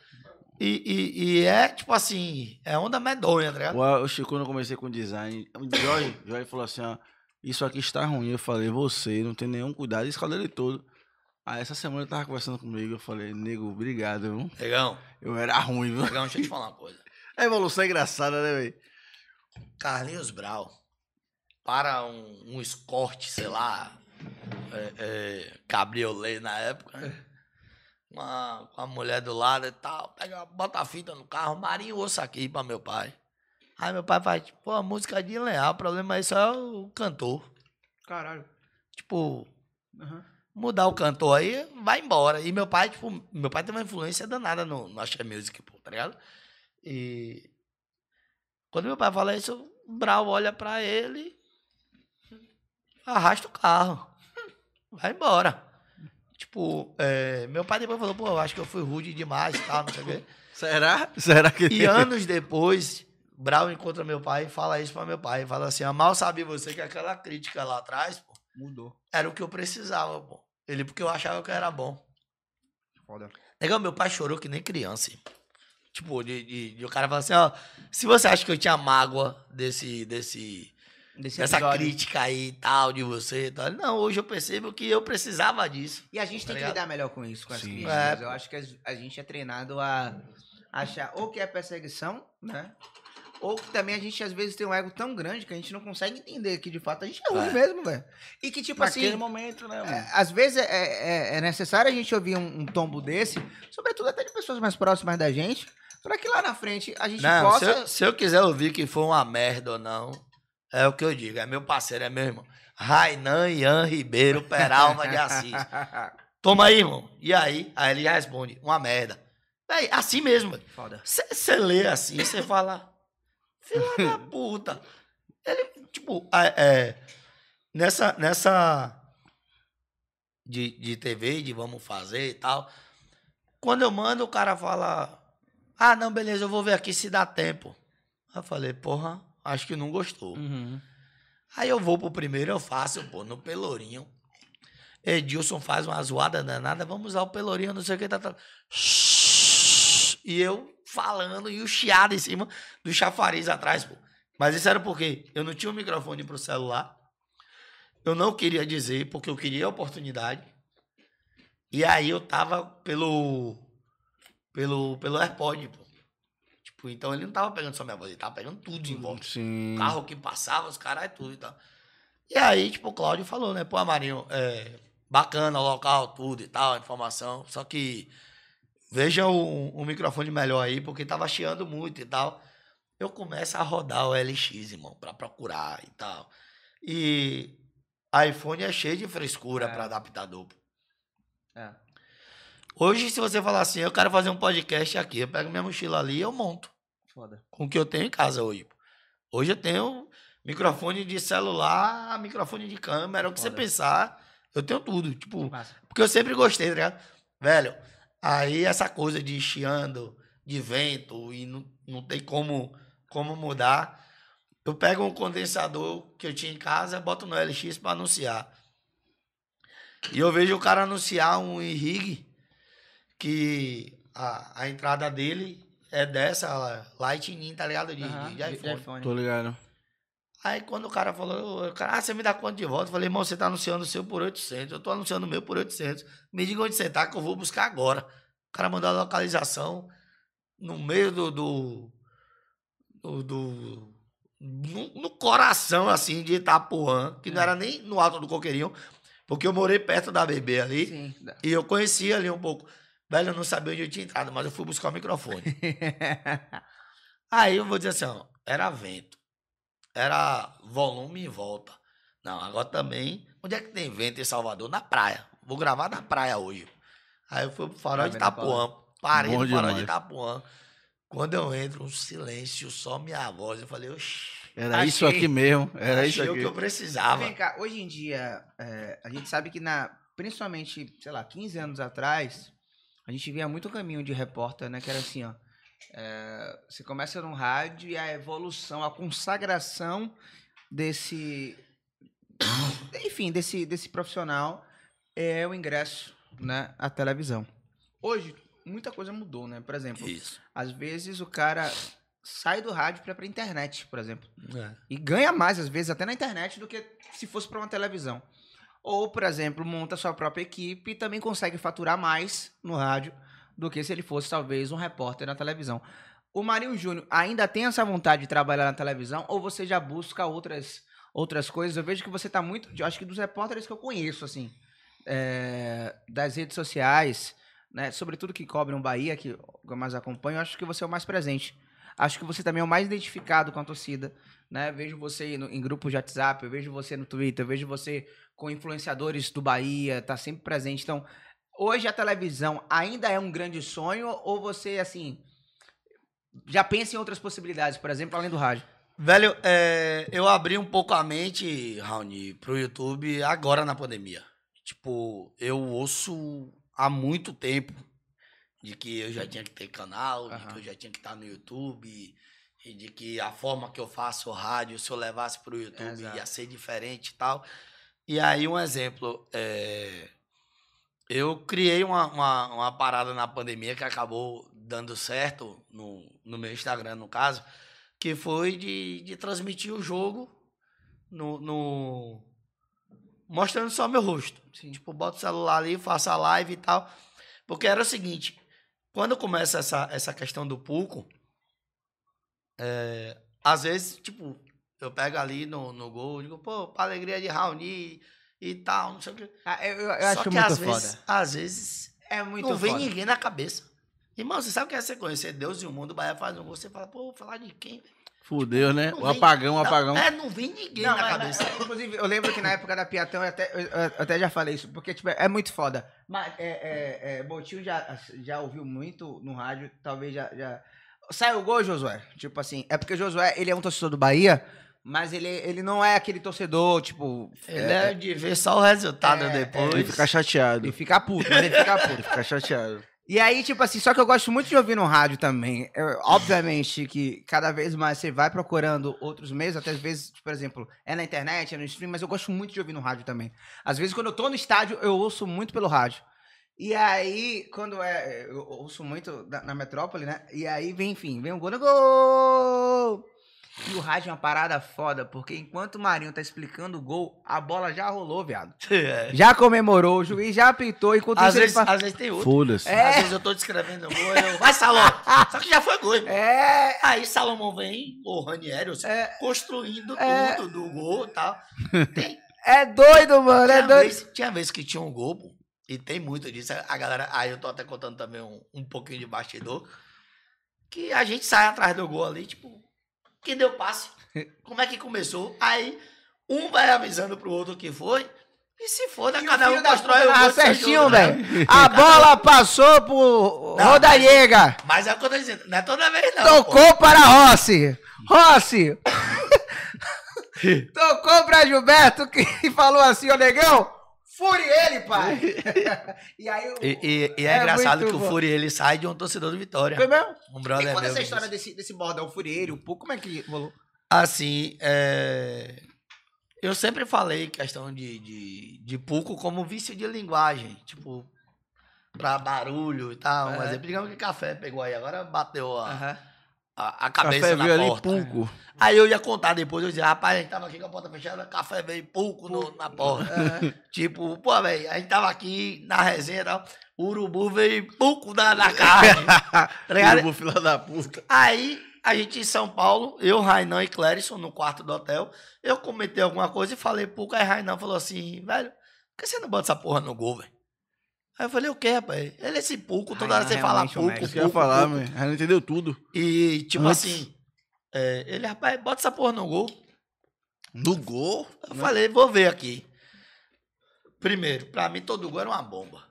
E, e, e é, tipo assim, é onda medonha, tá ligado? O Chico, quando eu comecei com design, o Jorge, falou assim, ó, isso aqui está ruim. Eu falei, você não tem nenhum cuidado, escalou ele todo. Aí essa semana ele tava conversando comigo, eu falei, nego, obrigado, viu? Negão, Eu era ruim, viu? negão, deixa eu te falar uma coisa. A [LAUGHS] evolução é engraçada, né, velho? Carlinhos Brau, para um, um escorte, sei lá, é, é, cabriolet na época, uma, com a mulher do lado e tal, pega, bota a fita no carro, Marinho, ouça aqui pra meu pai. Aí meu pai faz, tipo, pô, a música é de Leal, o problema é só é o cantor. Caralho. Tipo, Aham. Mudar o cantor aí, vai embora. E meu pai, tipo, meu pai tem uma influência danada no, no Axé Music, pô, tá ligado? E quando meu pai fala isso, o Brau olha pra ele, arrasta o carro, vai embora. Tipo, é, meu pai depois falou, pô, eu acho que eu fui rude demais e tal, não sei o quê. [LAUGHS] Será? [LAUGHS] Será que... E anos depois, Brau encontra meu pai e fala isso pra meu pai. Fala assim, ah, mal sabia você que aquela crítica lá atrás, pô, Mudou. era o que eu precisava, pô. Ele porque eu achava que eu era bom. Foda. Legal, meu pai chorou que nem criança. Tipo, de, de, de o cara falar assim, ó, se você acha que eu tinha mágoa desse, desse, Desse dessa episódio. crítica aí e tal, de você e tal. Não, hoje eu percebo que eu precisava disso. E a gente tem Tá que ligado? lidar melhor com isso, com as Sim. críticas. É. Eu acho que a gente é treinado a achar ou que é perseguição, né? Ou que também a gente às vezes tem um ego tão grande que a gente não consegue entender que de fato a gente é ruim É. mesmo, velho. E que tipo Naquele assim, momento, né, mano? é, às vezes é, é- é necessário a gente ouvir um, um tombo desse, sobretudo até de pessoas mais próximas da gente, pra que lá na frente a gente Não, possa. se eu, se eu quiser ouvir que foi uma merda ou não, é o que eu digo. É meu parceiro, é meu irmão. Rainan Ian Ribeiro Peralva de Assis. [LAUGHS] Toma aí, irmão. E aí? Aí ele já responde, uma merda. Véi, assim mesmo. Foda. Você lê assim, você fala, filha da [LAUGHS] puta. Ele, tipo, é, nessa, nessa de, de TV, de vamos fazer e tal, quando eu mando, o cara fala, ah, não, beleza, eu vou ver aqui se dá tempo. Aí eu falei, porra, acho que não gostou. Uhum. Aí eu vou pro primeiro, eu faço, pô, no Pelourinho. Edilson faz uma zoada danada, vamos usar o Pelourinho, não sei o que, tá, tá. E eu falando e o chiado em cima do chafariz atrás, pô. Mas isso era porque eu não tinha um microfone pro celular. Eu não queria dizer, porque eu queria a oportunidade. E aí eu tava pelo. pelo, pelo AirPod, pô. Tipo, então ele não tava pegando só minha voz, ele tava pegando tudo em volta. Sim. Carro que passava, os caras, tudo e tal. E aí, tipo, o Cláudio falou, né? Pô, Marinho, é bacana o local, tudo e tal, a informação. Só que veja um, um microfone melhor aí, porque tava chiando muito e tal. Eu começo a rodar o LX, irmão, pra procurar e tal. E iPhone é cheio de frescura É. pra adaptador. É. Hoje, se você falar assim, eu quero fazer um podcast aqui, eu pego minha mochila ali e eu monto Foda. com o que eu tenho em casa hoje. Hoje eu tenho microfone de celular, microfone de câmera, o que você Foda. pensar, eu tenho tudo. Tipo, porque eu sempre gostei, tá ligado? Velho, aí essa coisa de chiando, de vento, e não, não tem como, como mudar. Eu pego um condensador que eu tinha em casa, boto no LX pra anunciar. E eu vejo o cara anunciar um rig que a, a entrada dele é dessa Lightning, tá ligado? De, Aham, de, de iPhone. Tô ligado. Aí quando o cara falou, o cara, ah, você me dá quanto de volta? Eu falei, irmão, você tá anunciando o seu por 800, eu tô anunciando o meu por 800. Me diga onde você tá que eu vou buscar agora. O cara mandou a localização no meio do... do, do, do- no, no coração, assim, de Itapuã, que não É. era nem no alto do Coqueirinho, porque eu morei perto da BB ali, Sim. e eu conhecia ali um pouco. Velho, eu não sabia onde eu tinha entrado, mas eu fui buscar o microfone. [LAUGHS] Aí eu vou dizer assim, ó, era vento. Era volume em volta. Não, agora também. Onde é que tem vento em Salvador? Na praia. Vou gravar na praia hoje. Aí eu fui pro farol de Itapuã. Parei Bom no farol demais. de Itapuã. Quando eu entro, um silêncio, só minha voz. Eu falei, oxi. Era Achei. isso aqui mesmo. Era achei isso o aqui. que eu precisava. Vem cá, hoje em dia, é, a gente sabe que na, principalmente, sei lá, 15 anos atrás, a gente via muito caminho de repórter, né? Que era assim, ó. É, você começa no rádio e a evolução, a consagração desse. Enfim, desse, desse profissional é o ingresso, né? À televisão. Hoje, muita coisa mudou, né? Por exemplo, Isso. às vezes o cara sai do rádio para pra internet, por exemplo. É. E ganha mais, às vezes, até na internet, do que se fosse para uma televisão. Ou, por exemplo, monta sua própria equipe e também consegue faturar mais no rádio do que se ele fosse, talvez, um repórter na televisão. O Marinho Júnior ainda tem essa vontade de trabalhar na televisão ou você já busca outras, outras coisas? Eu vejo que você tá muito. Acho que dos repórteres que eu conheço, assim, é, das redes sociais, né, sobretudo que cobrem o Bahia, que eu mais acompanho, acho que você é o mais presente. Acho que você também é o mais identificado com a torcida, né? Vejo você no- em grupos de WhatsApp, eu vejo você no Twitter, eu vejo você com influenciadores do Bahia, tá sempre presente. Então, hoje a televisão ainda é um grande sonho ou você, assim, já pensa em outras possibilidades, por exemplo, além do rádio? Velho, é, eu abri um pouco a mente, Raoni, pro YouTube agora na pandemia. Tipo, eu ouço há muito tempo de que eu já tinha que ter canal, de Aham. que eu já tinha que estar no YouTube, e de que a forma que eu faço o rádio, se eu levasse pro YouTube, Exato. ia ser diferente e tal. E aí, um exemplo, é, eu criei uma, uma, uma parada na pandemia que acabou dando certo no, no meu Instagram, no caso, que foi de, de transmitir o jogo no, no- mostrando só meu rosto. Sim. Tipo, boto o celular ali, faço a live e tal. Porque era o seguinte, quando começa essa, essa questão do pulco, é, às vezes, tipo, eu pego ali no, no gol, digo, pô, pra alegria de Raoni e tal, não sei o que. Ah, eu, eu Só acho que muito às foda. vezes, às vezes É muito não vem foda. ninguém na cabeça. Irmão, você sabe o que é você conhecer Deus e o mundo, o Bahia faz um gol, você fala, pô, vou falar de quem? Fudeu, né? Não O vem- apagão, o apagão. É, não vem ninguém Não, na mas- cabeça. mas, inclusive, eu lembro que na época da Piatão, eu até, eu, eu até já falei isso, porque tipo, é muito foda. Mas é, é, é, Botinho já, já ouviu muito no rádio, talvez já, já. Sai o gol, Josué. Tipo assim, é porque o Josué, ele é um torcedor do Bahia, mas ele, ele não é aquele torcedor, tipo. Ele é de ver só o resultado É, depois. Ele fica chateado. Ele fica puto, mas ele fica [LAUGHS] puto. Ele fica chateado. E aí, tipo assim, só que eu gosto muito de ouvir no rádio também. Eu- obviamente que cada vez mais você vai procurando outros meios, até às vezes, por exemplo, é na internet, é no stream, mas eu gosto muito de ouvir no rádio também. Às vezes, quando eu tô no estádio, eu ouço muito pelo rádio. E aí, quando é. Eu ouço muito na, na metrópole, né? E aí vem, enfim, vem um gol, gol! E o rádio é uma parada foda, porque enquanto o Marinho tá explicando o gol, a bola já rolou, viado. [LAUGHS] É. Já comemorou, o juiz já apitou, enquanto Às isso ele vezes, fa- às vezes tem outro. Foda-se. É. Às vezes eu tô descrevendo o gol, eu, vai Salomão. Só que já foi gol. irmão. É, Aí Salomão vem, o Ranieri, seja, É. construindo É. tudo do gol e tal. Tem, [LAUGHS] é doido, mano, é tinha, doido. vez, tinha vez que tinha um gol, pô, e tem muito disso. A galera, aí eu tô até contando também um, um pouquinho de bastidor, que a gente sai atrás do gol ali, tipo, quem deu passe? Como é que começou? Aí um vai avisando pro outro que foi, e se foda, E cada um constrói o gol certinho, velho. [LAUGHS] A bola passou por Não, Rodallega. Mas é o que eu tô dizendo, não é toda vez não. pô. Tocou para Rossi. Rossi. [LAUGHS] Tocou para Gilberto que [LAUGHS] falou assim, ô negão, fure ele, pai. [LAUGHS] e aí o... E, e- e é, É engraçado que bom. o Furi ele sai de um torcedor do Vitória. Foi mesmo? Um E brother conta meu. essa história desse, desse bordão Furieiro, o Puco, como é que rolou? Assim, é, eu sempre falei questão de, de, de Puco como vício de linguagem. Tipo, pra barulho e tal. É. exemplo, digamos que café pegou aí, agora bateu a, Aham. A, a cabeça Café na veio ali, porta. punco. Aí eu ia contar depois, eu dizia, rapaz, a gente tava aqui com a porta fechada, café veio pouco no- na porta. tipo, pô, velho, a gente tava aqui na resenha e tal, o urubu veio pouco na, na carne. [LAUGHS] tá? Urubu, filha da puta. Aí, a gente em São Paulo, eu, Rainan e Clérison, no quarto do hotel, eu comentei alguma coisa e falei, pô, aí Rainan falou assim, velho, por que você não bota essa porra no gol, velho? Aí eu falei, o quê, rapaz? Ele é esse pouco, toda hora Rainan você fala eu ia pouco, falar. Ela não entendeu tudo. E, tipo Antes. assim, é, ele, rapaz, bota essa porra no gol. No gol? Eu falei, vou ver aqui. Primeiro, pra mim todo gol era uma bomba.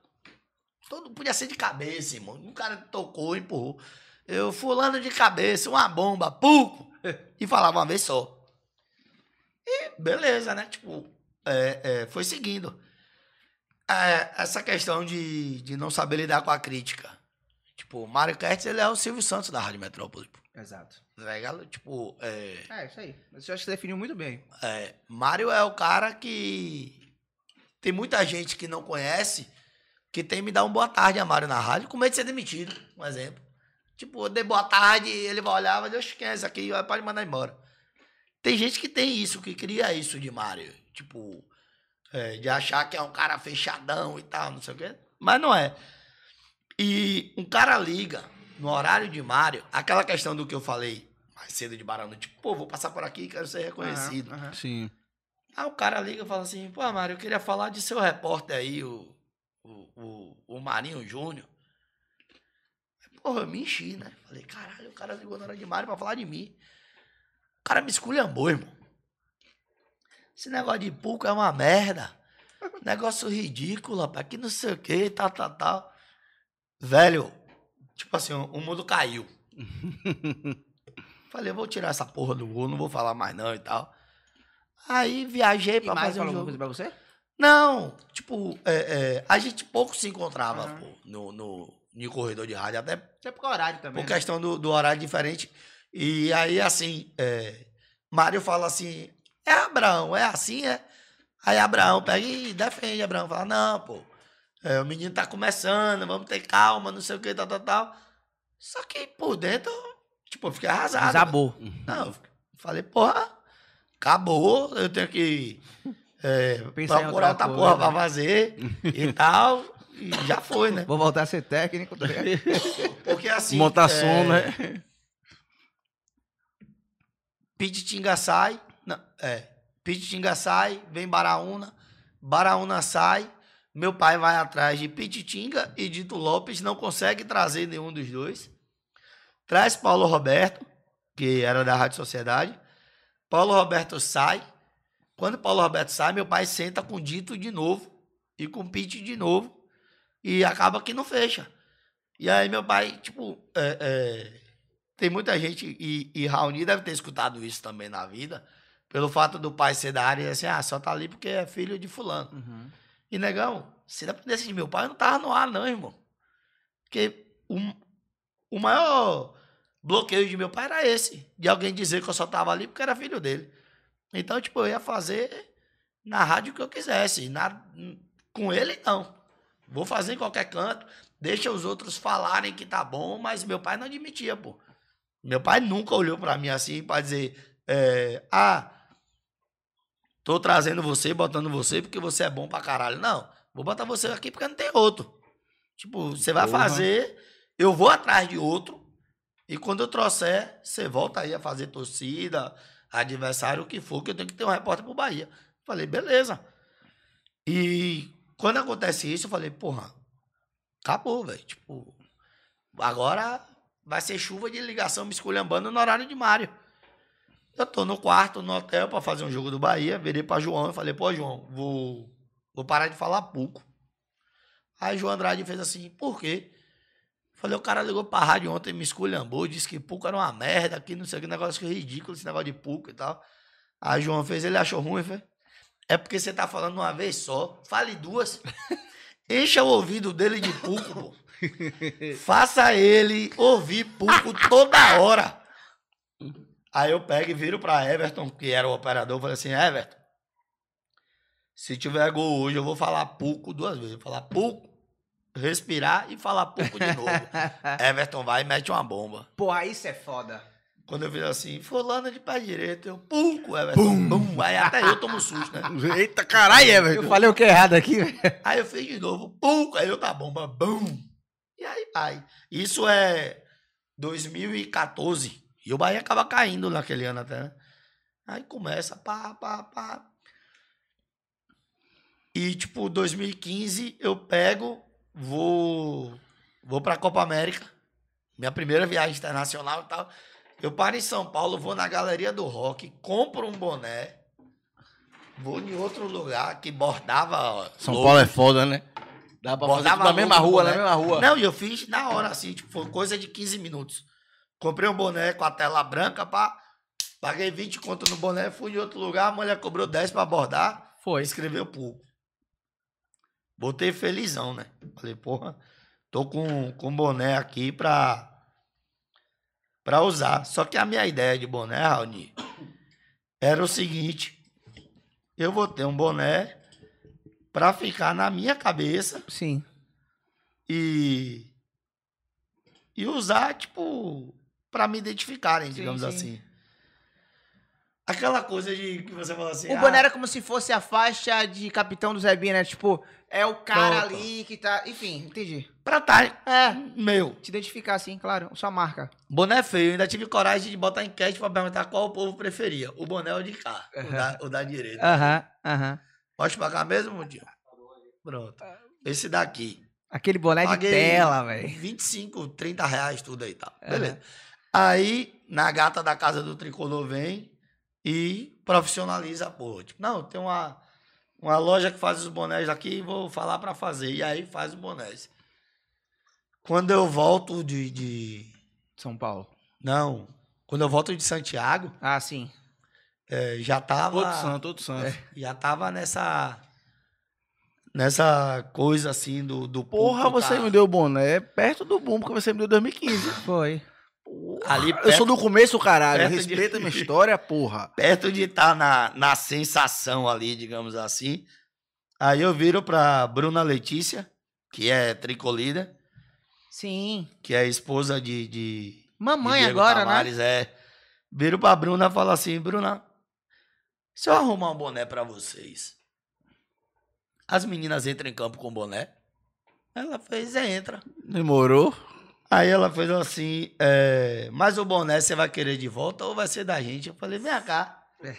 Todo podia ser de cabeça, irmão. Um cara tocou, empurrou. Eu fulano de cabeça, uma bomba, puco. [LAUGHS] E falava uma vez só. E beleza, né? Tipo, é, é, foi seguindo. É, essa questão de, de não saber lidar com a crítica. Tipo, o Mário Kertz, ele é o Silvio Santos da Rádio Metrópole. Exato. Ligado? Tipo, é, É, isso aí. Você acha que definiu muito bem. é, Mário é o cara que. Tem muita gente que não conhece que tem me dar um boa tarde a Mário na rádio com medo de ser demitido, um exemplo. Tipo, eu dei boa tarde, ele vai olhar, vai dizer, "Oxe, quem é esse aqui? Pode mandar embora. Tem gente que tem isso, que cria isso de Mário. Tipo, é, de achar que é um cara fechadão e tal, não sei o quê. Mas não é. E um cara liga no horário de Mário, aquela questão do que eu falei mais cedo de Barão, tipo, pô, vou passar por aqui, quero ser reconhecido. Aham, aham. Sim. Aí o cara liga e fala assim, pô, Mário, eu queria falar de seu repórter aí, o, o, o, o Marinho Júnior. Porra, eu me enchi, né? Falei, caralho, o cara ligou na hora de Mário pra falar de mim. O cara me esculhambou, irmão. Esse negócio de pouco é uma merda. Negócio ridículo, rapaz, que não sei o que, tal, tal, tal. Velho, tipo assim, o mundo caiu. [LAUGHS] Falei, eu vou tirar essa porra do gol, não vou falar mais não e tal. Aí viajei E pra mais fazer um falou jogo. alguma coisa pra você? Não, tipo, é, é, a gente pouco se encontrava, Aham. pô, no, no, no corredor de rádio, até Até porque é horário também. por né? questão do, do horário diferente. E aí, assim, é, Mário fala assim, é Abraão, é assim, é? Aí Abraão pega e defende, Abraão fala, não, pô, é, o menino tá começando, vamos ter calma, não sei o que, tal, tal, tal. Só que por dentro, tipo, eu fiquei arrasado. Desabou. Não, eu falei, porra, acabou, eu tenho que é, [LAUGHS] procurar outra outra coisa, porra pra né? fazer e [LAUGHS] tal. E já foi, né? Vou voltar a ser técnico. tá? [LAUGHS] Porque assim. Montar é, som, né? Pititinga sai. Não, é. Pititinga sai, vem Baraúna. Baraúna sai. Meu pai vai atrás de Pititinga e Dito Lopes não consegue trazer nenhum dos dois. Traz Paulo Roberto, que era da Rádio Sociedade. Paulo Roberto sai. Quando Paulo Roberto sai, meu pai senta com Dito de novo e com Pete de novo. E acaba que não fecha. E aí meu pai, tipo, é, é, tem muita gente, e, e Raoni deve ter escutado isso também na vida, pelo fato do pai ser da área e assim, ah, só tá ali porque é filho de fulano. Uhum. E negão, se dependesse de meu pai, eu não tava no ar, não, irmão. Porque o, o maior bloqueio de meu pai era esse, de alguém dizer que eu só tava ali porque era filho dele. Então, tipo, eu ia fazer na rádio que eu quisesse. Na, com ele, não. Vou fazer em qualquer canto, deixa os outros falarem que tá bom, mas meu pai não admitia, pô. Meu pai nunca olhou pra mim assim pra dizer, é, ah, tô trazendo você, botando você porque você é bom pra caralho. Não, vou botar você aqui porque não tem outro. Tipo, você vai Porra. fazer, eu vou atrás de outro, e quando eu trouxer, você volta aí a fazer torcida, adversário, o que for, que eu tenho que ter um repórter pro Bahia. Falei, beleza. E quando acontece isso, eu falei, porra, acabou, velho. Tipo, agora vai ser chuva de ligação me esculhambando no horário de Mário. Eu tô no quarto, no hotel, pra fazer um jogo do Bahia, virei pra João e falei, pô, João, vou, vou parar de falar pouco. Aí João Andrade fez assim, por quê? Falei, o cara ligou pra rádio ontem, me esculhambou, disse que Puco era uma merda, que não sei o que, negócio que é ridículo, esse negócio de Puco e tal. Aí João fez, ele achou ruim, fez. É porque você tá falando uma vez só, fale duas. [LAUGHS] Encha o ouvido dele de Puco, pô. [LAUGHS] Faça ele ouvir Puco toda hora. Aí eu pego e viro pra Everton, que era o operador, falei assim, Everton, se tiver gol hoje, eu vou falar Puco duas vezes. Eu vou falar Puco, respirar e falar Puco de novo. [LAUGHS] Everton vai e mete uma bomba. Porra, isso é foda. Quando eu fiz assim, fulano de pé direito, eu, Puco, Everton, bum. Aí até eu tomo susto, né? [LAUGHS] Eita, caralho, Eu Everton. falei o que é errado aqui, velho. [LAUGHS] Aí eu fiz de novo, Puco, aí outra bomba, bum. E aí vai. Isso é 2014. E o Bahia acaba caindo naquele ano até, né? Aí começa, pá, pá, pá. E, tipo, 2015 eu pego, vou, vou pra Copa América. Minha primeira viagem internacional e tal. Eu paro em São Paulo, vou na Galeria do Rock, compro um boné, vou em outro lugar que bordava. São logo. Paulo é foda, né? Dá pra fazer Bordava tudo na mesma rua, na boné. mesma rua. Não, e eu fiz na hora, assim, tipo, foi coisa de 15 minutos. Comprei um boné com a tela branca, pá. Paguei 20 conto no boné, fui em outro lugar, a mulher cobrou 10 pra bordar, Foi. escreveu pouco. Botei felizão, né? Falei, porra, tô com, com boné aqui pra, pra usar. Só que a minha ideia de boné, Raoni, era o seguinte: eu vou ter um boné pra ficar na minha cabeça Sim. e e usar tipo para me identificarem, digamos sim. assim. Aquela coisa de que você fala assim, O ah, boné era como se fosse a faixa de capitão do Zé Bia, né? Tipo, é o cara Pronto. ali que tá. Enfim, entendi. pra tá É, meu. te identificar assim, claro, sua marca. Boné feio, eu ainda tive coragem de botar enquete pra perguntar qual o povo preferia. O boné ou o de cá, o, da, o da direita. Aham, aham. Pode pagar mesmo, tio? Pronto. Esse daqui. Aquele boné de Paguei tela, velho. 25, 30 reais, tudo aí, tá? Beleza. Aí, na gata da casa do tricolor vem e profissionaliza a porra. Tipo, não, tem uma, uma loja que faz os bonés aqui, vou falar pra fazer. E aí faz os bonés. Quando eu volto de, de. São Paulo. Não. Quando eu volto de Santiago, Ah, sim. eh, já tava. Outro santo, outro santo. Já tava nessa. Nessa coisa assim do, do Porra, você tá- me deu o boné perto do boom, porque você me deu em 2015. Foi. Ali Eu sou do começo, caralho. perto de- Respeita a minha [LAUGHS] história, porra. perto de estar na, na sensação ali, digamos assim. Aí eu viro pra Bruna Letícia, que é tricolida, Sim. que é esposa de, de, de Mamãe Diego agora, né? Tavares, é. Viro pra Bruna e falo assim, Bruna, se eu arrumar um boné pra vocês, as meninas entram em campo com boné? Ela fez, é, entra. Demorou. Aí ela fez assim, é, mas o boné você vai querer de volta ou vai ser da gente? Eu falei, vem cá. É.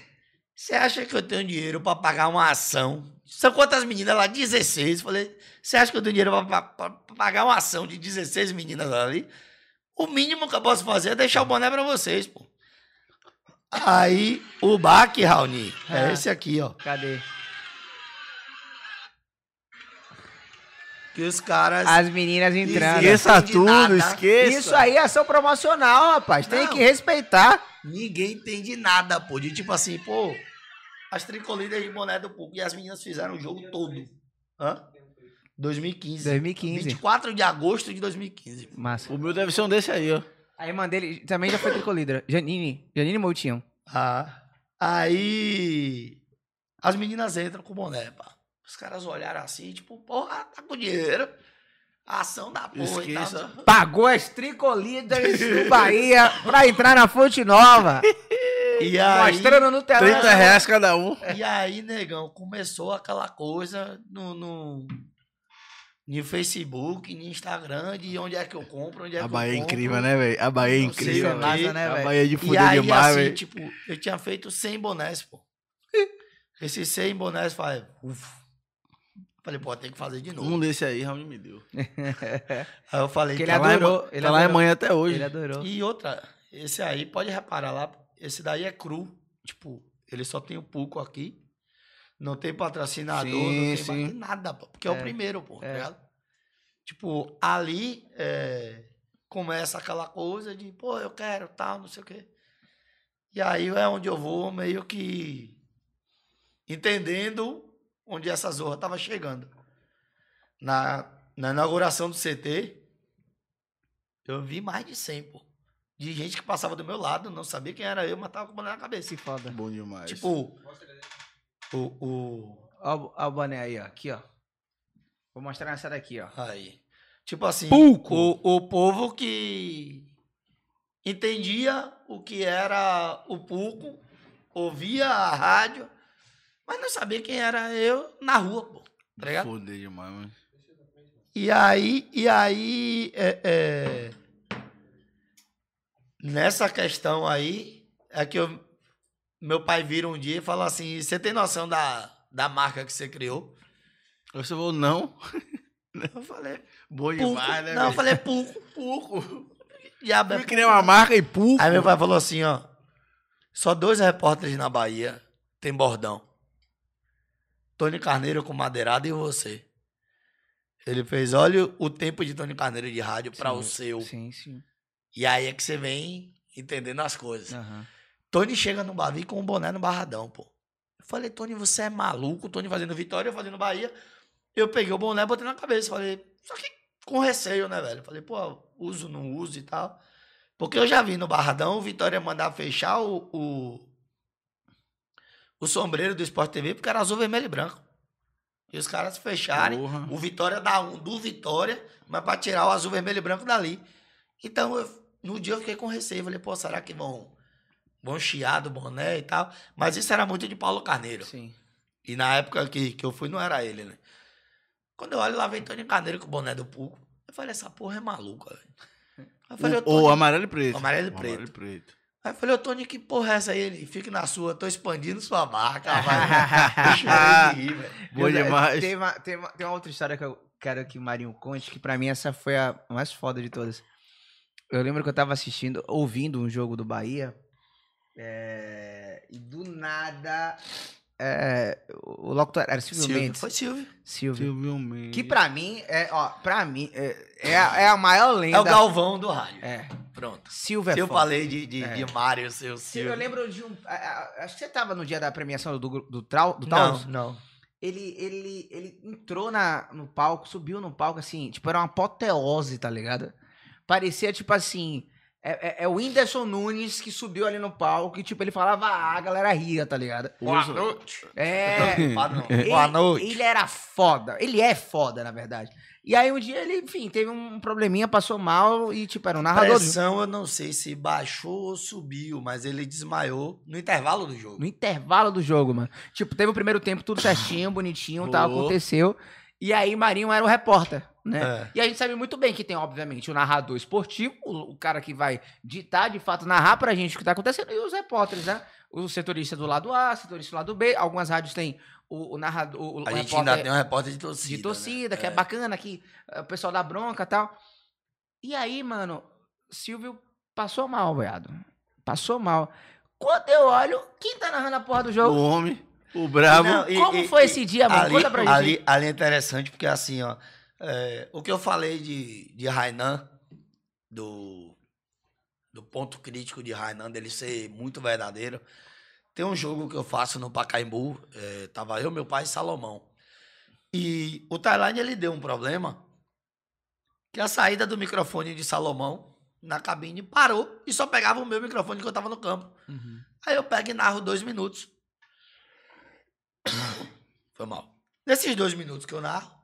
Você acha que eu tenho dinheiro pra pagar uma ação? São quantas meninas lá? 16. Eu Falei, você acha que eu tenho dinheiro pra, pa- pa- pra pagar uma ação de 16 meninas ali? O mínimo que eu posso fazer é deixar o boné pra vocês, pô. Aí, o baque, Raoni, é Ah. esse aqui, ó. Cadê? Que os caras... As meninas entrando. Esqueça tudo, nada. esqueça. Isso aí é ação promocional, rapaz. Tem Não. que respeitar. Ninguém entende nada, pô. De tipo assim, pô, as tricolidas de boné do público e as meninas fizeram o jogo todo. Hã? 2015. 2015. 24 de agosto de 2015. Massa. O meu deve ser um desse aí, ó. A irmã dele também já foi tricolídera. Janine. Janine Moutinho. Ah, aí as meninas entram com o boné, pá. Os caras olharam assim, tipo, porra, tá com dinheiro. Ação da porra e tal. Esqueça. Pagou as tricolíderas do Bahia pra entrar na Fonte Nova. [LAUGHS] E aí, Mostrando no telão. 30 reais cada um. e aí, negão, começou aquela coisa no, no, no Facebook, no Instagram, de onde é que eu compro, onde é A que Bahia é eu compro. incrível, né, velho? A Bahia é sei incrível. o velho. né, A? Bahia é de fuder aí, demais, assim, velho. tipo, eu tinha feito 100 bonés, pô. [LAUGHS] Esses 100 bonés, falei, ufa. Falei, pô, tem que fazer de novo. Um desse aí, Raul me deu. [LAUGHS] Aí eu falei, Que ele tá Tá lá, adorou, Ma- ele tá lá em adorou. manhã até hoje. Ele adorou. E outra, esse aí, pode reparar lá, esse daí é cru. Tipo, ele só tem o Puco aqui. Não tem patrocinador, Sim, não tem sim. nada, pô, porque é, o É, primeiro, pô, tá é. ligado? Tipo, ali é, começa aquela coisa de, pô, eu quero tal, não sei o quê. E aí é onde eu vou meio que entendendo onde essa zorra tava chegando. Na, na inauguração do CT, eu vi mais de 100, pô. De gente que passava do meu lado, não sabia quem era eu, mas tava com o boné na cabeça. Que foda. Bom demais. Tipo, o, o. Ó, o- boné aí, ó. Aqui, ó. Vou mostrar nessa daqui, ó. Aí. Tipo assim, o, o povo que entendia o que era o Pulco, ouvia a rádio, mas não sabia quem era eu na rua, pô. Tá ligado? Demais, mano. E aí, e aí, é, é, nessa questão aí, é que eu, meu pai vira um dia e fala assim, você tem noção da, da marca que você criou? Você falou não. Eu falei, Bom Pulco. demais, né, Não, eu falei, Pulco, Pulco. Diabo é Fui criar uma marca e pulco. Aí meu pai falou assim, ó. Só dois repórteres na Bahia tem bordão. Tony Carneiro com madeirada e você. Ele fez, olha o tempo de Tony Carneiro de rádio para o seu. Sim, sim. E aí é que você vem entendendo as coisas. Aham. Tony chega no Bavi com um boné no Barradão, pô. Eu falei, Tony, você é maluco? Tony fazendo Vitória, eu fazendo Bahia. Eu peguei o boné, botei na cabeça. Falei, só que com receio, né, velho? Falei, pô, uso, não uso e tal. Porque eu já vi no Barradão o Vitória mandar fechar o, o, o sombreiro do Sport TV porque era azul, vermelho e branco. E os caras fecharem. Porra. O Vitória dá um do Vitória, mas pra tirar o azul, vermelho e branco dali. Então, eu- no dia eu fiquei com receio. Falei, pô, será que vão, vão chiar do boné e tal? Mas isso era muito de Paulo Carneiro. Sim. E na época que, que eu fui, não era ele, né? Quando eu olho lá, vem Tony Carneiro com o boné do Puco. Eu falei, essa porra é maluca, velho. Aí eu falei, ô, O, amarelo e preto. Amarelo e O preto. Amarelo e preto. Aí eu falei, ô, Tony, que porra é essa aí? Ele, fique na sua, tô expandindo sua marca. vai. De rir. Bom demais. Tem uma, tem, uma, tem uma outra história que eu quero que o Marinho conte, que pra mim essa foi a mais foda de todas. Eu lembro que eu tava assistindo, ouvindo um jogo do Bahia, é, e do nada, é, o locutor era Silvio, Silvio, Mendes. foi Silvio. Silvio. Silvio Mendes. Que pra mim, é, ó, pra mim, é, é, a, é a maior lenda. É o Galvão do rádio. É, Pronto. Silvio é Se eu foda. falei de, de, É. de Mário, seu Sim, Silvio. Eu lembro de um. Acho que você tava no dia da premiação do, do, do, Trau, do Não, Taurus. não. Ele, ele, ele entrou na, no palco, subiu no palco, assim, tipo, era uma apoteose, tá ligado? Parecia, tipo assim, é, é, é o Whindersson Nunes que subiu ali no palco e, tipo, ele falava, ah, a galera ria, tá ligado? Boa Usa- noite. É. [LAUGHS] Ele- Boa noite. Ele era foda. Ele é foda, na verdade. E aí um dia ele, enfim, teve um probleminha, passou mal e, tipo, era um narrador. do- pressão, eu não sei se baixou ou subiu, mas ele desmaiou no intervalo do jogo. No intervalo do jogo, mano. Tipo, teve o primeiro tempo tudo certinho, bonitinho, tal, aconteceu. E aí Marinho era o repórter, né? É. E a gente sabe muito bem que tem, obviamente, o narrador esportivo, o, o cara que vai ditar, de fato, narrar pra gente o que tá acontecendo, e os repórteres, né? O setorista do lado A, setorista do lado B. Algumas rádios têm o, o narrador. O, o A gente repórter ainda tem um repórter de torcida. de torcida, né? que é, bacana, que eh, o pessoal dá bronca e tal. E aí, mano, Silvio passou mal, viado. Passou mal. Quando eu olho, quem tá narrando a porra do O jogo? homem, o brabo. Não, e- Como e- foi e esse dia, mano? Ali, Conta pra gente. ali, ali é interessante porque assim, ó, é, o que eu falei de, de Rainan, do, do ponto crítico de Rainan, dele ser muito verdadeiro, tem um jogo que eu faço no Pacaembu, é, tava eu, meu pai e Salomão. E o timeline ele deu um problema que a saída do microfone de Salomão na cabine parou e só pegava o meu microfone que eu tava no campo. Aí eu pego e narro dois minutos. [COUGHS] Foi mal. Nesses dois minutos que eu narro,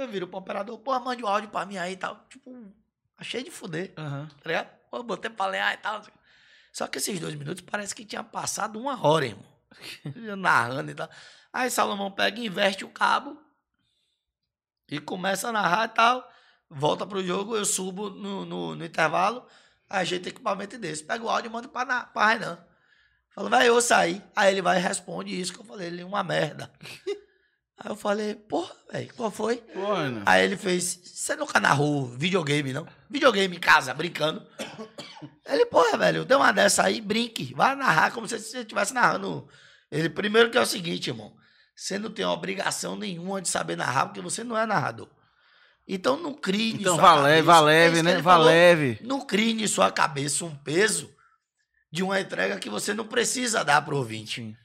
eu viro pro operador, pô, mande o áudio pra mim aí e tal. Tipo, achei de fuder, Aham. tá ligado? Pô, botei pra lenhar e tal. Só que esses dois minutos parece que tinha passado uma hora, irmão. [LAUGHS] Narrando e tal. Aí Salomão pega e inverte o cabo e começa a narrar e tal. Volta pro jogo, eu subo no, no, no intervalo, ajeito o equipamento e desço. Pego o áudio e mando pra, pra Renan. Falo, vai, eu saí. Aí ele vai e responde isso que eu falei, ele é uma merda. [LAUGHS] Aí eu falei, porra, velho, qual foi? Pô, Renan. Aí ele fez, você nunca narrou videogame, não? Videogame em casa, brincando. Ele, porra, velho, deu uma dessa aí, brinque. Vai narrar como se você estivesse narrando. Ele, primeiro que é o seguinte, irmão. Você não tem obrigação nenhuma de saber narrar, porque você não é narrador. Então não crie em Então sua vá cabeça- vá é leve, né? Vá leve. Não crie em sua cabeça um peso de uma entrega que você não precisa dar pro ouvinte. Sim.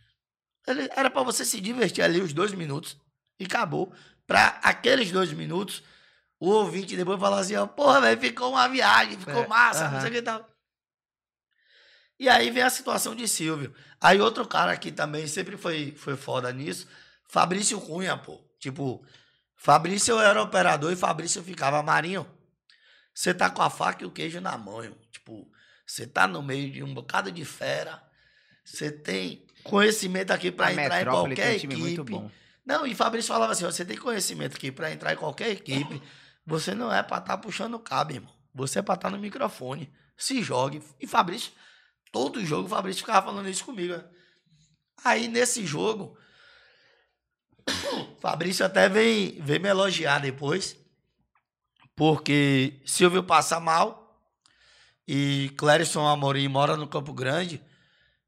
Era pra você se divertir ali os dois minutos e acabou. Pra aqueles dois minutos, o ouvinte depois falar assim, ó, porra, velho, ficou uma viagem, ficou É, massa, não aham. sei o que tal. E aí vem a situação de Silvio. Aí outro cara que também sempre foi, foi foda nisso, Fabrício Cunha, pô. Tipo, Fabrício era operador e Fabrício ficava, Marinho, você tá com a faca e o queijo na mão, irmão. Tipo, você tá no meio de um bocado de fera, você tem conhecimento aqui pra A entrar em qualquer equipe. muito bom. Não, e Fabrício falava assim: você tem conhecimento aqui pra entrar em qualquer equipe. Você não é pra estar puxando o cabo, irmão. Você é pra estar no microfone. Se jogue. E Fabrício, todo jogo, o Fabrício ficava falando isso comigo. né? Aí nesse jogo, [COUGHS] Fabrício até vem, vem me elogiar depois. Porque Silvio passa mal. E Clérison Amorim mora no Campo Grande.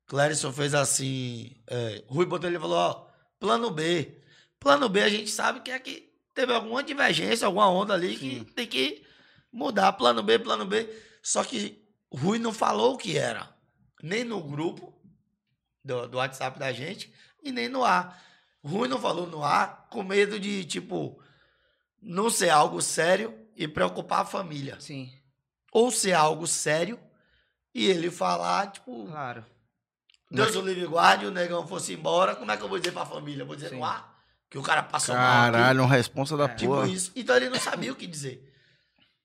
Clérison fez assim. é, Rui botou ele e falou: ó, plano B. Plano B a gente sabe que é que teve alguma divergência, alguma onda ali que Sim. tem que mudar. Plano B, plano B. Só que Rui não falou o que era. Nem no grupo do, do WhatsApp da gente e nem no ar. Rui não falou no ar com medo de, tipo, não ser algo sério e preocupar a família. Sim, Ou ser algo sério e ele falar, tipo, claro. Deus o livre guarde, o negão fosse embora, como é que eu vou dizer pra família? Vou dizer Sim. no ar que o cara passou mal. aqui. Caralho, um responsa da É. Tipo porra. isso. Então ele não sabia o que dizer.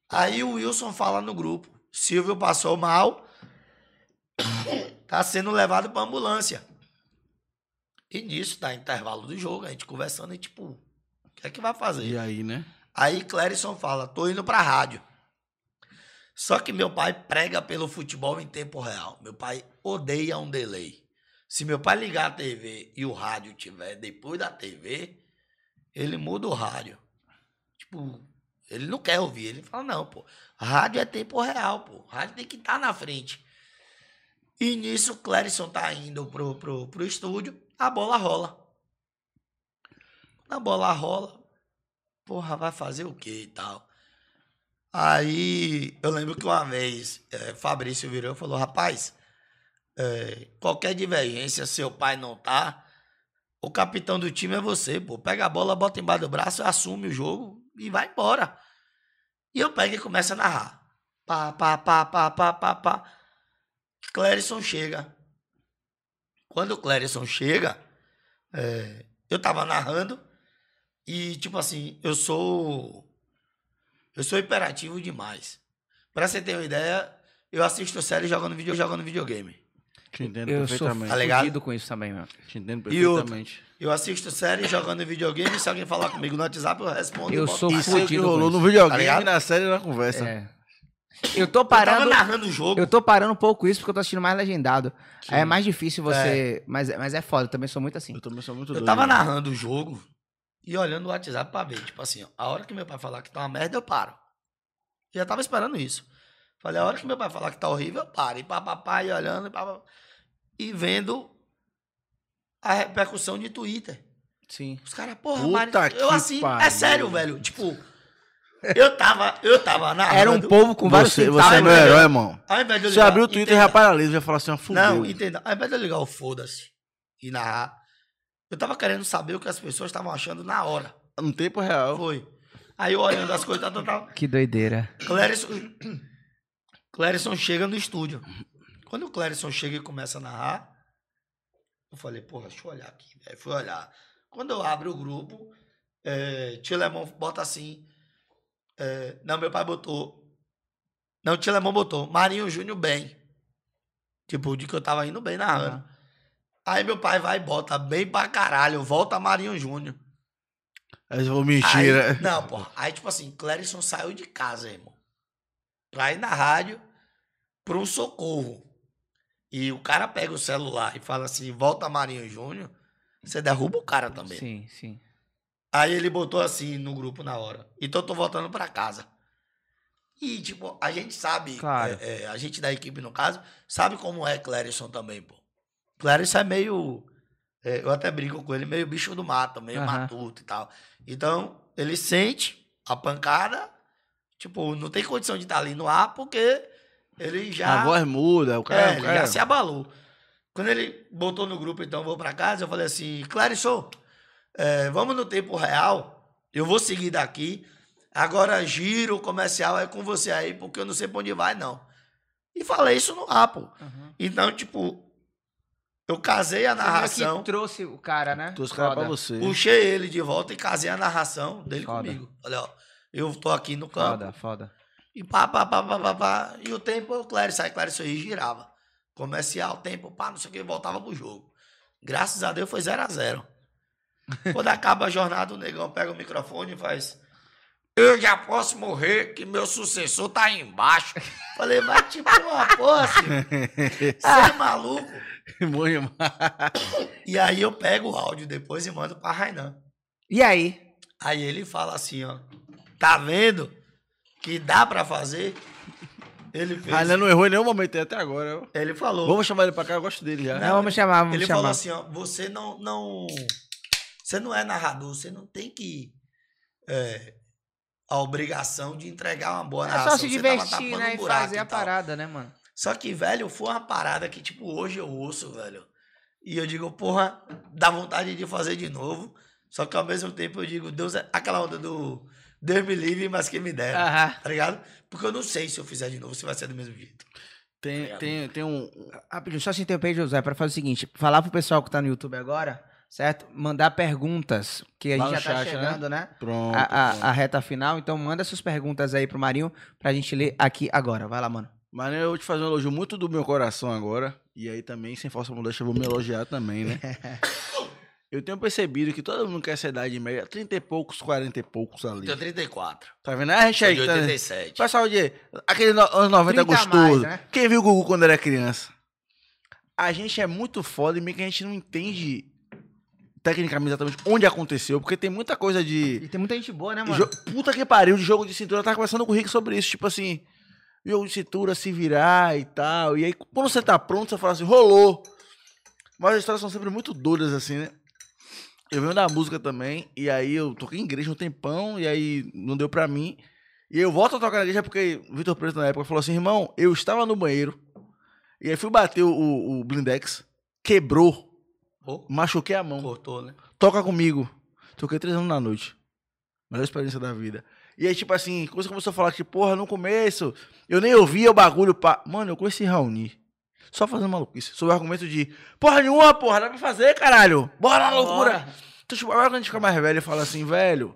Aí o Wilson fala no grupo: Silvio passou mal, tá sendo levado pra ambulância. E nisso, tá intervalo do jogo, a gente conversando e tipo, o que é que vai fazer? E aí, né? Aí Clérison fala: tô indo pra rádio. Só que meu pai prega pelo futebol em tempo real. Meu pai odeia um delay. Se meu pai ligar a TV e o rádio tiver depois da TV, ele muda o rádio. Tipo, ele não quer ouvir. Ele fala: não, pô, rádio é tempo real, pô. Rádio tem que estar na frente. E nisso, Clérison tá indo pro, pro, pro estúdio, a bola rola. Quando a bola rola, porra, vai fazer o quê e tal. Aí eu lembro que uma vez eh, Fabrício virou e falou: rapaz, eh, qualquer divergência, seu pai não tá, o capitão do time é você, pô. Pega a bola, bota embaixo do braço, assume o jogo e vai embora. E eu pego e começo a narrar. Pá, pá, pá, pá, pá, pá, pá. Clérison chega. Quando o Clérison chega, eh, eu tava narrando e, tipo assim, eu sou. Eu sou hiperativo demais. Pra você ter uma ideia, eu assisto série jogando, video, jogando videogame. Te entendo Eu sou perfeitamente. Tá ligado? fudido com isso também, meu. Te entendo E perfeitamente. Eu assisto série jogando videogame. Se alguém falar comigo no WhatsApp, eu respondo. Eu sou Isso é o que fudido rolou com no Tá videogame, ligado? na série e na conversa. É. Eu tô Eu tava parando. narrando o jogo. Eu tô parando um pouco isso porque eu tô assistindo mais legendado. Sim. Aí é mais difícil você. Mas, é- mas é foda, eu também sou muito assim. Eu também sou muito Eu doido. tava narrando o jogo e olhando o WhatsApp pra ver. Tipo assim, ó, a hora que meu pai falar que tá uma merda, eu paro. Já tava esperando isso. Falei, a hora que meu pai falar que tá horrível, eu paro. E papapá, e olhando, e, papapá, e vendo a repercussão de Twitter. Sim. Os caras, porra, Puta que eu assim, é pariu. sério, velho. Tipo, eu tava, eu tava narrando. Era um povo com vários Você, você é meu herói, irmão. Ao invés de eu Você ligar- abriu o Twitter e entenda- já paralisa, já fala assim, ó, fudeu. Não, entenda. Ao invés de eu ligar o foda-se e narrar, eu tava querendo saber o que as pessoas estavam achando na hora, No tempo real. Foi. Aí eu olhando as coisas, tal, tal, tal. Que doideira. Clérison, [COUGHS] Clérison chega no estúdio. Quando o Clérison chega e começa a narrar, eu falei, porra, deixa eu olhar aqui. Aí fui olhar. Quando eu abro o grupo, é, Tio Lemon bota assim. é, não, meu pai botou. Não, o Tio Lemon botou. Marinho Júnior bem. Tipo, de que eu tava indo bem narrando. Aham. Aí meu pai vai e bota bem pra caralho. Volta Marinho Júnior. Aí eu vou mentira. Aí, não, porra. Aí, tipo assim, Clérison saiu de casa, irmão. Pra ir na rádio pra um socorro. E o cara pega o celular e fala assim, volta Marinho Júnior, você derruba o cara também. Sim, sim. Aí ele botou assim no grupo na hora. Então eu tô voltando pra casa. E, tipo, a gente sabe, Claro. é, é, a gente da equipe, no caso, sabe como é Clérison também, pô. Clérison é meio. é, eu até brinco com ele, meio bicho do mato, meio Aham. matuto e tal. Então, ele sente a pancada, tipo, não tem condição de estar ali no ar, porque ele já. A voz muda, o cara. É, o ele já se abalou. Quando ele botou no grupo, então, vou pra casa, eu falei assim, Clarisson, é, vamos no tempo real, eu vou seguir daqui, agora giro comercial é com você aí, porque eu não sei pra onde vai, não. E falei isso no ar, pô. Uhum. Então, tipo, eu casei a Você narração, que trouxe o cara, né? Trouxe o cara pra você. puxei ele de volta e casei a narração dele Foda. comigo. Falei, ó, eu tô aqui no campo, Foda, foda. e pá, pá, pá, pá, pá, pá. E o tempo, o Clarice, sai Clarice aí girava. Comercial, tempo, pá, não sei o que, voltava pro jogo. Graças a Deus foi 0 a 0 [LAUGHS] Quando acaba a jornada, o negão pega o microfone e faz. Eu já posso morrer, que meu sucessor tá aí embaixo. [LAUGHS] Falei, vai tipo uma porra. Você é maluco? [LAUGHS] Demais. E aí eu pego o áudio depois e mando pra Rainan. E aí? Aí ele fala assim, ó. Tá vendo que dá pra fazer? Ele fez. Ainda não errou em nenhum momento até agora. Ele falou. Vamos chamar ele pra cá, eu gosto dele já. Não, vamos chamar, vamos Ele chamar. falou assim, ó, você não, não, você não é narrador, você não tem que é, a obrigação de entregar uma boa É narração. só se divertir, né? E fazer a parada, né, mano? Só que, velho, foi uma parada que, tipo, hoje eu ouço, velho. E eu digo, porra, dá vontade de fazer de novo. Só que ao mesmo tempo eu digo, Deus é aquela onda do Deus me livre, mas quem me dera. Aham. Tá ligado? Porque eu não sei se eu fizer de novo, se vai ser do mesmo jeito. Tem, tem, tem um. Rapidinho, só se interromper, José, para fazer o seguinte: falar pro pessoal que tá no YouTube agora, certo? Mandar perguntas, que a Lá gente já tá chat, né? chegando, né? Pronto. A, a- pronto. a reta final. Então, manda suas perguntas aí pro Marinho pra gente ler aqui agora. Vai lá, mano. Mas eu vou te fazer um elogio muito do meu coração agora. E aí também, sem falsa modéstia, eu vou me elogiar também, né? [LAUGHS] eu tenho percebido que todo mundo quer essa idade média, 30 e poucos, 40 e poucos ali. Tenho 34. Tá vendo? A gente Sou aí de que tá... 87. Pessoal de aquele no- anos 90 30 a mais, gostoso. né? Quem viu o Gugu quando era criança? A gente é muito foda e meio que a gente não entende tecnicamente exatamente onde aconteceu, porque tem muita coisa de E tem muita gente boa, né, mano? Puta que pariu, de jogo de cintura. Eu tava conversando com o Rick sobre isso. Tipo assim, jogo de cintura, se virar e tal. E aí, quando você tá pronto, você fala assim, rolou. Mas as histórias são sempre muito doidas, assim, né? Eu venho da música também. E aí eu toquei em igreja um tempão. E aí não deu pra mim. E eu volto a tocar na igreja porque o Vitor Preto na época falou assim: irmão, eu estava no banheiro. E aí fui bater o, o, o Blindex. Quebrou. Pô, Machuquei a mão cortou, né? toca comigo. Toquei três anos na noite. Melhor experiência da vida. E aí, tipo assim, quando você começou a falar que, porra, no começo, eu nem ouvia o bagulho, pá. Mano, eu conheci Raoni. Só fazendo maluquice. Sob o argumento de, porra nenhuma, porra, dá pra fazer, caralho. Bora na loucura. Então, tipo, agora quando a gente fica mais velho e fala assim, velho,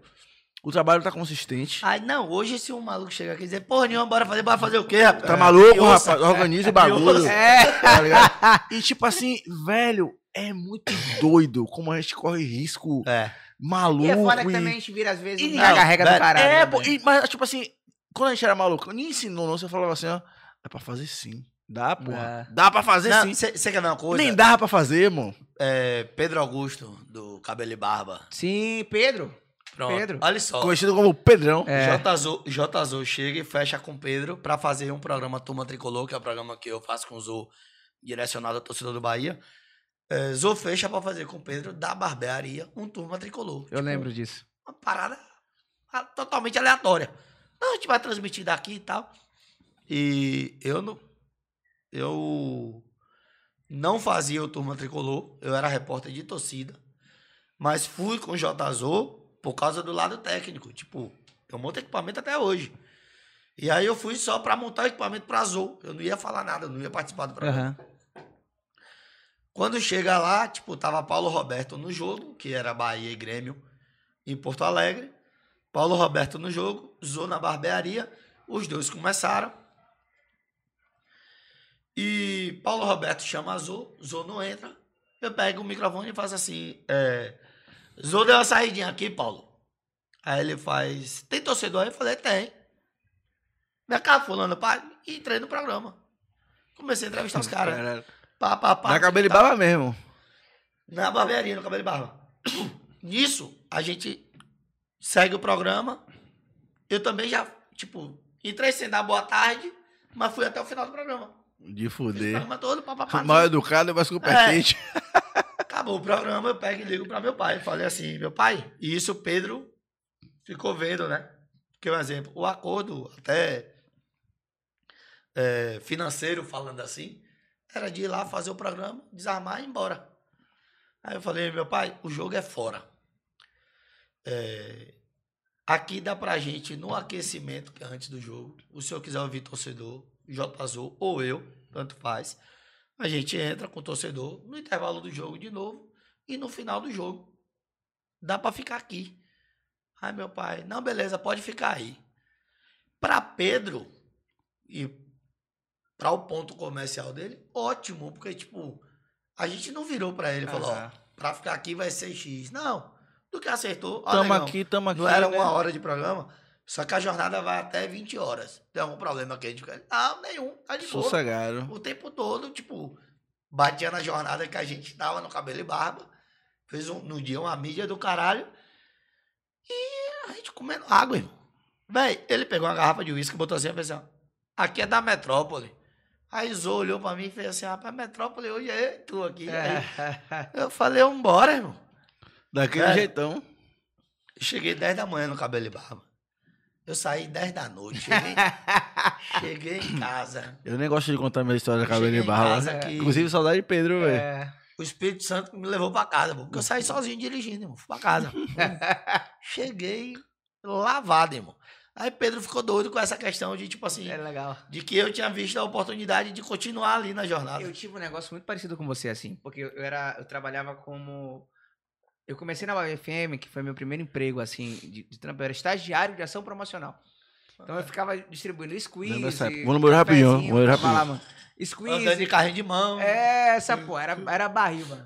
o trabalho tá consistente. Ai, não, hoje se um maluco chegar aqui e dizer, porra nenhuma, bora fazer, bora fazer o quê, rapaz? Tá maluco, rapaz? Organiza o bagulho. É. Tá ligado? [LAUGHS] E tipo assim, velho, é muito doido como a gente corre risco É. maluco. E é foda que e- também a gente vira, às vezes, E um não, carrega do caralho. É, né, pô, e- mas tipo assim, quando a gente era maluco, nem ensinou, não. Você falava assim, ó, é pra fazer sim. Dá, porra. Dá pra fazer sim. Você quer ver uma coisa? Nem dá pra fazer, mano. É, Pedro Augusto, do Cabelo e Barba. Sim, Pedro. Pronto. Pedro. Olha só. Conhecido como Pedrão. É. JZO, JZO chega e fecha com Pedro pra fazer um programa Turma Tricolor, que é o programa que eu faço com o Zô, direcionado à torcida do Bahia. É, fecha pra fazer com Pedro da barbearia um Turma Tricolor. Eu Tipo, lembro disso. Uma parada totalmente aleatória. Não, a gente vai transmitir daqui e tal. E eu não. Eu não fazia o Turma Tricolor, eu era repórter de torcida. Mas fui com o JZO por causa do lado técnico. Tipo, eu monto equipamento até hoje. E aí eu fui só pra montar o equipamento pra Azul. Eu não ia falar nada, não ia participar do programa. Aham. Quando chega lá, tipo, tava Paulo Roberto no jogo, que era Bahia e Grêmio, em Porto Alegre. Paulo Roberto no jogo, Zô na barbearia. Os dois começaram. E Paulo Roberto chama a Zô, Zô não entra. Eu pego o microfone e faço assim: é, Zô deu uma saidinha aqui, Paulo. Aí ele faz: Tem torcedor aí? Eu falei: Tem. Vem cá, fulano, pá. E entrei no programa. Comecei a entrevistar os [LAUGHS] caras. Pá, pá, pá. Na cabelo e Tá. baba mesmo. Na barbearia, no cabelo e barba. Nisso, a gente segue o programa. Eu também já, tipo, entrei sem dar boa tarde, mas fui até o final do programa. De o fuder. programa todo, pá, pá, pá, Mal educado, mas competente. [LAUGHS] Acabou o programa, eu pego e ligo pra meu pai. Falei assim, meu pai, e isso o Pedro ficou vendo, né? Porque, um exemplo, o acordo até é, financeiro, falando assim, era de ir lá fazer o programa, desarmar e ir embora. Aí eu falei, meu pai, o jogo é fora. É, aqui dá pra gente, no aquecimento, que é antes do jogo, o senhor quiser ouvir torcedor, J. Azul ou eu, tanto faz, a gente entra com o torcedor no intervalo do jogo de novo e no final do jogo. Dá pra ficar aqui. Aí meu pai, não, beleza, pode ficar aí. Pra Pedro e para o ponto comercial dele, ótimo, porque tipo, a gente não virou pra ele e falou, ó, pra ficar aqui vai ser X. Não, do que acertou. ó, Tamo aqui, tamo aqui. Não era né? uma hora de programa, só que a jornada vai até 20 horas. Tem algum problema que a gente fica? Não, nenhum, tá de boa. Sossegado. O tempo todo, tipo, batia na jornada que a gente tava no cabelo e barba. Fez um, no dia uma mídia do caralho. E a gente comendo água, irmão. Véi, ele pegou uma garrafa de uísque, botou assim e fez assim, ó. Aqui é da Metrópole. Aí Zô olhou pra mim e fez assim, rapaz, Metrópole hoje é tu aqui. É. Aí eu falei, vambora, irmão. Daquele É. jeitão. Cheguei 10 da manhã no cabelo e barba. Eu saí 10 da noite. Cheguei, [LAUGHS] cheguei em casa. Eu nem gosto de contar minha história da cabelo Cheguei e barba. casa aqui. Inclusive, saudade de Pedro, velho. É. O Espírito Santo me levou pra casa, porque eu saí sozinho dirigindo, irmão. Fui pra casa. [LAUGHS] Cheguei lavado, irmão. Aí Pedro ficou doido com essa questão de, tipo assim, É legal. de que eu tinha visto a oportunidade de continuar ali na jornada. Eu tive um negócio muito parecido com você, assim, porque eu era, eu trabalhava como. Eu comecei na UFM, que foi meu primeiro emprego, assim, de, de trampo. Eu era estagiário de ação promocional. Então eu ficava distribuindo squeeze. Vou no banheiro rapidinho, vou no rapidinho. mano. Andando de Squeeze. carrinho de mão, É, essa, pô, era, era barril, mano.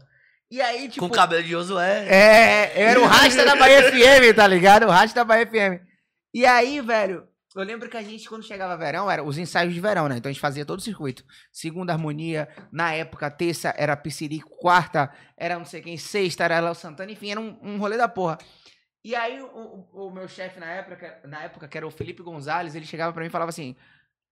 E aí, tipo. com cabelo de Josué. É, eu era o rasta da Bahia FM, tá ligado? O rasta da Bahia FM. E aí, velho, eu lembro que a gente, quando chegava verão, era os ensaios de verão, né? Então a gente fazia todo o circuito. Segunda harmonia, na época, terça era Piscirico, quarta era não sei quem, sexta era Léo Santana, enfim, era um, um rolê da porra. E aí, o, o- o meu chefe na época, na época, que era o Felipe Gonzalez, ele chegava pra mim e falava assim.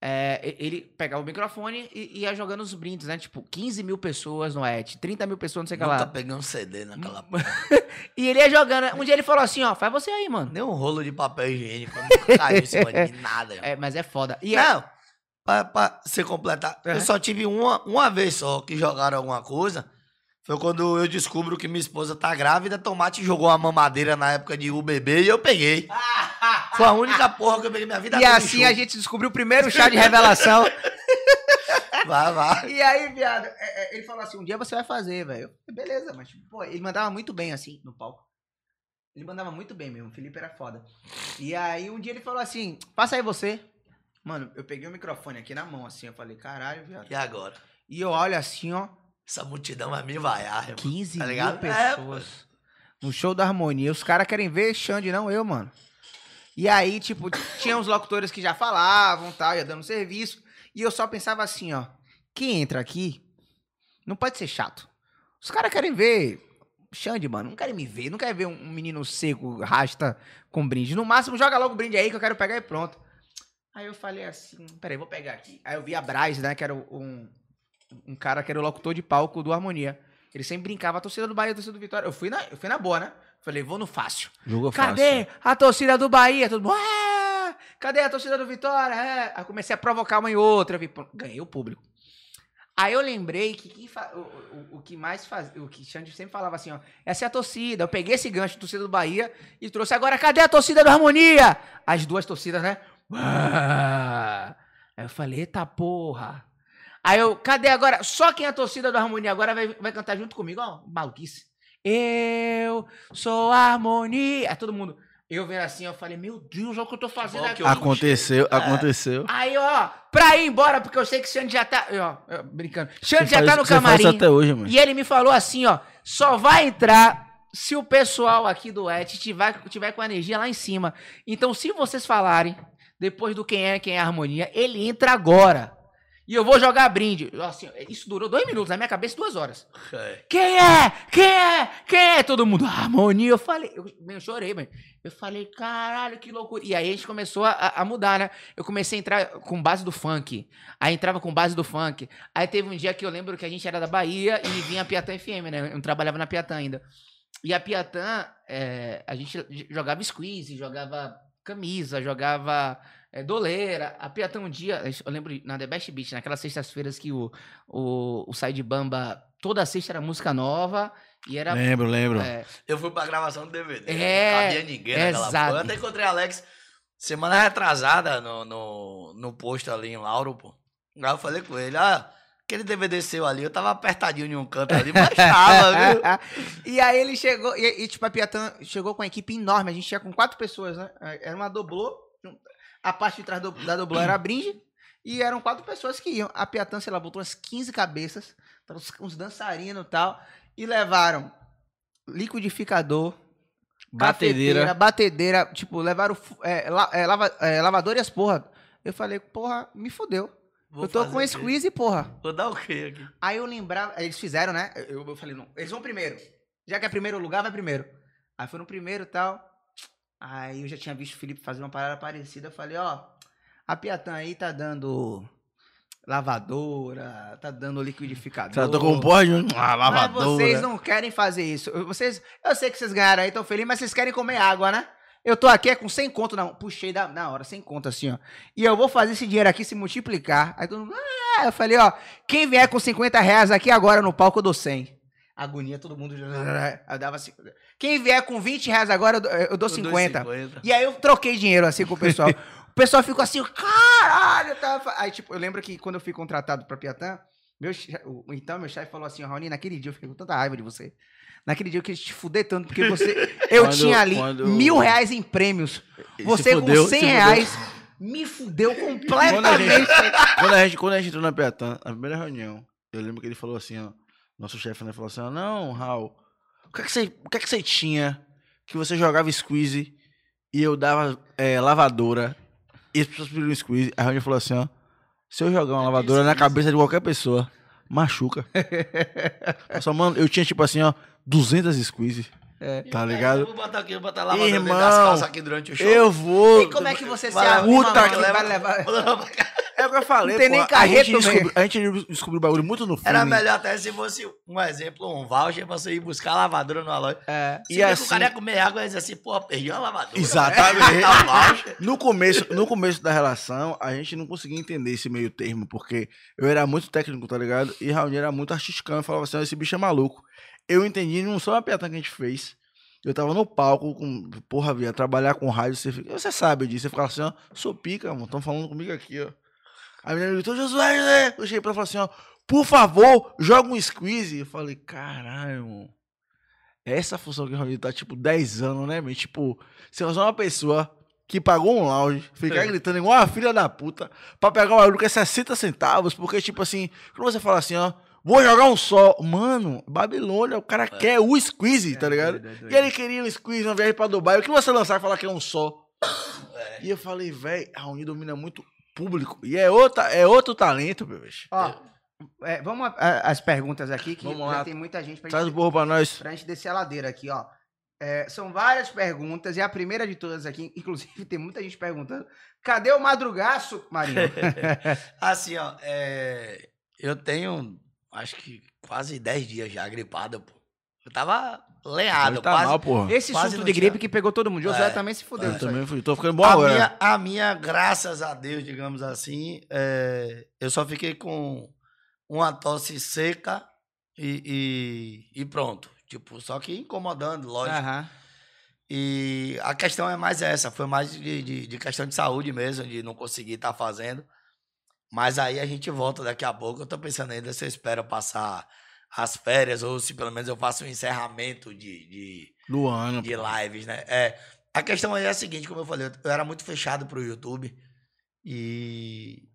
É, ele pegava o microfone e ia jogando os brindes, né? Tipo, 15 mil pessoas no ET, 30 mil pessoas, não sei o que lá. Nunca peguei um CD naquela porra. [LAUGHS] E ele ia jogando. Um dia ele falou assim, ó, faz você aí, mano. Nem um rolo de papel higiênico. Nunca caiu em cima de [LAUGHS] nada. É, mas é foda. E aí, Não, pra, pra você completar, É. eu só tive uma, uma vez só que jogaram alguma coisa. Foi quando eu descubro que minha esposa tá grávida, Tomate jogou uma mamadeira na época de UBB e eu peguei. [LAUGHS] Foi a única porra que eu peguei minha vida e assim a gente descobriu o primeiro chá de revelação. [LAUGHS] Vai, vai. e aí, viado, é, é, ele falou assim: um dia você vai fazer, velho. Eu falei, Beleza, mas, pô, ele mandava muito bem, assim, no palco. Ele mandava muito bem mesmo, o Felipe era foda. E aí, um dia ele falou assim: passa aí você. Mano, eu peguei o microfone aqui na mão, assim, eu falei, caralho, viado. E agora? E eu olho assim, ó, Essa multidão vai me vaiar, irmão. 15 Tá mil ligado? É, pessoas. no show da harmonia. Os caras querem ver Xande, não eu, mano. E aí, tipo, tinha uns locutores que já falavam, tal, ia dando serviço. E eu só pensava assim, ó. Quem entra aqui não pode ser chato. Os caras querem ver Xande, mano. Não querem me ver. Não querem ver um menino seco, rasta com brinde. No máximo, joga logo o brinde aí que eu quero pegar e pronto. Aí eu falei assim, peraí, vou pegar aqui. Aí eu vi a Braz, né, que era um, um cara que era o locutor de palco do Harmonia. Ele sempre brincava, a torcida do Bahia, a torcida do Vitória. Eu fui na, eu fui na boa, né? Falei, vou no fácil. Jogou fácil. Cadê a torcida do Bahia? Todo mundo, "É! Cadê a torcida do Vitória? É. Aí comecei a provocar uma e outra. vi, Ganhei o público. Aí eu lembrei que, o, o- o que mais faz, o que Xande sempre falava assim, ó, essa é a torcida. Eu peguei esse gancho, torcida do Bahia, e trouxe agora, cadê a torcida do Harmonia? As duas torcidas, né? Ah! [LAUGHS] Aí eu falei, eita porra. Aí eu, cadê agora? Só quem é a torcida do Harmonia agora vai, vai cantar junto comigo, ó, maluquice. Eu sou a Harmonia. Aí todo mundo, eu vendo assim, eu falei, meu Deus, olha o que eu tô fazendo Bom aqui. que eu- Aconteceu, aconteceu. Aí, ó, pra ir embora, porque eu sei que o Xande já tá. Ó, brincando. Xande já tá no camarim. até hoje, mano. E ele me falou assim, ó, só vai entrar se o pessoal aqui do Et tiver, tiver com a energia lá em cima. Então, se vocês falarem, depois do quem é, quem é a harmonia, ele entra agora. E eu vou jogar brinde. Assim, isso durou dois minutos, na minha cabeça, duas horas. É. Quem é? Quem é? Quem é? Todo mundo, harmonia. Eu falei, eu, eu chorei, mano. Eu falei, caralho, que loucura. E aí a gente começou a, a mudar, né? Eu comecei a entrar com base do funk. Aí entrava com base do funk. Aí teve um dia que eu lembro que a gente era da Bahia e vinha a Piatã FM, né? Eu não trabalhava na Piatã ainda. E a Piatã, é, a gente jogava squeeze, jogava camisa, jogava é, doleira. A Piatã um dia, eu lembro na The Best Beat, naquelas sextas-feiras que o, o, o Sai de Bamba, toda sexta era música nova e era... Lembro, lembro. é, Eu fui pra gravação do DVD. É, Não cabia ninguém naquela exato. porra. Eu até encontrei Alex semana retrasada no, no, no posto ali em Lauro, pô. Aí eu falei com ele, ah, aquele DVD seu ali, eu tava apertadinho em um canto ali, mas tava, viu? [LAUGHS] e aí ele chegou, e, e, tipo, a Piatã chegou com uma equipe enorme, a gente tinha com quatro pessoas, né? Era uma doblô, a parte de trás do- da doblô era a brinde, e eram quatro pessoas que iam. A Piatã, sei lá, botou umas 15 cabeças, uns, uns dançarinos e tal, e levaram liquidificador, Batedeira. batedeira, tipo, levaram é, la- é, lava, é, lavador e as porra. Eu falei, porra, me fudeu. Vou eu tô com o quê? squeeze, porra. Vou dar o quê aqui? Aí eu lembrava, eles fizeram, né? Eu, eu falei, não, eles vão primeiro. Já que é primeiro lugar, vai primeiro. Aí foi no primeiro e tal. Aí eu já tinha visto o Felipe fazer uma parada parecida. Eu falei, ó, a Piatã aí tá dando lavadora, tá dando liquidificador. Tratou como pode? Ah, Mas lavadora. vocês não querem fazer isso. Vocês, eu sei que vocês ganharam aí, tão felizes, mas vocês querem comer água, né? Eu tô aqui é com 100 conto, não. Puxei da, na hora, 100 conto assim, ó. E eu vou fazer esse dinheiro aqui se multiplicar. Aí todo mundo, ah, eu falei, ó, quem vier com 50 reais aqui agora no palco, eu dou 100. Agonia, todo mundo. Eu dava 50. Quem vier com 20 reais agora, eu dou, eu dou 50. E aí eu troquei dinheiro assim com o pessoal. [LAUGHS] o pessoal ficou assim, caralho, tá. Aí, tipo, eu lembro que quando eu fui contratado pra Piatã, meu, então meu chefe falou assim, Raoni, naquele dia eu fiquei com tanta raiva de você. Naquele dia eu queria te fuder tanto, porque você. [LAUGHS] Eu Quando- tinha ali quando- mil reais em prêmios. Você fudeu, com 100 se fudeu. reais me fudeu Quando a, completamente. gente, [LAUGHS] quando, a gente, quando a gente entrou na Piatã, na primeira reunião, eu lembro que ele falou assim, ó. Nosso chefe né, falou assim, ó, não, Raul, o que, é que, você, o que é que você tinha que você jogava squeeze e eu dava é, lavadora e as pessoas pediram squeeze? A reunião falou assim, ó, se eu jogar uma lavadora na cabeça de qualquer pessoa, machuca. Eu Só, mano, eu tinha tipo assim, ó, 200 squeeze. Tá Eu ligado? vou botar aqui, vou botar dentro Irmão, das calças aqui durante o show. Eu vou. E como é que você se Vai, arruma, puta que que leva- vai levar... É o que eu falei, Não tem nem pô, carreto a gente, mesmo. descobriu, a gente descobriu o bagulho muito no filme. Era melhor até se fosse um exemplo, um voucher pra você ir buscar a lavadora numa loja. É. Se E e assim, o cara ia comer água, ia dizer assim, pô, perdi a lavadora. Exatamente. [LAUGHS] Tá. No começo, no começo da relação, a gente não conseguia entender esse meio termo, porque eu era muito técnico, tá ligado? E Raoni era muito artisticão, eu falava assim, "Ó, esse bicho é maluco. Eu entendi, não só uma piada que a gente fez. Eu tava no palco, com, porra, via, trabalhar com rádio, você, fica- você sabe disso, você ficava assim, ó, sou pica, mano, tão falando comigo aqui, ó. A menina gritou, Josué, José! Eu cheguei pra ela e falei assim, ó, por favor, joga um squeeze. Eu falei, caralho, mano. Essa função que o Raoni tá, tipo, 10 anos, né, meu? Tipo, você é uma pessoa que pagou um lounge, ficar É. gritando igual uma filha da puta, pra pegar um bagulho que é 60 centavos, porque, tipo assim, quando você fala assim, ó, vou jogar um só, mano, Babilônia, o cara quer o squeeze, tá ligado? doido, é. E ele queria um squeeze, uma viagem pra Dubai, o que você lançar e falar que é um só? E eu falei, velho, a Raoni domina muito público, e é, outra, é outro talento, meu bicho. Ó, é, vamos as perguntas aqui, que Vamos lá. tem muita gente pra Traz gente, burro pra nós. pra gente descer a ladeira aqui, ó. É, são várias perguntas, e a primeira de todas aqui, [LAUGHS] inclusive tem muita gente perguntando, cadê o madrugaço, Marinho? [LAUGHS] Assim, ó, é, eu tenho, acho que quase 10 dias já gripado, pô. Eu tava lenhado, Ele tá quase. mal, porra. Esse Quase surto de tinha. gripe que pegou todo mundo. Josué É, também se fudeu. Eu também fui, tô ficando bom a, agora. minha, a minha, graças a Deus, digamos assim, é, eu só fiquei com uma tosse seca e, e, e pronto. Tipo, só que incomodando, lógico. E a questão é mais essa, foi mais de, de, de questão de saúde mesmo, de não conseguir estar fazendo. Mas aí a gente volta daqui a pouco. Eu tô pensando ainda se eu espero passar as férias ou se pelo menos eu faço um encerramento de, de, Do ano. de lives, né? É, a questão aí é a seguinte, como eu falei, eu era muito fechado pro YouTube e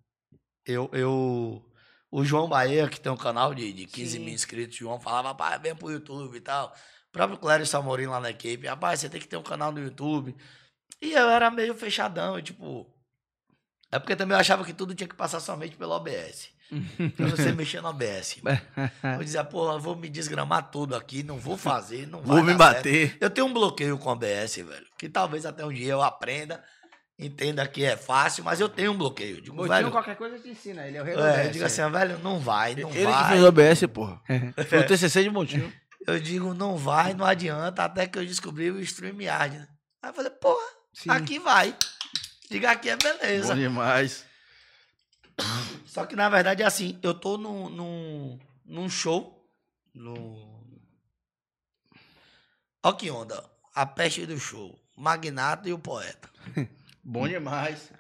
eu, eu o João Bahia, que tem um canal de, de 15 Sim. mil inscritos, o João falava, rapaz, vem pro YouTube e tal. O próprio Clério Samorim lá na equipe, rapaz, você tem que ter um canal no YouTube. E eu era meio fechadão, e, tipo... É porque também eu achava que tudo tinha que passar somente pelo OBS. Pra você mexer no. Eu dizia, porra, eu vou me desgramar tudo aqui, não vou fazer, não vai Vou me dar certo. bater. Eu tenho um bloqueio com o OBS, velho. Que talvez até um dia eu aprenda, entenda que é fácil, mas eu tenho um bloqueio. Eu Digo, Botinho, velho, qualquer coisa te ensina. Ele é o rei do é, eu digo assim, velho, não vai, não Ele que vai. fez o OBS, porra. [LAUGHS] Foi o TCC de Montinho. [LAUGHS] Eu digo, não vai, não adianta, até que eu descobri o StreamYard. Né? Aí eu falei, porra, Sim. aqui vai. Diga aqui é beleza. Bom demais. Só que na verdade é assim, eu tô num, num, num show. No... Ó que onda. A peste do show. Magnata e o poeta. [LAUGHS] Bom demais.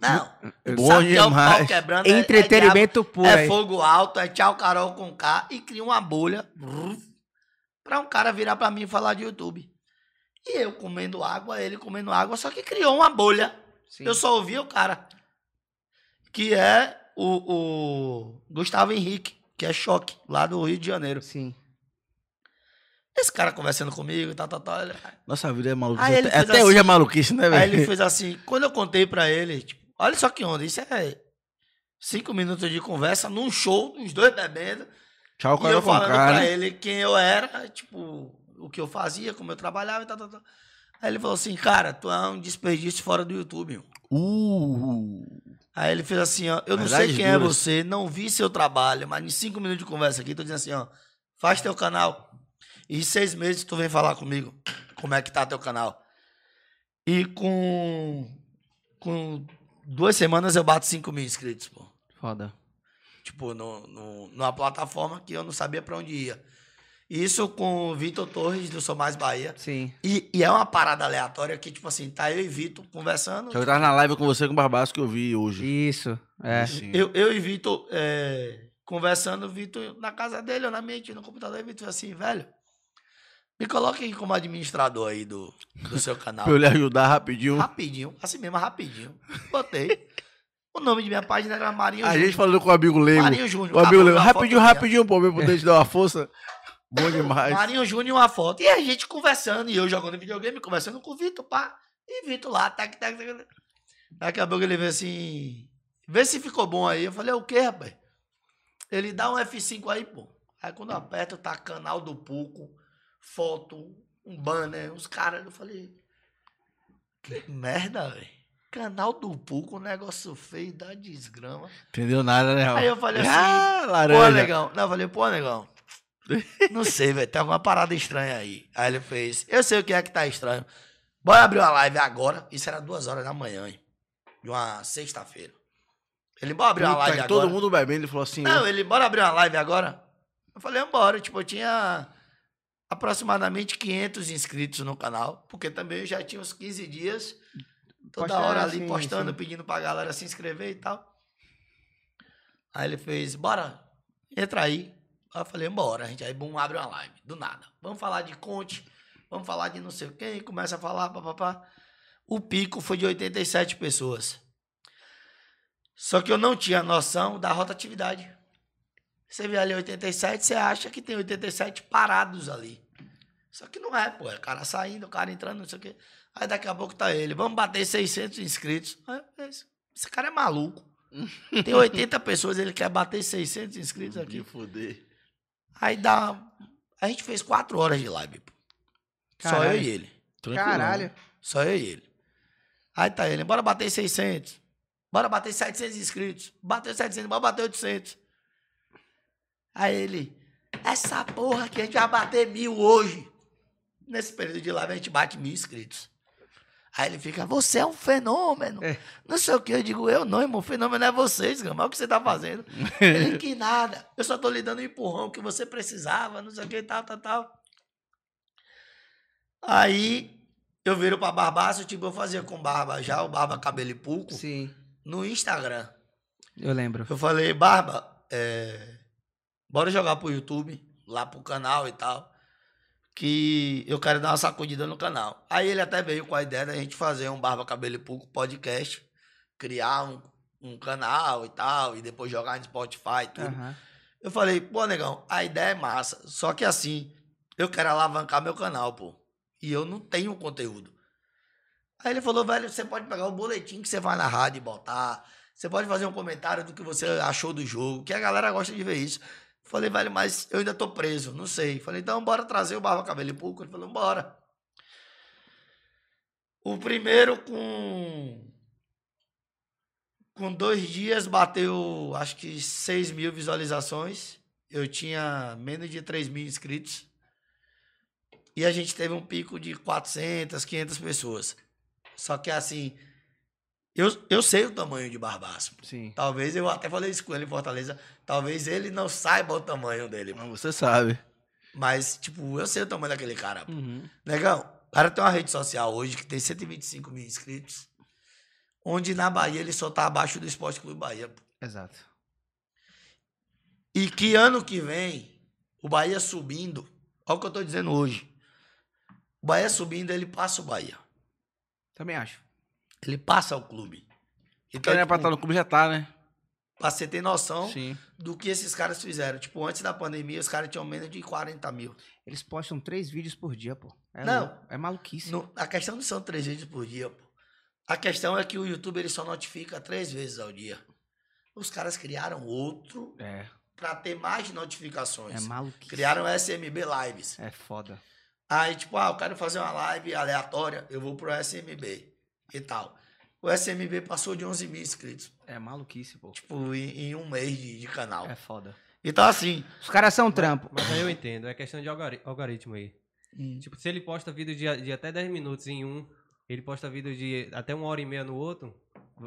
Não. Bom sabe que é o demais. pau quebrando, é- é Entretenimento puro. É, fogo alto, é tchau Carol com K e cria uma bolha pra um cara virar pra mim e falar de YouTube. E eu comendo água, ele comendo água, só que criou uma bolha. Sim. Eu só ouvi o cara. Que é o, o Gustavo Henrique, que é choque, lá do Rio de Janeiro. Sim. Esse cara conversando comigo e tal, tal, tal. ele- Nossa vida é maluquice. Até, fez até assim- hoje é maluquice, né, Aí ele velho? fez assim, quando eu contei pra ele, tipo, olha só que onda, isso é cinco minutos de conversa num show, os dois bebendo. Tchau, E cara eu falando cara. pra ele quem eu era, tipo, o que eu fazia, como eu trabalhava e tal, tal, tal. Aí ele falou assim, cara, tu é um desperdício fora do YouTube. Uh, Aí ele fez assim, ó, eu não sei Verdades quem é você, não vi seu trabalho, mas em cinco minutos de conversa aqui, tô dizendo assim, ó, faz teu canal. E em seis meses tu vem falar comigo como é que tá teu canal. E com, com duas semanas eu bato 5 mil inscritos, pô. Foda. Tipo, no, no, numa plataforma que eu não sabia pra onde ia. Isso com o Vitor Torres, do Sou Mais Bahia. Sim. E, e é uma parada aleatória que, tipo assim, tá eu e Vitor conversando. eu tava na live com você com o Barbaço que eu vi hoje. Isso. É. Sim. Eu, eu e Vitor é, conversando, Vitor na casa dele, ou na minha, no computador, e Vitor assim, velho, me coloque aí como administrador aí do, do seu canal. [LAUGHS] Pra eu lhe ajudar rapidinho. Rapidinho, assim mesmo, rapidinho. Botei. O nome de minha página era Marinho A Júnior. gente falou com o amigo Leigo. Marinho Júnior. O amigo Leigo. Rapidinho, rapidinho, pô, pra eu poder te dar uma força. Bom demais. Marinho Júnior uma foto. E a gente conversando, e eu jogando videogame, conversando com o Vitor, pá. E Vitor lá, tac, tac, tac. Daqui a pouco ele veio assim, vê se ficou bom aí. Eu falei, é o quê, rapaz? Ele dá um F5 aí, pô. Aí quando eu aperto, tá canal do Puco, foto, um banner, uns caras. Eu falei, que merda, velho. Canal do Puco, um negócio feio da desgrama. Entendeu nada, né? Aí eu falei [LAUGHS] assim, ah, Pô, laranja. negão. Não, eu falei, pô, negão. Não sei, velho. Tem alguma parada estranha aí. Aí ele fez. Eu sei o que é que tá estranho. Bora abrir uma live agora. Isso era duas horas da manhã, hein? De uma sexta-feira. Ele, bora abrir uma live agora. todo mundo bebendo, ele falou assim. Não, ele, bora abrir uma live agora? Eu falei, bora. Tipo, eu tinha aproximadamente 500 inscritos no canal. Porque também eu já tinha uns 15 dias. Toda Postando, hora ali sim, postando, sim. pedindo pra galera se inscrever e tal. Aí ele fez, bora, entra aí. Aí eu falei, bora. A gente aí, bum, abre uma live. Do nada. Vamos falar de Conte, vamos falar de não sei quem. Começa a falar, papapá. O pico foi de 87 pessoas. Só que eu não tinha noção da rotatividade. Você vê ali 87, você acha que tem 87 parados ali. Só que não é, pô. É cara saindo, o cara entrando, não sei o quê. Aí daqui a pouco tá ele. Vamos bater 600 inscritos. Esse, esse cara é maluco. [LAUGHS] Tem 80 pessoas, ele quer bater 600 inscritos Que aqui. foder. Aí dá. A gente fez quatro horas de live, pô. Só eu e ele. Tranquilão. Caralho. Só eu e ele. Aí tá ele, bora bater 600. Bora bater 700 inscritos. Bateu 700, bora bater 800. Aí ele, essa porra que a gente vai bater mil hoje. Nesse período de live a gente bate mil inscritos. Aí ele fica, você é um fenômeno. É. Não sei o que. Eu digo, eu não, irmão. O fenômeno é vocês, Gama. Olha o que você tá fazendo. [LAUGHS] ele, que nada. Eu só tô lhe dando um empurrão que você precisava, não sei o que, tal, tal, tal. Aí eu viro pra Barbaço, tipo, eu fazia com Barba já, o Barba Cabelo e Pulco, Sim, no Instagram. eu lembro. Eu falei, Barba, é, bora jogar pro YouTube, lá pro canal e tal, que eu quero dar uma sacudida no canal. Aí ele até veio com a ideia da gente fazer um Barba Cabelo e Pouco podcast, criar um, um canal e tal, e depois jogar no Spotify e tudo. Aham. Eu falei, pô, negão, a ideia é massa, só que assim, eu quero alavancar meu canal, pô, e eu não tenho conteúdo. Aí ele falou, velho, você pode pegar o boletim que você vai na rádio e botar, você pode fazer um comentário do que você achou do jogo, que a galera gosta de ver isso. Falei, velho, mas eu ainda tô preso, não sei. Falei, então bora trazer o Barba Cabelo Pouco. Ele falou, bora. O primeiro com. Com dois dias bateu, acho que 6 mil visualizações. Eu tinha menos de 3 mil inscritos. E a gente teve um pico de 400, 500 pessoas. Só que assim, eu, eu sei o tamanho de Barbaço. Sim. Talvez eu até falei isso com ele em Fortaleza. Talvez ele não saiba o tamanho dele. Mas você sabe. Mas, tipo, eu sei o tamanho daquele cara. Uhum. Negão, o cara tem uma rede social hoje que tem 125 mil inscritos. Onde na Bahia ele só tá abaixo do Esporte Clube Bahia. pô. Exato. E que ano que vem, o Bahia subindo, olha o que eu tô dizendo hoje. O Bahia subindo, ele passa o Bahia. Também acho. Ele passa o clube. Então, Quem é pra tipo, estar no clube já tá, né? pra você ter noção Sim. do que esses caras fizeram. Tipo, antes da pandemia, os caras tinham menos de 40 mil. Eles postam três vídeos por dia, pô. É Não. louco. É maluquice. No- a questão não são três vídeos por dia, pô. A questão é que o YouTube ele só notifica três vezes ao dia. Os caras criaram outro É. pra ter mais notificações. É maluquice. Criaram SMB Lives. É foda. Aí, tipo, ah, eu quero fazer uma live aleatória, eu vou pro SMB e tal. O SMB passou de 11 mil inscritos, É maluquice, pô. tipo, em, em um mês de, de canal. É foda. Então, assim, Os caras são trampo. Mas aí eu entendo, é questão de algori- algoritmo aí. Hum. Tipo, se ele posta vídeo de, de até 10 minutos em um, ele posta vídeo de até uma hora e meia no outro,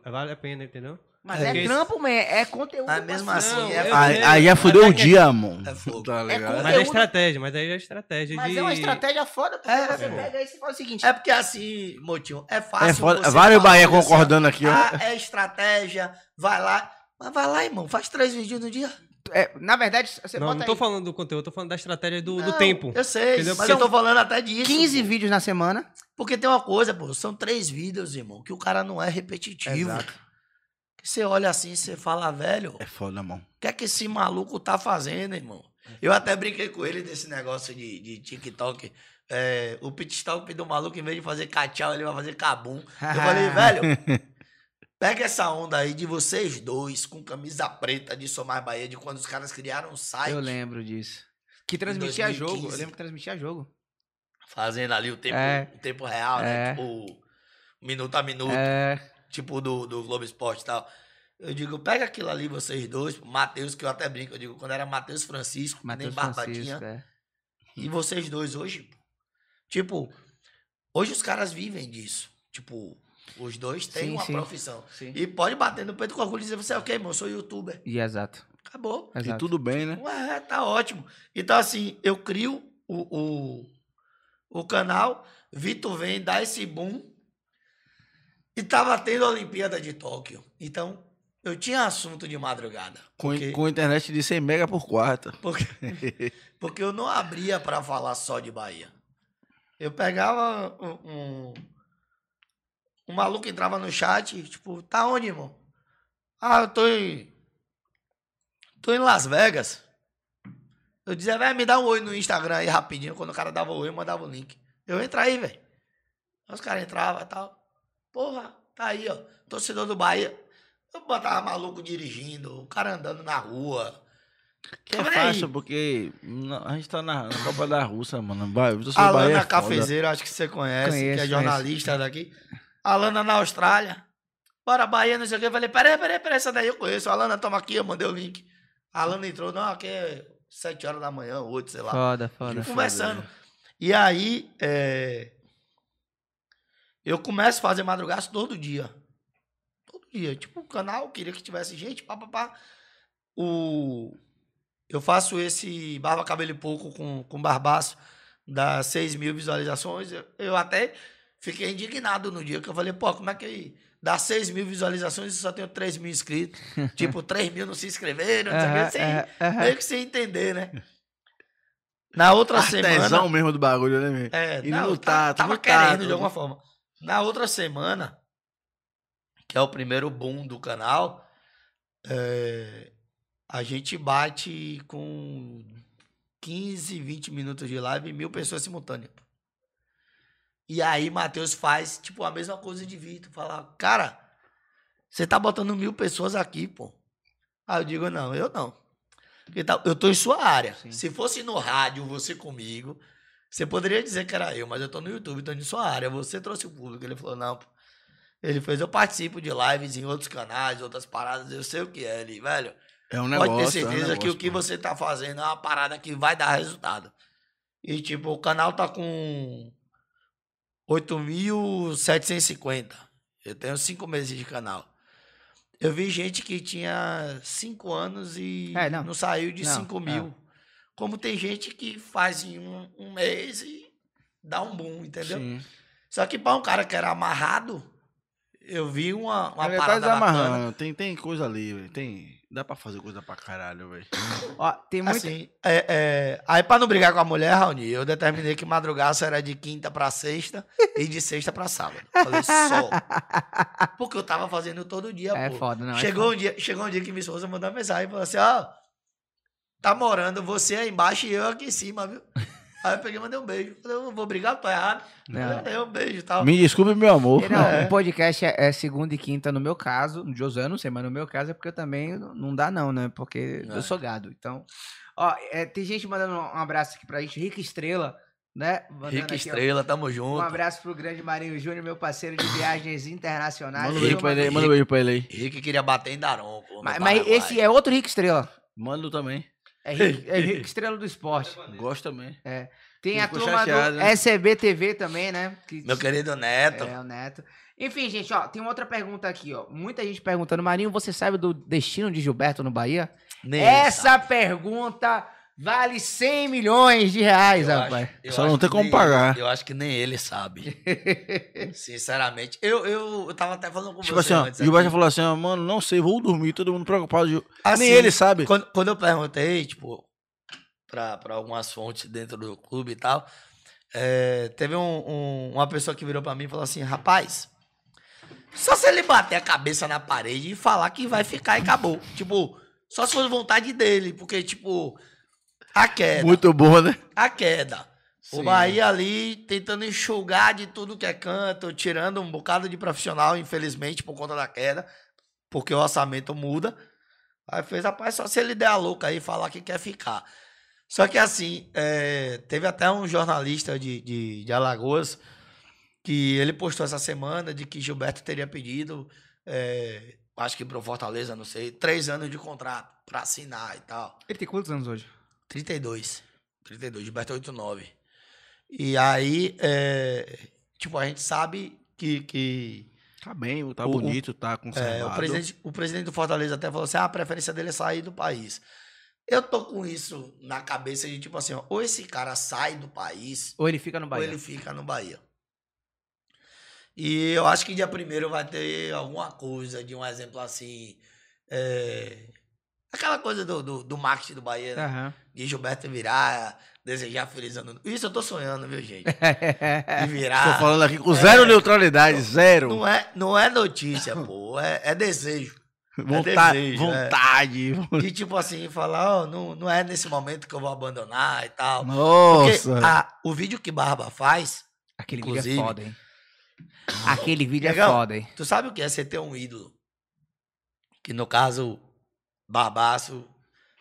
vale a pena, entendeu? Mas É é, trampo, man. É conteúdo. Mas mesmo assim, Não, é Aí, aí já mas fudeu é o que- dia, mano. É fogo. Tá ligado? com- Mas é estratégia, mas aí é estratégia Mas de... é uma estratégia foda, porque É, você pô. pega aí e você fala o seguinte. É porque assim, Motinho, é fácil. É foda. você Vários Bahia assim, concordando aqui, ó. Ah, é estratégia, vai lá. Mas vai lá, irmão, faz três vídeos no dia. é, na verdade, você Não, bota não tô aí falando do conteúdo, tô falando da estratégia do, do Não, tempo. Eu sei, Entendeu? mas eu tô falando até disso. 15 pô. vídeos na semana. Porque tem uma coisa, pô, são três vídeos, irmão, que o cara não é repetitivo. Exato. Que você olha assim e você fala, velho, o É foda, mano. que é que esse maluco tá fazendo, irmão? Eu até brinquei com ele desse negócio de, de TikTok. É, o pit stop do maluco, em vez de fazer cachau, ele vai fazer cabum. Eu falei, [LAUGHS] velho, pega essa onda aí de vocês dois com camisa preta de Somar Bahia, de quando os caras criaram um site. Eu lembro disso. Que transmitia 2015. jogo. Eu lembro que transmitia jogo. Fazendo ali o tempo, É. o tempo real, É. né? Tipo, minuto a minuto. É. tipo do, do Globo Esporte e tal. Eu digo, pega aquilo ali, vocês dois, Matheus, que eu até brinco, eu digo, quando era Matheus Francisco, Matheus nem Barbadinha, Francisco, é. e vocês dois hoje, tipo, hoje os caras vivem disso. Tipo, os dois têm Sim, uma sim. profissão. Sim. E pode bater no peito com orgulho e dizer, você é o quê, irmão? Eu sou youtuber. E exato. Acabou. E exato. tudo bem, né? Ué, tá ótimo. Então, assim, eu crio o, o, o canal, Vitor vem, dá esse boom. E tava tendo a Olimpíada de Tóquio. Então, eu tinha assunto de madrugada. Com, Porque, com internet de 100 mega por quarta. porque, [LAUGHS] porque eu não abria para falar só de Bahia. Eu pegava um, um, um maluco entrava no chat, tipo, tá onde, irmão? Ah, eu tô em. Tô em Las Vegas. Eu dizia, velho, me dá um oi no Instagram aí rapidinho. Quando o cara dava o oi, eu mandava o link. Eu entra aí, velho. Os caras entravam e tal. Porra, tá aí, ó. Torcedor do Bahia. Eu botava maluco dirigindo, o cara andando na rua. Que é fácil, porque a gente tá na, na Copa da Rússia, mano. A Bahia, Alana é foda. Cafezeiro, acho que você conhece, Conheço, que é jornalista daqui. A Alana na Austrália. Bora, Bahia, não sei o que. Eu falei, peraí, peraí, peraí, essa daí eu conheço. A Alana, toma aqui, eu mandei o link. A Alana entrou, não, aqui é sete horas da manhã, oito, sei lá. Foda, foda. conversando. E aí, é, eu começo a fazer madrugaço todo dia. Todo dia. Tipo, o canal, queria que tivesse gente, pá, pá, pá. O... Eu faço esse Barba Cabelo e Pouco com, com Barbaço, dá 6 mil visualizações. Eu, eu até fiquei indignado no dia que eu falei, pô, como é que dá 6 mil visualizações e só tenho 3 mil inscritos? [LAUGHS] tipo, 3 mil não se inscreveram, não sei o Aham, quê, sem, aham, aham. meio que sem entender, né? Na outra semana. Artesão mesmo do bagulho, né, meu? É, E não, tá- tato, tava no querendo de alguma forma. Na outra semana, que é o primeiro boom do canal, é, a gente bate com 15, 20 minutos de live e mil pessoas simultâneas. E aí, Matheus faz, tipo, a mesma coisa de Vitor. Fala, cara, você tá botando mil pessoas aqui, pô. Aí eu digo, não, eu não. Tá- eu tô em sua área. Sim. Se fosse no rádio, você comigo, você poderia dizer que era eu, mas eu tô no YouTube, tô em sua área. Você trouxe o público. Ele falou, não, pô. Ele fez, eu participo de lives em outros canais, outras paradas, eu sei o que é. Ele, velho, É um negócio. pode ter é um certeza que negócio, o que você tá fazendo é uma parada que vai dar resultado. E, tipo, o canal tá com 8.750. Eu tenho cinco meses de canal. Eu vi gente que tinha cinco anos e É, não. não. saiu de Não, 5 mil. Como tem gente que faz em um, um mês e dá um boom, entendeu? Sim. Só que para um cara que era amarrado, eu vi uma, uma Ele tá parada bacana. desamarrando. Tem, tem coisa ali, velho. Tem... Dá pra fazer coisa pra caralho, velho. [LAUGHS] Ó, tem muito. Assim, é, é, aí pra não brigar com a mulher, Raoni, eu determinei que madrugaço era de quinta pra sexta e de sexta pra sábado. Falei só. [LAUGHS] Porque eu tava fazendo todo dia, É pô. foda, não. é chegou, foda. um dia, chegou um dia que minha esposa mandou uma mensagem e falou assim: ó, tá morando você aí embaixo e eu aqui em cima, viu? [LAUGHS] Aí eu peguei e mandei um beijo. Falei, eu vou brigar, tô errado. Não. Mandei um beijo e tal. Me desculpe, meu amor. E Não, o podcast é, é segunda e quinta no meu caso. No José eu não sei, mas no meu caso é porque eu também não dá não, né? Porque É. eu sou gado. Então, ó, é, tem gente mandando um abraço aqui pra gente. Rica Estrela, né? Mandando Rica aqui, ó, Estrela, tamo Um junto. abraço pro grande Marinho Júnior, meu parceiro de viagens internacionais. Manda um beijo pra ele aí. Manda um beijo pra ele aí. Rick queria bater em Daron, pô. Mas, mas esse é outro Rica Estrela. Manda também. É Rica, [LAUGHS] é Rica Estrela do esporte. Gosto também. Tem a turma chateado, do né? TV também, né? Que- Meu querido Neto. É, o Neto. Enfim, gente, ó, tem outra pergunta aqui, ó. Muita gente perguntando, Marinho, você sabe do destino de Gilberto no Bahia? Nem Essa sabe. pergunta vale 100 milhões de reais, Eu rapaz. acho- Só não tem como pagar. ele- eu acho que nem ele sabe. [LAUGHS] Sinceramente. Eu, eu, eu tava até falando com Tipo você assim, antes. Gilberto aqui. falou assim, mano, não sei, vou dormir, todo mundo preocupado. Gil- Assim, Nem ele sabe. Quando, quando eu perguntei, tipo, pra, pra algumas fontes dentro do clube e tal, é, teve um- um- uma pessoa que virou pra mim e falou assim, rapaz, só se ele bater a cabeça na parede e falar que vai ficar e acabou. Tipo, só se for vontade dele, porque, tipo, a queda. Muito bom, né? a queda. O Sim. Bahia ali tentando enxugar de tudo que é canto, tirando um bocado de profissional, infelizmente, por conta da queda, porque o orçamento muda. Aí fez, rapaz, só se ele der a louca aí e falar que quer ficar. Só que assim, é, teve até um jornalista de, de, de Alagoas que ele postou essa semana de que Gilberto teria pedido, é, acho que pro Fortaleza, não sei, três anos de contrato para assinar e tal. Ele tem quantos anos hoje? 32. 32, Gilberto 89. E aí, é, tipo, a gente sabe que, que Tá bem, tá O- bonito, tá conservado. é, o, presidente, o presidente do Fortaleza até falou assim: ah, a preferência dele é sair do país. Eu tô com isso na cabeça de tipo assim, ó, ou esse cara sai do país, Ou ele fica no ou Bahia? ele fica no Bahia. E eu acho que dia primeiro vai ter alguma coisa de um exemplo assim. é, aquela coisa do, do, do marketing do Bahia, né? Aham. de Gilberto virar, desejar feliz ano. Isso eu tô sonhando, viu, gente? [LAUGHS] De virar. Tô falando aqui com zero É. neutralidade, zero. Não é, não é notícia, pô. É, é desejo. Vontade, desejo, é. vontade. De tipo assim, falar, ó, não, não é nesse momento que eu vou abandonar e tal. Porque Nossa. a- o vídeo que Barba faz, Aquele vídeo é foda, hein? Aquele vídeo é Negão, foda, hein? tu sabe o que é você ter um ídolo? Que no caso, Barbaço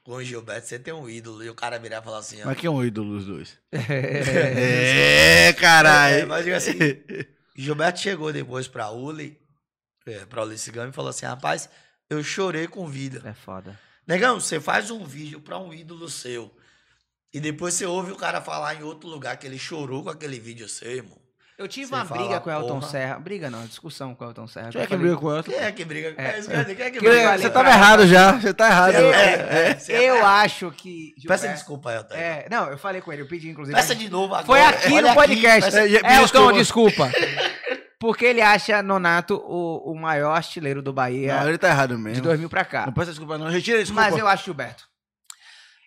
com o Gilberto, você tem um ídolo e o cara virar e falar assim, ó. Mas quem é um ídolo dos dois? É, É, caralho. É, mas diga assim, Gilberto chegou depois pra Uli, é, pra Uli Cigano e falou assim, rapaz, eu chorei com vida. É foda. Negão, você faz um vídeo pra um ídolo seu e depois você ouve o cara falar em outro lugar que ele chorou com aquele vídeo seu, irmão. Eu tive Você uma briga com o Elton porra. Serra. Briga não, discussão com o Elton Serra. Quem é que falei- briga com ela? Quem é que briga? É, É, eu ia dizer, quem é que briga? Você tava errado já, você tá errado. Eu, É, é, você é eu acho que. Peça Gilberto- desculpa, Elton. É, não, eu falei com ele, eu pedi inclusive. Peça de novo agora. Foi aqui Olha no podcast. peça- É, Elton, desculpa. desculpa. [LAUGHS] Porque ele acha Nonato o, o maior artilheiro do Bahia Não, ele tá errado de mesmo. 2000 pra cá. Não peça desculpa, não. Retira a desculpa. Mas eu acho Gilberto.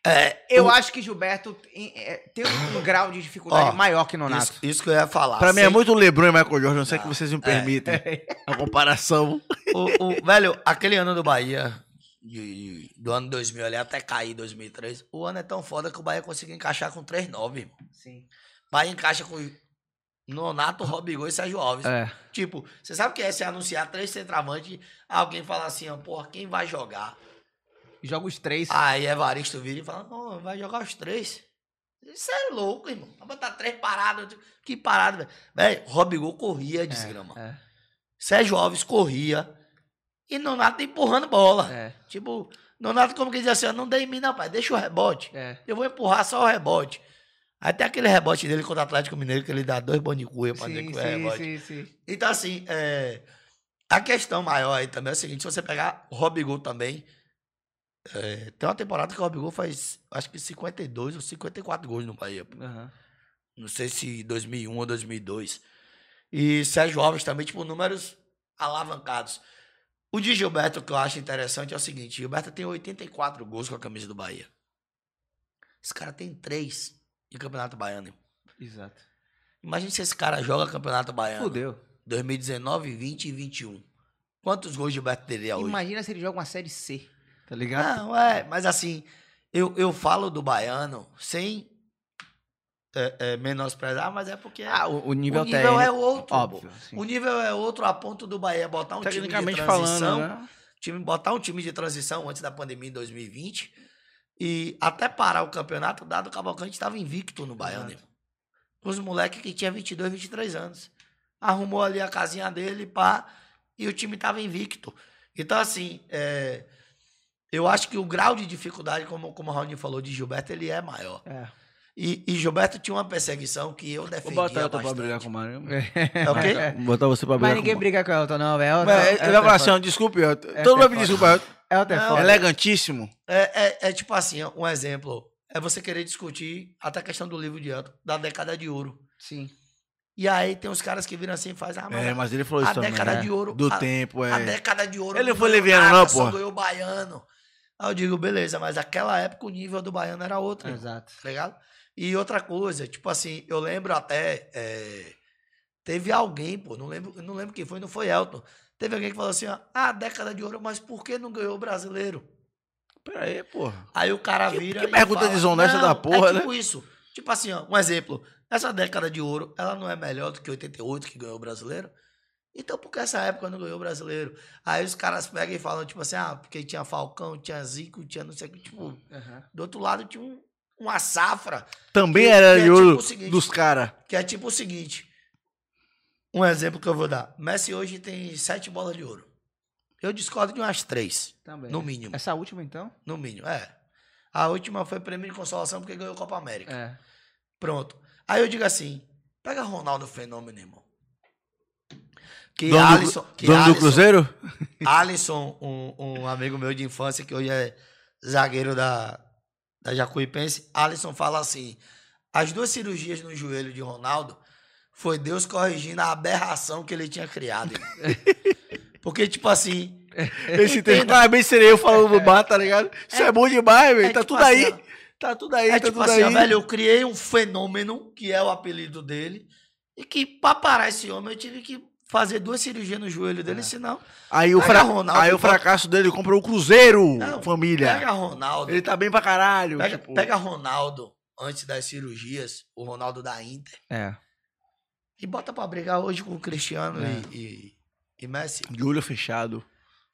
É, Eu o- acho que Gilberto tem, é, tem um grau de dificuldade Ó, maior que Nonato. Isso, isso que eu ia falar. Pra mim é muito LeBron e Michael Jordan, não sei Não, que vocês me é. permitem [LAUGHS] a comparação. o, o- velho, aquele ano do Bahia, de- de- do ano 2000 ali até cair 2003, o ano é tão foda que o Bahia conseguiu encaixar com 3-9, irmão. Sim. Bahia encaixa com Nonato, Robigol e Sérgio Alves. É. Tipo, você sabe o que é se anunciar três centravantes, alguém fala assim, ó, porra, quem vai jogar? Joga os três. Aí Evaristo vira e fala, não, vai jogar os três. Isso é louco, irmão. Vai botar três paradas. Que parada, velho. Velho, Robigol corria, desgrama. é, Sérgio Alves corria. E Nonato empurrando bola. é, Tipo, Nonato como que diz assim, não dê em mim não, pai, deixa o rebote. é. Eu vou empurrar só o rebote. Aí tem aquele rebote dele contra o Atlético Mineiro, que ele dá dois bons de cuia pra dizer Sim, que é sim, rebote. sim, sim. Então, assim, é, a questão maior aí também é o seguinte: se você pegar o Robigol também, é, tem uma temporada que o Robigol faz, acho que 52 ou 54 gols no Bahia. Aham. Não sei se 2001 ou 2002. E Sérgio Alves também, tipo, números alavancados. O de Gilberto, que eu acho interessante, é o seguinte: Gilberto tem 84 gols com a camisa do Bahia. Esse cara tem três em Campeonato Baiano. Exato. Imagina se esse cara joga Campeonato Baiano. Fudeu. 2019, 20 e 21. Quantos gols Gilberto teria hoje? Imagina se ele joga uma série C. Tá ligado? Não, é, mas assim, eu, eu falo do baiano sem é, é, menosprezar, mas é porque Ah, o, o nível, o nível é outro. Óbvio. pô. sim. O nível é outro a ponto do Bahia botar um time de transição, falando, né? time, botar um time de transição antes da pandemia em 2020 e até parar o campeonato, dado o Cavalcante estava invicto no Baiano. Os moleques que tinha 22, 23 anos. Arrumou ali a casinha dele, pá, e o time estava invicto. Então, assim, é, eu acho que o grau de dificuldade, como, como o Raul falou, de Gilberto, ele é maior. É. E, e Gilberto tinha uma perseguição que eu Vou defendia botar eu pra brigar com o Mário. É o quê? [LAUGHS] Vou botar você pra brigar Mas ninguém com briga com o Elton, não. É Elton. Mas ele Elton vai é falar assim, foda. ó, desculpe, Elton. É Todo mundo me desculpa, Elton. Elton é Não, foda. Elegantíssimo. É, é, é tipo assim, um exemplo. É você querer discutir até a questão do livro de Elton, da década de ouro. Sim. E aí tem uns caras que viram assim e fazem, ah, mas É, mas ele falou a isso também. década né? de ouro. Do a, tempo, a é. década de ouro. Ele não foi ganhou leviano, não, só pô. ganhou o baiano. Aí eu digo, beleza, mas aquela época o nível do baiano era outro. Exato. Tá ligado? E outra coisa, tipo assim, eu lembro até. é, teve alguém, pô, não lembro, não lembro quem foi, não foi Elton. Teve alguém que falou assim, ó, ah, década de ouro, mas por que não ganhou o brasileiro? Pera aí, porra. Aí o cara Que- vira. que e pergunta fala, desonesta "Não, da porra, é tipo isso. Tipo assim, ó, um exemplo. Essa década de ouro, ela não é melhor do que 88 que ganhou o brasileiro? Então por que essa época não ganhou o brasileiro? Aí os caras pegam e falam, tipo assim, ah, porque tinha Falcão, tinha Zico, tinha não sei o que. Tipo, Aham. do outro lado tinha um- uma safra, Também Que- era que é de ouro tipo o seguinte. dos caras. que é tipo o seguinte. Um exemplo que eu vou dar. Messi hoje tem sete bolas de ouro. Eu discordo de umas três, Também. no mínimo. Essa última, então? No mínimo, é. A última foi prêmio de consolação porque ganhou a Copa América. É. Pronto. Aí eu digo assim: pega Ronaldo Fenômeno, irmão. Que Dono, Alisson. do, Que dono do Alisson, Cruzeiro? [LAUGHS] Alisson, um, um amigo meu de infância, que hoje é zagueiro da, da Jacuipense, Alisson fala assim: as duas cirurgias no joelho de Ronaldo foi Deus corrigindo a aberração que ele tinha criado. [LAUGHS] Porque, tipo assim. Esse tempo claramente seria eu falando do bar, tá ligado? Isso é, bom demais, velho. é tá tipo tudo aí. assim, ó. Tá tudo aí, É tá tipo tudo assim, aí. velho, eu criei um fenômeno, que é o apelido dele, e que pra parar esse homem eu tive que fazer duas cirurgias no joelho dele, senão. Aí o, fra... Ronaldo aí o fracasso dele comprou o Cruzeiro, Não, família. Pega Ronaldo. Ele tá bem pra caralho. Pega, tipo, pega Ronaldo antes das cirurgias, o Ronaldo da Inter, É. e bota pra brigar hoje com o Cristiano É. e, e, e Messi. De olho fechado.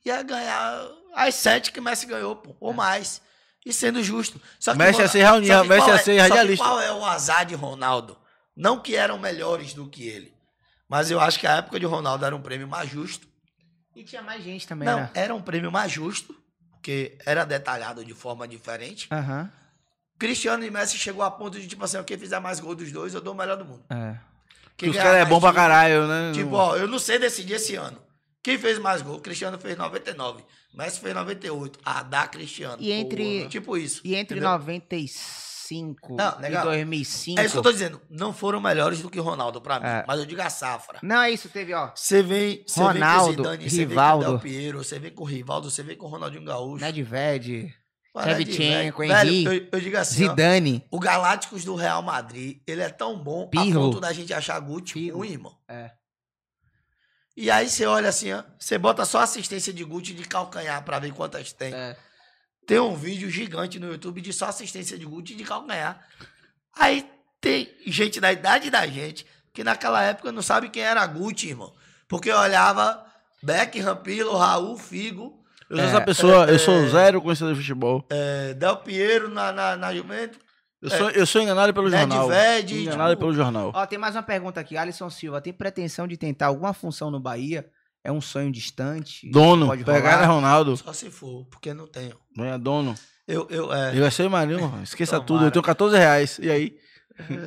Ia ganhar as sete que Messi ganhou, pô, ou mais. E sendo justo. Só que Messi ia ser reuni- só que Messi ia é- ser só que radialista. Qual é o azar de Ronaldo? Não que eram melhores do que ele. Mas eu acho que a época de Ronaldo era um prêmio mais justo. E tinha mais gente também, Não, né? era um prêmio mais justo, porque era detalhado de forma diferente. Aham. Cristiano e Messi chegou a ponto de, tipo assim, quem fizer mais gol dos dois, eu dou o melhor do mundo. É. Que os caras é mais bom pra caralho, né? Tipo, ó, eu não sei decidir esse ano. Quem fez mais gol? Cristiano fez 99. Messi fez 98. Ah, dá Cristiano. E entre- Porra. Tipo isso. E entre entendeu? 95 Não, e legal. 2005. É isso que eu tô dizendo. Não foram melhores do que Ronaldo pra mim. É. Mas eu digo a safra. Não, é isso, teve, ó. Você vem, Ronaldo, vem com o Zidane, você vem com Rivaldo. o Del Piero, você vem com o Rivaldo, você vem com o Ronaldinho Gaúcho. Nedved, Shevchenko, Henry, eu, eu digo assim, ó, Zidane. o Galácticos do Real Madrid, ele é tão bom Pirlo. a ponto da gente achar Gucci Pirlo. ruim, irmão. É. E aí você olha assim, ó, você bota só assistência de Gucci de calcanhar pra ver quantas tem. É. Tem um vídeo gigante no YouTube de só assistência de Gucci de calcanhar. Aí tem gente da idade da gente que naquela época não sabe quem era Gucci, irmão. Porque olhava Beckham, Pirlo, Raul, Figo, Eu sou essa pessoa, eu sou zero conhecedor de futebol. eh, Del Piero na, na, na Juventus. Eu sou, eu sou enganado pelo jornal. Nedved, Enganado tipo, pelo jornal. Ó, tem mais uma pergunta aqui. Alisson Silva, tem pretensão de tentar alguma função no Bahia? É um sonho distante? Dono, Pode pegar é Ronaldo. Só se for, porque não tenho. Não é dono. Eu, eu, é, Ele vai ser Marinho, esqueça Tomara. tudo. Eu tenho 14 reais. E aí?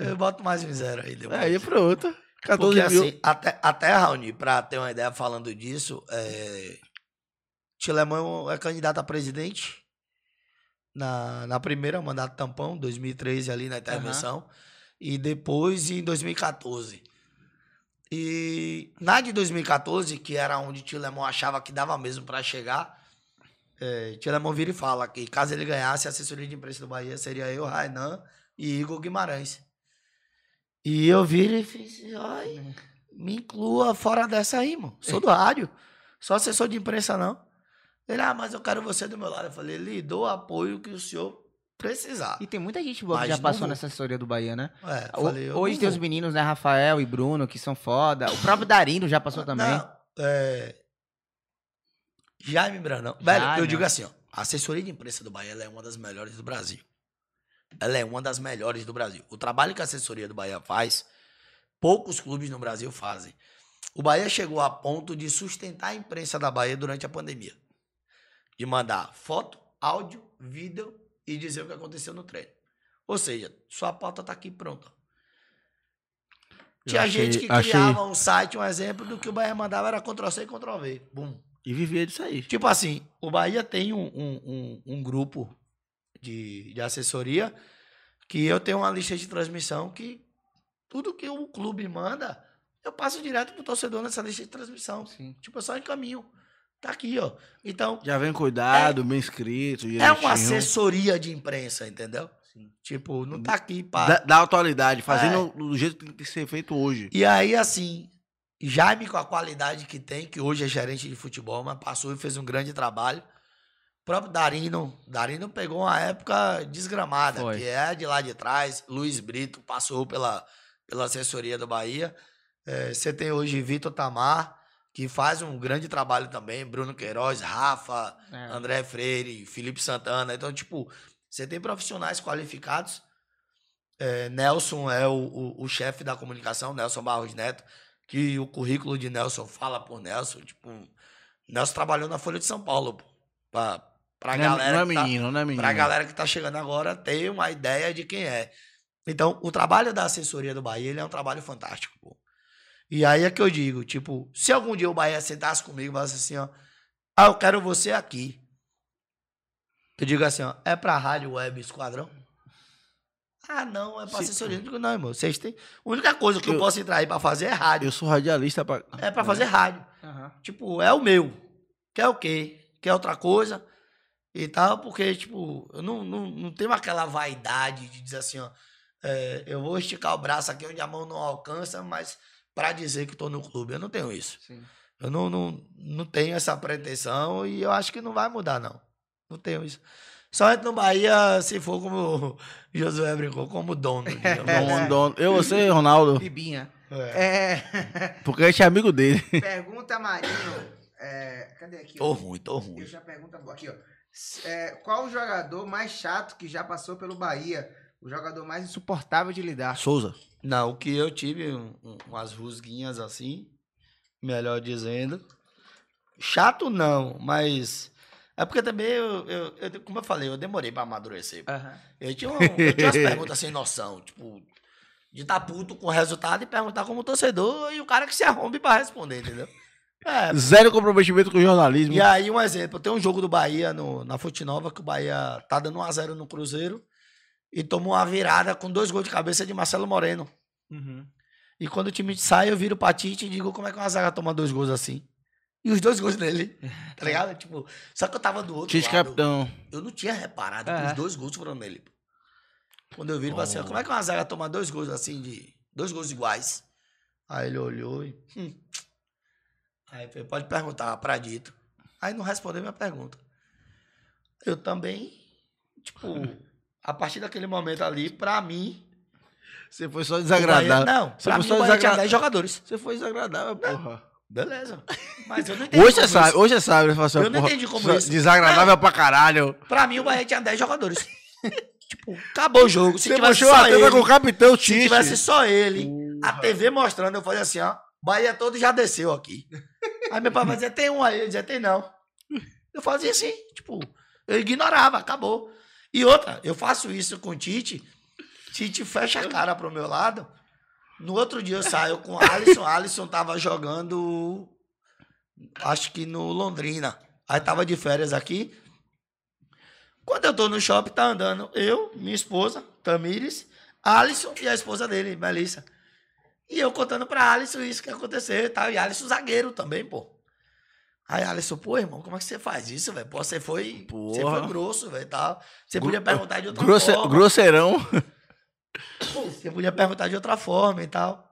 eu boto mais um zero aí. depois. Aí é pra outra. 14 Porque mil. assim, até, até Raoni, pra ter uma ideia falando disso, é... Tilemão é candidato a presidente na, na primeira mandato tampão, 2013 ali na intervenção, e depois em 2014. E na de 2014, que era onde Tilemão achava que dava mesmo pra chegar, é, Tilemão vira e fala que caso ele ganhasse, a assessoria de imprensa do Bahia seria eu, Rainan e Igor Guimarães. E eu viro e fiz, ai, me inclua fora dessa aí, mano. Sou do rádio. Sou assessor de imprensa, não. Ele, ah, mas eu quero você do meu lado. Eu falei, lhe dou o apoio que o senhor precisar. E tem muita gente boa que já passou vou. nessa assessoria do Bahia, né? É, eu O- falei, Hoje tem os meninos, né? Rafael e Bruno, que são foda. O próprio Darino já passou também. Não, é... Jaime Brandão. Velho, eu digo assim, ó. A assessoria de imprensa do Bahia é uma das melhores do Brasil. Ela é uma das melhores do Brasil. O trabalho que a assessoria do Bahia faz, poucos clubes no Brasil fazem. O Bahia chegou a ponto de sustentar a imprensa da Bahia durante a pandemia. De mandar foto, áudio, vídeo e dizer o que aconteceu no treino. Ou seja, sua pauta tá aqui pronta. Tinha achei- gente que achei- criava um site, um exemplo do que o Bahia mandava era Ctrl-C e Ctrl-V. Bum. E vivia disso aí. Tipo assim, o Bahia tem um, um, um, um grupo de, de assessoria que eu tenho uma lista de transmissão que tudo que o clube manda, eu passo direto pro torcedor nessa lista de transmissão. Sim. Tipo, eu só encaminho. Tá aqui, ó. Então, Já vem cuidado, bem escrito. é direitinho. uma assessoria de imprensa, entendeu? Tipo, não tá aqui Da, para. da atualidade, fazendo É. do jeito que tem que ser feito hoje. E aí, assim, Jaime, com a qualidade que tem, que hoje é gerente de futebol, mas passou e fez um grande trabalho. O próprio Darino, Darino pegou uma época desgramada, Foi. que é de lá de trás. Luiz Brito passou pela, pela assessoria do Bahia. É, Você tem hoje Vitor Tamar, que faz um grande trabalho também. Bruno Queiroz, Rafa, É. André Freire, Felipe Santana. Então, tipo, você tem profissionais qualificados. É, Nelson é o, o, o chefe da comunicação, Nelson Barros Neto, que o currículo de Nelson fala por Nelson. Tipo, Nelson trabalhou na Folha de São Paulo, pô, pra, pra não, é- galera. não é que tá- menino, não é menino. Pra galera que tá chegando agora ter uma ideia de quem é. Então, o trabalho da assessoria do Bahia, ele é um trabalho fantástico, pô. E aí é que eu digo, tipo, se algum dia o Bahia sentasse comigo e falasse assim, ó, ah, eu quero você aqui. Eu digo assim, ó, é pra Rádio Web Esquadrão? Ah, não, é pra Se- assessoria. Eu digo, não, irmão, vocês têm... A única coisa que eu, Eu- posso entrar aí pra fazer é rádio. Eu sou radialista pra... É pra fazer rádio. Aham. Tipo, é o meu. Quer o quê? Quer outra coisa? E tal, porque, tipo, eu não, não, não tenho aquela vaidade de dizer assim, ó. é, eu vou esticar o braço aqui onde a mão não alcança, mas pra dizer que tô no clube. Eu não tenho isso. Sim. Eu não, não, não tenho essa pretensão e eu acho que não vai mudar, não. Não tenho isso. Só entro no Bahia se for como o [LAUGHS] Josué brincou, como dono. [LAUGHS] Dono, dono. Eu, você Ronaldo. Bibinha. É. É. Porque a gente é amigo dele. [LAUGHS] Pergunta Marinho. É, cadê aqui? Tô ó? ruim, tô ruim. Eu já pergunta boa. Aqui, ó. É, qual o jogador mais chato que já passou pelo Bahia? O jogador mais insuportável de lidar? Souza. Não, o que eu tive um- um- umas rusguinhas assim, melhor dizendo. Chato não, mas. É porque também, eu, eu- eu- como eu falei, eu demorei pra amadurecer. Aham. Eu tinha, um- eu tinha umas perguntas sem noção, tipo, de estar puto com o resultado e perguntar como torcedor e o cara que se arrombe pra responder, entendeu? É, Zero comprometimento com o jornalismo. e aí, um exemplo, tem um jogo do Bahia no, na Fonte Nova, que o Bahia tá dando 1x0 no Cruzeiro e tomou uma virada com dois gols de cabeça de Marcelo Moreno. Uhum. E quando o time sai, eu viro pra Tite e digo, como é que uma zaga toma dois gols assim? E os dois gols dele, [LAUGHS] tá ligado? Tipo, só que eu tava do outro Tite lado. capitão. Eu não tinha reparado que É. os dois gols foram nele. Quando eu vi, ele falei assim, como é que uma zaga toma dois gols assim, de dois gols iguais? Aí ele olhou e... hum. Aí eu falei, pode perguntar pra Dito. Aí não respondeu minha pergunta. Eu também, tipo, a partir daquele momento ali, pra mim... Você foi só o Bahia- desagradável. não, Você pra foi mim só o Bahia tinha desagra- 10 jogadores. Você foi desagradável, porra. Beleza. Mas eu não entendi Hoje você sabe, hoje você sabe. Você fala assim, Eu não entendi como isso. Desagradável pra caralho. Pra mim, o Bahia tinha 10 jogadores. [LAUGHS] tipo, acabou o jogo. Se Você tivesse só a ele, com o capitão se Tite. tivesse só ele, a TV mostrando, eu falei assim, ó, Bahia todo já desceu aqui. Aí meu pai vai dizer, tem um aí, eu dizia, tem não. Eu fazia assim, tipo, eu ignorava, acabou. E outra, eu faço isso com o Tite, Tite fecha a cara pro meu lado, no outro dia eu saio com o Alisson, Alisson tava jogando, acho que no Londrina, aí tava de férias aqui, quando eu tô no shopping, tá andando eu, minha esposa, Tamires, Alisson e a esposa dele, Melissa. E eu contando pra Alisson isso que aconteceu e tal. E Alisson zagueiro também, pô. Aí Alisson, pô, irmão, como é que você faz isso, velho? Pô, você foi, você foi grosso, velho, e tal. Você podia perguntar de outra Grosse- forma. Grosseirão. Você podia perguntar de outra forma e tal.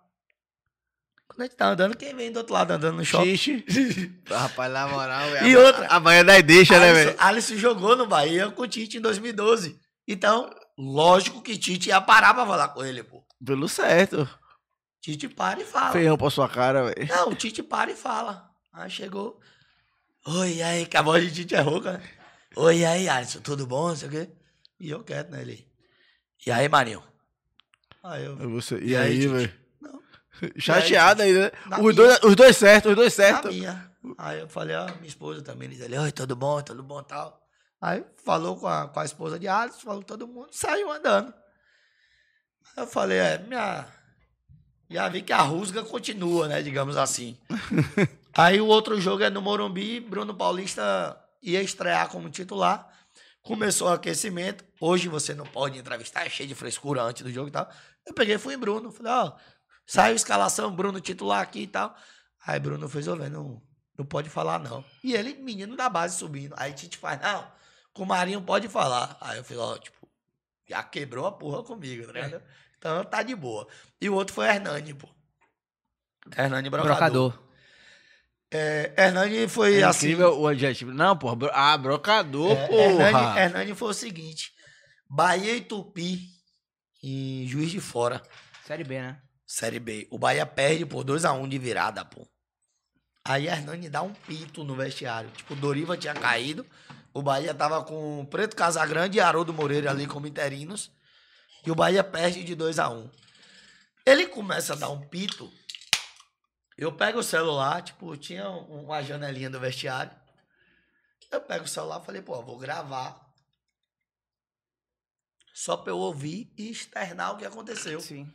Quando a gente tá andando, quem vem do outro lado andando no shopping? Tite. [LAUGHS] Rapaz, na moral, velho. E outra, A Bahia daí deixa, né, Alisson, velho? Alisson jogou no Bahia com o Tite em 2012. Então, lógico que Tite ia parar pra falar com ele, pô. Pelo certo. Tite para e fala. Feião pra sua cara, velho. Não, o Tite para e fala. Aí chegou. Oi, aí, que a voz de Tite é rouca, né? Oi, aí, Alisson, tudo bom? Não sei o quê. E eu quieto, né, ele. E aí, Marinho? Aí eu. Você- E, E aí, velho? Chateado aí, né? Os dois, os dois certos, os dois certos. minha. Aí eu falei, ó, minha esposa também. Ele disse, oi, tudo bom, tudo bom tal. Aí falou com a, com a esposa de Alisson, falou com todo mundo, saiu andando. Aí eu falei, é, minha. Já vi que a rusga continua, né? Digamos assim. [LAUGHS] Aí o outro jogo é no Morumbi, Bruno Paulista ia estrear como titular. Começou o aquecimento. Hoje você não pode entrevistar, é cheio de frescura antes do jogo e tal. Eu peguei e fui em Bruno. Falei, ó, saiu a escalação, Bruno titular aqui e tal. Aí Bruno fez, ô, velho, não, não pode falar, não. E ele, menino da base, subindo. Aí Tite faz, não, com o Marinho pode falar. Aí eu falei, ó, tipo, já quebrou a porra comigo, tá ligado? Então tá de boa. E o outro foi Hernani, pô. Hernani Brocador. Brocador. É, Hernani foi É assim. incrível o adjetivo. Não, porra. Ah, brocador, É, porra. Hernani, Hernani foi o seguinte: Bahia e Tupi em Juiz de Fora, Série B, né? Série B. O Bahia perde por 2x1 de virada, pô. Aí Hernani dá um pito no vestiário. Tipo, o Doriva tinha caído. O Bahia tava com o Preto Casagrande e Haroldo Moreira ali como interinos. E o Bahia perde de 2x1. Ele começa a dar um pito. Eu pego o celular, tipo, tinha um- uma janelinha do vestiário. Eu pego o celular e falei, pô, vou gravar. Só pra eu ouvir e externar o que aconteceu. Sim.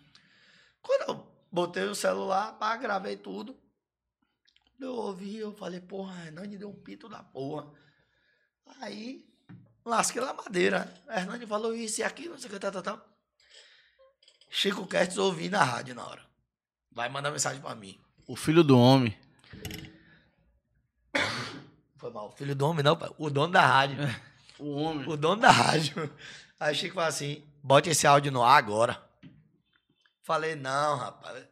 Quando eu botei o celular, pá, gravei tudo. Quando eu ouvi, eu falei, porra, Hernani deu um pito da porra. Aí, lasquei na madeira. Hernani falou isso e aquilo, não sei o que, tal, tal, tal. Chico Kertz ouvi na rádio na hora. Vai mandar mensagem pra mim. O filho do homem. Foi mal. Filho do homem, não, pai. O dono da rádio. O homem. o dono da rádio. Aí Chico falou assim: bote esse áudio no ar agora. Falei, não, rapaz.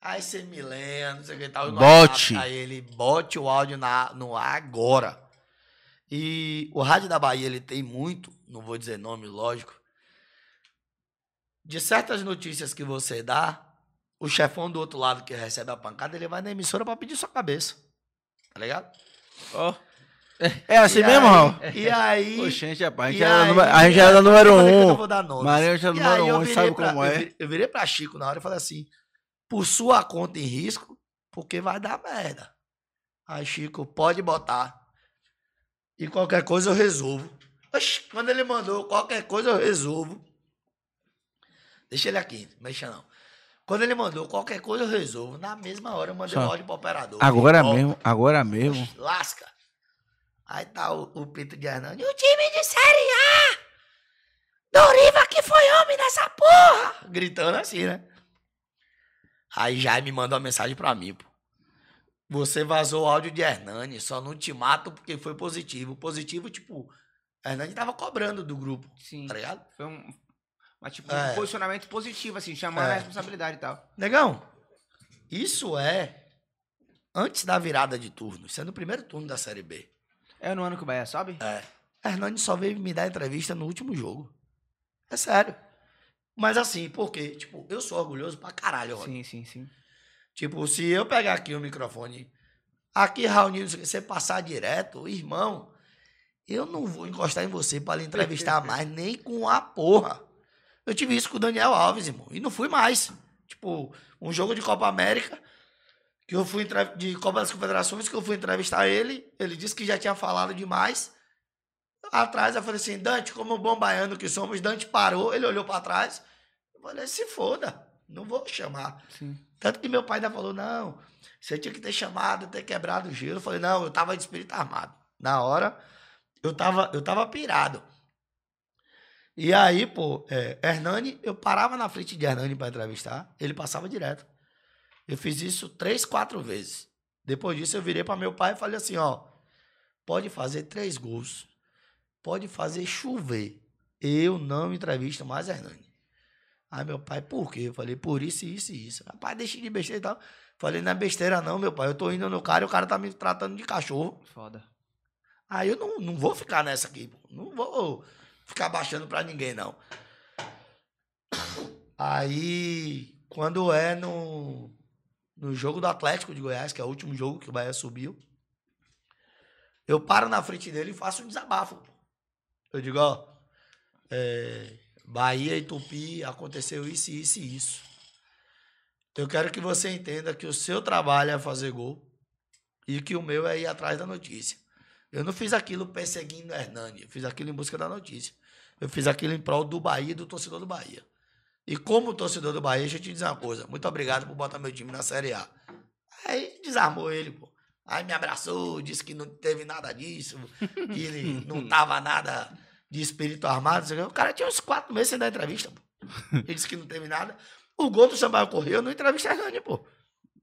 Aí você me lembra, não sei o que tal. Bote. Aí ele, bote o áudio na, no ar agora. E o Rádio da Bahia, ele tem muito, não vou dizer nome, lógico. De certas notícias que você dá, o chefão do outro lado que recebe a pancada, ele vai na emissora pra pedir sua cabeça. Tá ligado? Ó. É assim E mesmo, Raul? E aí. Oxente, rapaz. A gente era aí, número- a gente era é, número que eu não um. vou dar nomes. Marinho já é número um, sabe pra- como eu é. Eu virei pra Chico na hora e falei assim: por sua conta em risco, porque vai dar merda. Aí, Chico, pode botar. E qualquer coisa eu resolvo. Oxi, quando ele mandou qualquer coisa eu resolvo. Deixa ele aqui, não mexa não. Quando ele mandou qualquer coisa, eu resolvo. Na mesma hora eu mandei Só. o áudio pro operador. Agora Ó, mesmo, agora mesmo. Lasca. Aí tá o, o Pito de Hernani. O time de Série A! Doriva que foi homem nessa porra! Gritando assim, né? Aí Jaime mandou uma mensagem pra mim, pô. Você vazou o áudio de Hernani, só não te mato porque foi positivo. Positivo, tipo, Hernani tava cobrando do grupo, Sim. tá ligado? Foi um, mas, tipo, É. um posicionamento positivo, assim, chamando É. a responsabilidade e tal. Negão, isso é antes da virada de turno. Isso é no primeiro turno da Série B. É no ano que o Bahia sobe? É. Hernani só veio me dar entrevista no último jogo. É sério. Mas assim, por quê? Tipo, eu sou orgulhoso pra caralho, Rony. Sim, sim, sim. Tipo, se eu pegar aqui o microfone, aqui, Raul, se você passar direto, irmão, eu não vou encostar em você pra lhe entrevistar [LAUGHS] mais, nem com a porra. Eu tive isso com o Daniel Alves, irmão, e não fui mais. Tipo, um jogo de Copa América, que eu fui de Copa das Confederações, que eu fui entrevistar ele, ele disse que já tinha falado demais. Atrás eu falei assim, Dante, como bom baiano que somos, Dante parou, ele olhou pra trás, eu falei, se foda, não vou chamar. Sim. Tanto que meu pai ainda falou, não, você tinha que ter chamado, ter quebrado o gelo. Eu falei, não, eu tava de espírito armado. Na hora, eu tava, eu tava pirado. E aí, pô, é, Hernani, eu parava na frente de Hernani para entrevistar, ele passava direto. Eu fiz isso três, quatro vezes. Depois disso, eu virei para meu pai e falei assim, ó, pode fazer três gols, pode fazer chover. Eu não entrevisto mais Hernani. Aí meu pai, por quê? Eu falei, por isso, isso e isso. Rapaz, deixa de besteira e tal. Falei, não é besteira não, meu pai. Eu tô indo no cara e o cara tá me tratando de cachorro. Foda. Aí eu não, não vou ficar nessa aqui, pô. Não vou ficar baixando pra ninguém, não. Aí, quando é no, no jogo do Atlético de Goiás, que é o último jogo que o Bahia subiu, eu paro na frente dele e faço um desabafo. Eu digo, ó, é, Bahia e Tupi aconteceu isso, isso e isso. Eu quero que você entenda que o seu trabalho é fazer gol e que o meu é ir atrás da notícia. Eu não fiz aquilo perseguindo Hernani, eu fiz aquilo em busca da notícia. Eu fiz aquilo em prol do Bahia do torcedor do Bahia. E como torcedor do Bahia, deixa eu te dizer uma coisa. Muito obrigado por botar meu time na Série A. Aí desarmou ele, pô. Aí me abraçou, disse que não teve nada disso, que ele [LAUGHS] não tava nada de espírito armado. o cara tinha uns quatro meses sem dar entrevista, pô. Ele disse que não teve nada. O gol do Sampaio Correia, eu não entrevistei Hernani, pô.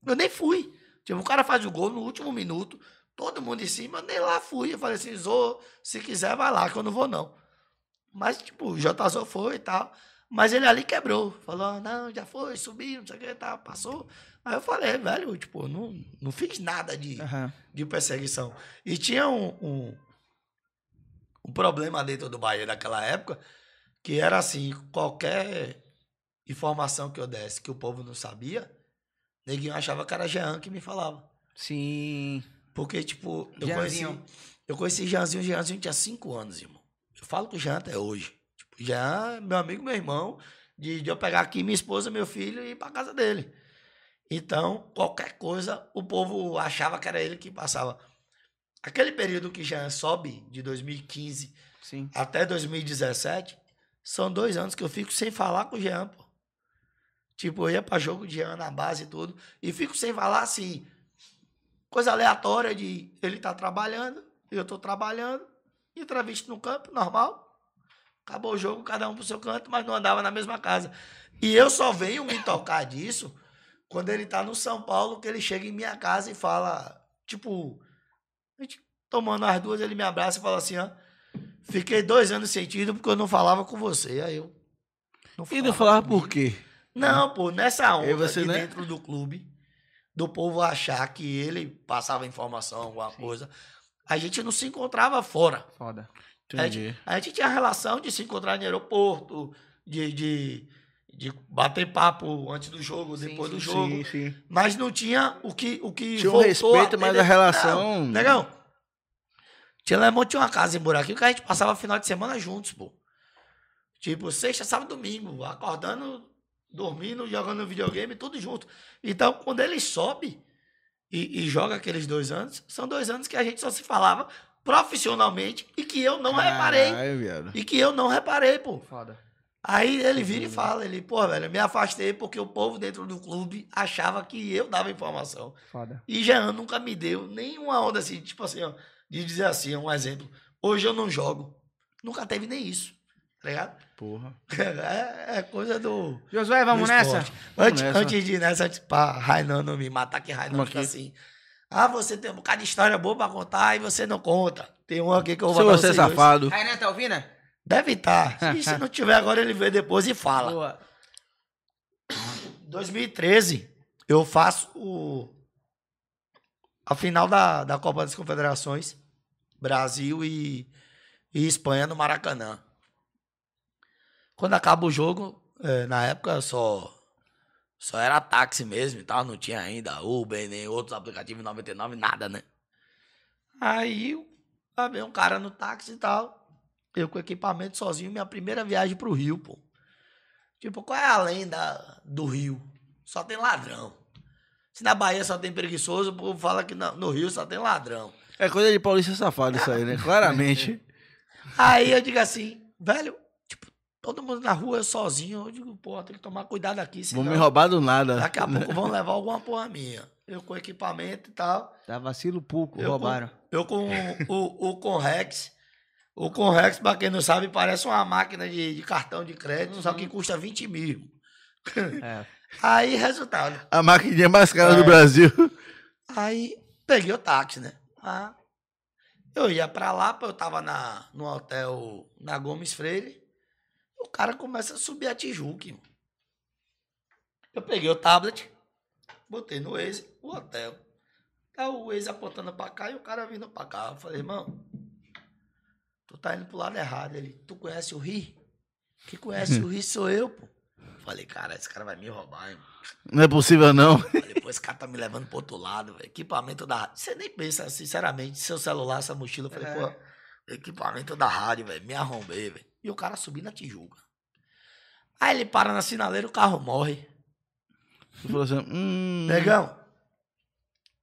Eu nem fui. Tipo, o cara faz o gol no último minuto, todo mundo em cima, nem lá fui. Eu falei assim, Zô, se quiser, vai lá, que eu não vou, não. Mas, tipo, o J. Zô foi e tal. Mas ele ali quebrou. Falou, não, já foi, subiu, não sei o que, tá, passou. Aí eu falei, velho, tipo, não, não fiz nada de, Aham. de perseguição. E tinha um, um, um problema dentro do Bahia naquela época, que era assim, qualquer informação que eu desse que o povo não sabia, neguinho achava que era Jean que me falava. Sim. Porque, tipo, eu Jeanzinho. conheci, eu conheci Jeanzinho, Jeanzinho tinha cinco anos, irmão. Eu falo com o Jean até hoje. Tipo, Jean meu amigo, meu irmão, de, de eu pegar aqui minha esposa, meu filho e ir pra casa dele. Então, qualquer coisa, o povo achava que era ele que passava. Aquele período que Jean sobe, de 2015 Sim. até 2017, são dois anos que eu fico sem falar com o Jean, pô. Tipo, eu ia pra jogo de Jean na base e tudo, e fico sem falar assim, coisa aleatória de ele tá trabalhando, eu tô trabalhando, entrevista no campo, normal. Acabou o jogo, cada um pro seu canto, mas não andava na mesma casa. E eu só venho me tocar disso quando ele tá no São Paulo, que ele chega em minha casa e fala, tipo, a gente tomando as duas, ele me abraça e fala assim, ó, fiquei dois anos sentido porque eu não falava com você. Aí eu. E não falava comigo. por quê? Não, pô, nessa onda você, de né? dentro do clube, do povo achar que ele passava informação, alguma coisa, a gente não se encontrava fora. Foda. Entendi. A gente tinha a relação de se encontrar no aeroporto, de, de, de bater papo antes do jogo, Sim, depois do sim, jogo. Sim, sim. Mas não tinha o que. O que Tinha um respeito, mas ter- a relação- Não, negão. Tia Lemon tinha uma casa em Buraquinho que a gente passava final de semana juntos, pô. Tipo, sexta, sábado, domingo, acordando, dormindo, jogando videogame, tudo junto. Então, quando ele sobe e, e joga aqueles dois anos, são dois anos que a gente só se falava profissionalmente e que eu não reparei. Caralho, viado. E que eu não reparei, pô. Foda. Aí ele vira e fala, ele, pô, velho, eu me afastei porque o povo dentro do clube achava que eu dava informação. Foda. E Jean nunca me deu nenhuma onda assim, tipo assim, ó, de dizer assim, um exemplo. Hoje eu não jogo. Nunca teve nem isso. Tá ligado? Porra. [LAUGHS] É, é coisa do. Josué, vamos do nessa? esporte. Antes, nessa. antes de ir nessa, antes pra Rainan não me matar, que Rainan Vamos fica aqui. assim. Ah, você tem um bocado de história boa pra contar e você não conta. Tem um aqui que eu vou Se botar você é safado. Rainan, tá ouvindo? Deve estar. [LAUGHS] E se não tiver agora, ele vê depois e fala. Boa. 2013, eu faço o, a final da, da Copa das Confederações, Brasil e, e Espanha no Maracanã. Quando acaba o jogo, eh, na época só, só era táxi mesmo e tal, não tinha ainda Uber, nem outros aplicativos 99, nada, né? Aí lá veio um cara no táxi e tal, eu com equipamento sozinho, minha primeira viagem pro Rio, pô. Tipo, qual é a lenda do Rio? Só tem ladrão. Se na Bahia só tem preguiçoso, o povo fala que no, Rio só tem ladrão. É coisa de paulista safado isso aí, né? [LAUGHS] Claramente. Aí eu digo assim, velho, todo mundo na rua sozinho. Eu digo, pô, tem que tomar cuidado aqui, Vão senão me roubar do nada. daqui a pouco vão [LAUGHS] levar alguma porra minha. Eu com equipamento e tal. Dá vacilo pouco, roubaram. Eu com o, o Conrex. O Conrex, pra quem não sabe, parece uma máquina de, de cartão de crédito, só que custa 20 mil. É. [LAUGHS] Aí, resultado. A maquininha mais cara do É. Brasil. Aí peguei o táxi, né? Ah, eu ia pra lá, eu tava na, no hotel na Gomes Freire. O cara começa a subir a Tijuca. irmão. Eu peguei o tablet, botei no Waze, o hotel. Tá o Waze apontando pra cá e o cara vindo pra cá. Eu falei, irmão, tu tá indo pro lado errado. Ele, tu conhece o Ri? Que conhece o Ri [LAUGHS] sou eu, pô. Falei, cara, esse cara vai me roubar, irmão. Não é possível, não. Falei, pô, esse cara tá me levando pro outro lado, velho. Equipamento da rádio. Você nem pensa, sinceramente, seu celular, essa mochila. Eu falei, É. pô, equipamento da rádio, velho. Me arrombei, velho. E o cara subindo na Tijuca. Aí ele para na sinaleira o carro morre. Tu falou assim, hum. Negão,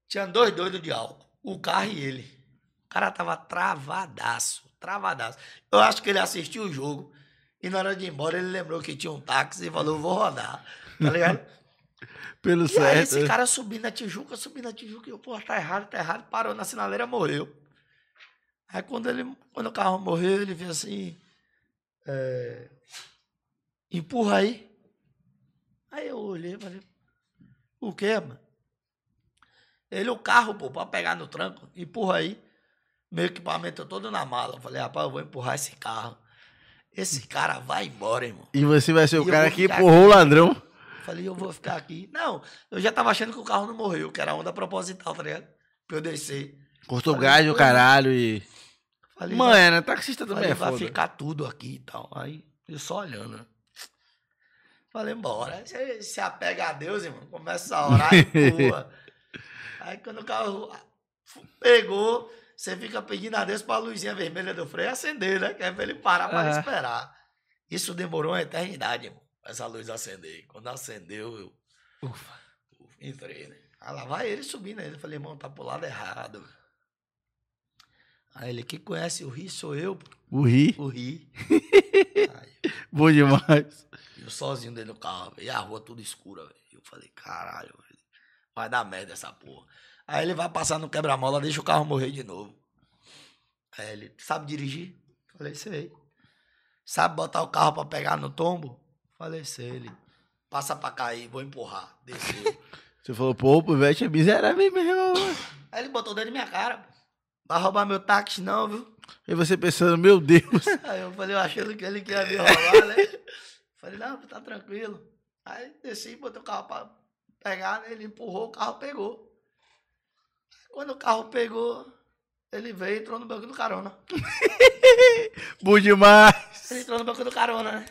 tinha dois doidos de álcool. O carro e ele. O cara tava travadaço, travadaço. Eu acho que ele assistiu o jogo e na hora de ir embora ele lembrou que tinha um táxi e falou, vou rodar. Tá ligado? [LAUGHS] Pelo E aí certo. esse cara subindo na Tijuca, subindo na Tijuca, e eu, pô, tá errado, tá errado, parou na sinaleira, morreu. Aí quando, ele, quando o carro morreu, ele fez assim, é, empurra aí. Aí eu olhei e falei, o quê, mano? Ele, o carro, pô, pra pegar no tranco, empurra aí. Meu equipamento todo na mala. Eu falei, rapaz, eu vou empurrar esse carro. Esse cara vai embora, irmão. E você vai ser E o eu cara que empurrou o ladrão. Falei, eu vou ficar aqui. Não, eu já tava achando que o carro não morreu, que era onda proposital, tá ligado? Pra eu descer. Cortou Falei, gás do caralho e. Falei, Mãe, né? Taxista vai, também é vai ficar tudo aqui e tal. Aí, eu só olhando, né? Falei, bora. Você se apega a Deus, irmão. Começa a orar e pula. [LAUGHS] Aí quando o carro pegou, você fica pedindo a Deus pra luzinha vermelha do freio acender, né? Que é pra ele parar pra Aham. esperar. Isso demorou uma eternidade, irmão. Essa luz acender. Quando acendeu, eu Ufa. Entrei, né? Aí lá vai ele subindo. Aí eu falei, irmão, tá pro lado errado. Aí ele, quem conhece o Ri sou eu. O ri. o Ri. Aí, [LAUGHS] Bom demais. eu sozinho dentro do carro, velho. E a rua tudo escura, velho. Eu falei, caralho, velho. Vai dar merda essa porra. Aí ele vai passar no quebra-mola, deixa o carro morrer de novo. Aí ele, sabe dirigir? Falei, sei. Sabe botar o carro pra pegar no tombo? Falei, sei. Ele, passa pra cair, vou empurrar. Desceu. [LAUGHS] Você falou, pô, o Pivete é miserável mesmo. Aí ele botou dentro da minha cara, pô. Vai roubar meu táxi não, viu? E você pensando, meu Deus. [LAUGHS] Aí eu falei, eu achando que ele queria me roubar, né? Falei, não, tá tranquilo. Aí desci, botei o carro pra pegar, né? Ele empurrou, o carro pegou. Quando o carro pegou, ele veio e entrou no banco do carona. [LAUGHS] Bom demais. Ele entrou no banco do carona, né?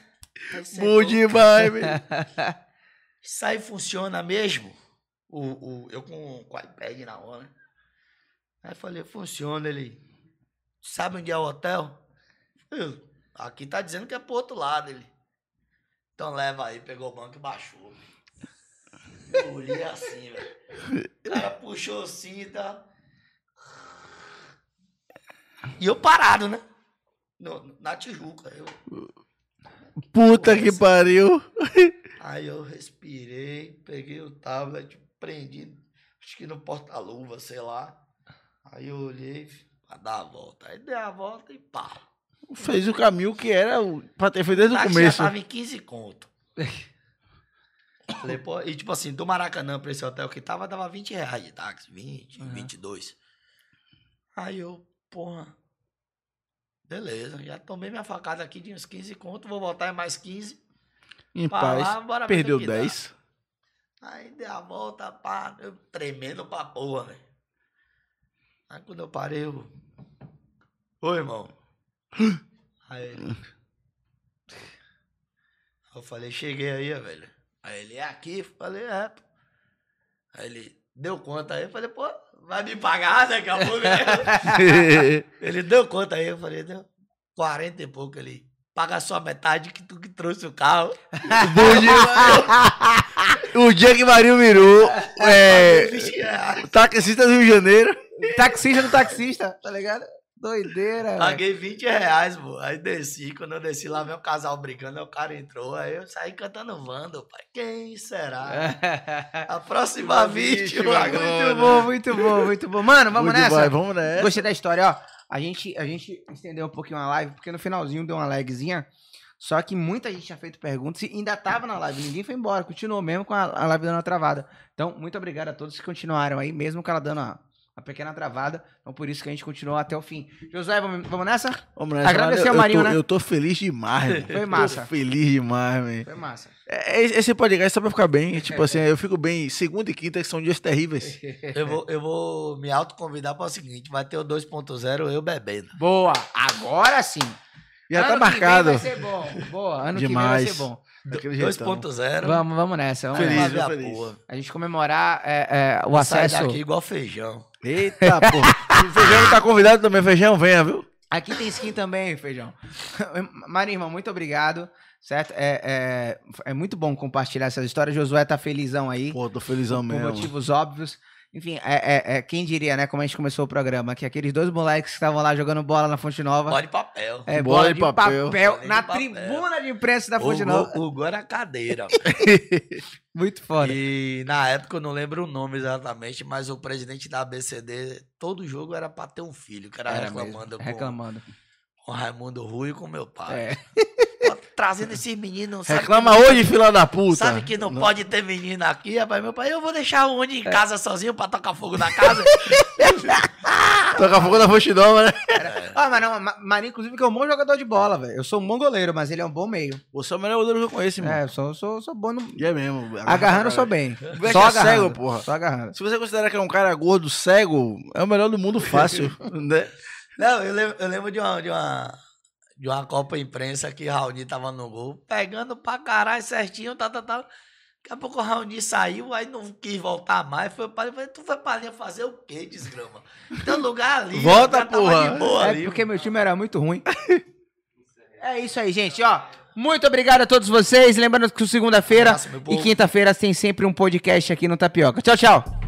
Bom demais, velho. Isso aí funciona mesmo? O, o, eu com, o iPad na mão, né? Aí falei, funciona. Ele, sabe onde é o hotel? Eu, aqui tá dizendo que é pro outro lado. Ele, então leva aí, pegou o banco e baixou. Eu olhei assim, velho. O cara puxou assim e tá. E eu parado, né? No- na Tijuca. Eu, Puta que pariu. Aí eu respirei, peguei o tablet, prendi, acho que no porta-luva, sei lá. Aí eu olhei pra dar a volta. Aí dei a volta e pá. Fez o caminho que era o- pra ter feito desde o começo. já tava em 15 conto. [LAUGHS] Falei, pô, e tipo assim, do Maracanã pra esse hotel que tava, dava 20 reais de táxi, 20, 22. Aí eu, porra, beleza, já tomei minha facada aqui de uns 15 conto, vou voltar em mais 15. Em paz. lá, bora Perdeu no que dá. 10. Aí dei a volta, pá, eu tremendo pra porra, velho. Aí quando eu parei, eu. Oi, irmão. Aí ele. Eu falei, cheguei aí, velho. Aí ele, é aqui? Falei, é. pô. Aí ele, deu conta aí? Eu falei, pô, vai me pagar daqui a pouco. ele deu conta aí, eu falei, deu 40 e pouco. Ele, paga só metade que tu que trouxe o carro. [LAUGHS] o dia que Marinho virou [LAUGHS] é, 20 reais. taxista do Rio de Janeiro. Taxista do taxista, tá ligado? Doideira, velho. Paguei 20 reais, pô. Aí desci, quando eu desci lá, veio um casal brincando, aí o cara entrou, aí eu saí cantando Vando, pai. Quem será? [LAUGHS] A próxima vítima. [LAUGHS] Muito bom, muito bom, muito bom. Mano, vamos Muito nessa? bom, Vamos nessa. Gostei da história, ó. A gente, a gente estendeu um pouquinho a live, porque no finalzinho deu uma lagzinha. Só que muita gente tinha feito perguntas e ainda tava na live. Ninguém foi embora, continuou mesmo com a, a live dando uma travada. Então, muito obrigado a todos que continuaram aí, mesmo com ela dando uma, uma pequena travada. Então, por isso que a gente continuou até o fim. Josué, vamos, vamos nessa? Vamos nessa. Agradecer ao Marinho, eu tô, né? Eu tô feliz demais, mano. Foi massa. Tô feliz demais, velho. Foi massa. É, Esse podcast é só pra ficar bem. Tipo assim, eu fico bem. Segunda e quinta, que são dias terríveis. Eu vou, eu vou me autoconvidar para o seguinte: vai ter o 2.0 eu bebendo. Boa! Agora sim! Já tá Ano que vem marcado. vai ser bom. Boa, ano Demais. que vem vai ser bom. Daquele jeitão. 2.0. Vamos, vamos nessa. Vamos Feliz, nessa. feliz. A gente comemorar é, é, o Vou sair acesso. daqui igual feijão. Eita, pô. O feijão tá convidado também. Feijão, venha, viu? Aqui tem skin também, feijão. [LAUGHS] Marinho, irmão, muito obrigado. Certo? É, é, é muito bom compartilhar essas histórias. Josué tá felizão aí. Pô, tô felizão por mesmo. motivos óbvios. Enfim, é, é- é- quem diria, né? Como a gente começou o programa, que aqueles dois moleques que estavam lá jogando bola na Fonte Nova. Pode papel. é, bola bola de de papel, papel. Bola de na papel. tribuna de imprensa da O Fonte gol, Nova. o gol era cadeira. [LAUGHS] Muito foda. E na época eu não lembro o nome exatamente, mas o presidente da ABCD, todo jogo era pra ter um filho, que era, Era reclamando mesmo, com, reclamando. Com Raimundo Rui e com meu pai. É. Trazendo esses meninos. Reclama que não- hoje, fila da puta. Sabe que não, pode ter menina aqui, rapaz? Meu pai, eu vou deixar o Uni em casa sozinho pra tocar fogo na casa. [LAUGHS] Toca fogo na nova, né? Ah, mas não, Ma- Marinho, inclusive, que é um bom jogador de bola, velho. Eu sou um bom goleiro, mas ele é um bom meio. Você é o melhor goleiro que eu conheço, irmão. É, eu sou, sou, sou bom no. E é mesmo. Agarrando eu sou bem. Só é agarrando. cego, porra. Só agarrando. Se você considera que é um cara gordo, cego, é o melhor do mundo fácil. [LAUGHS] né? Não, eu lembro, eu lembro de, uma, de, uma, de uma Copa Imprensa que Raoni tava no gol, pegando pra caralho certinho, tal, tal, tal. Daqui a pouco o Raoni saiu, aí não quis voltar mais. Foi pra, falei, tu foi pra linha fazer o quê, desgrama? Tem um lugar ali. Volta, porra. É ali. porque meu time era muito ruim. [LAUGHS] é isso aí, gente, ó. Muito obrigado a todos vocês. Lembrando que segunda-feira e quinta-feira tem sempre um podcast aqui no Tapioca. Tchau, tchau.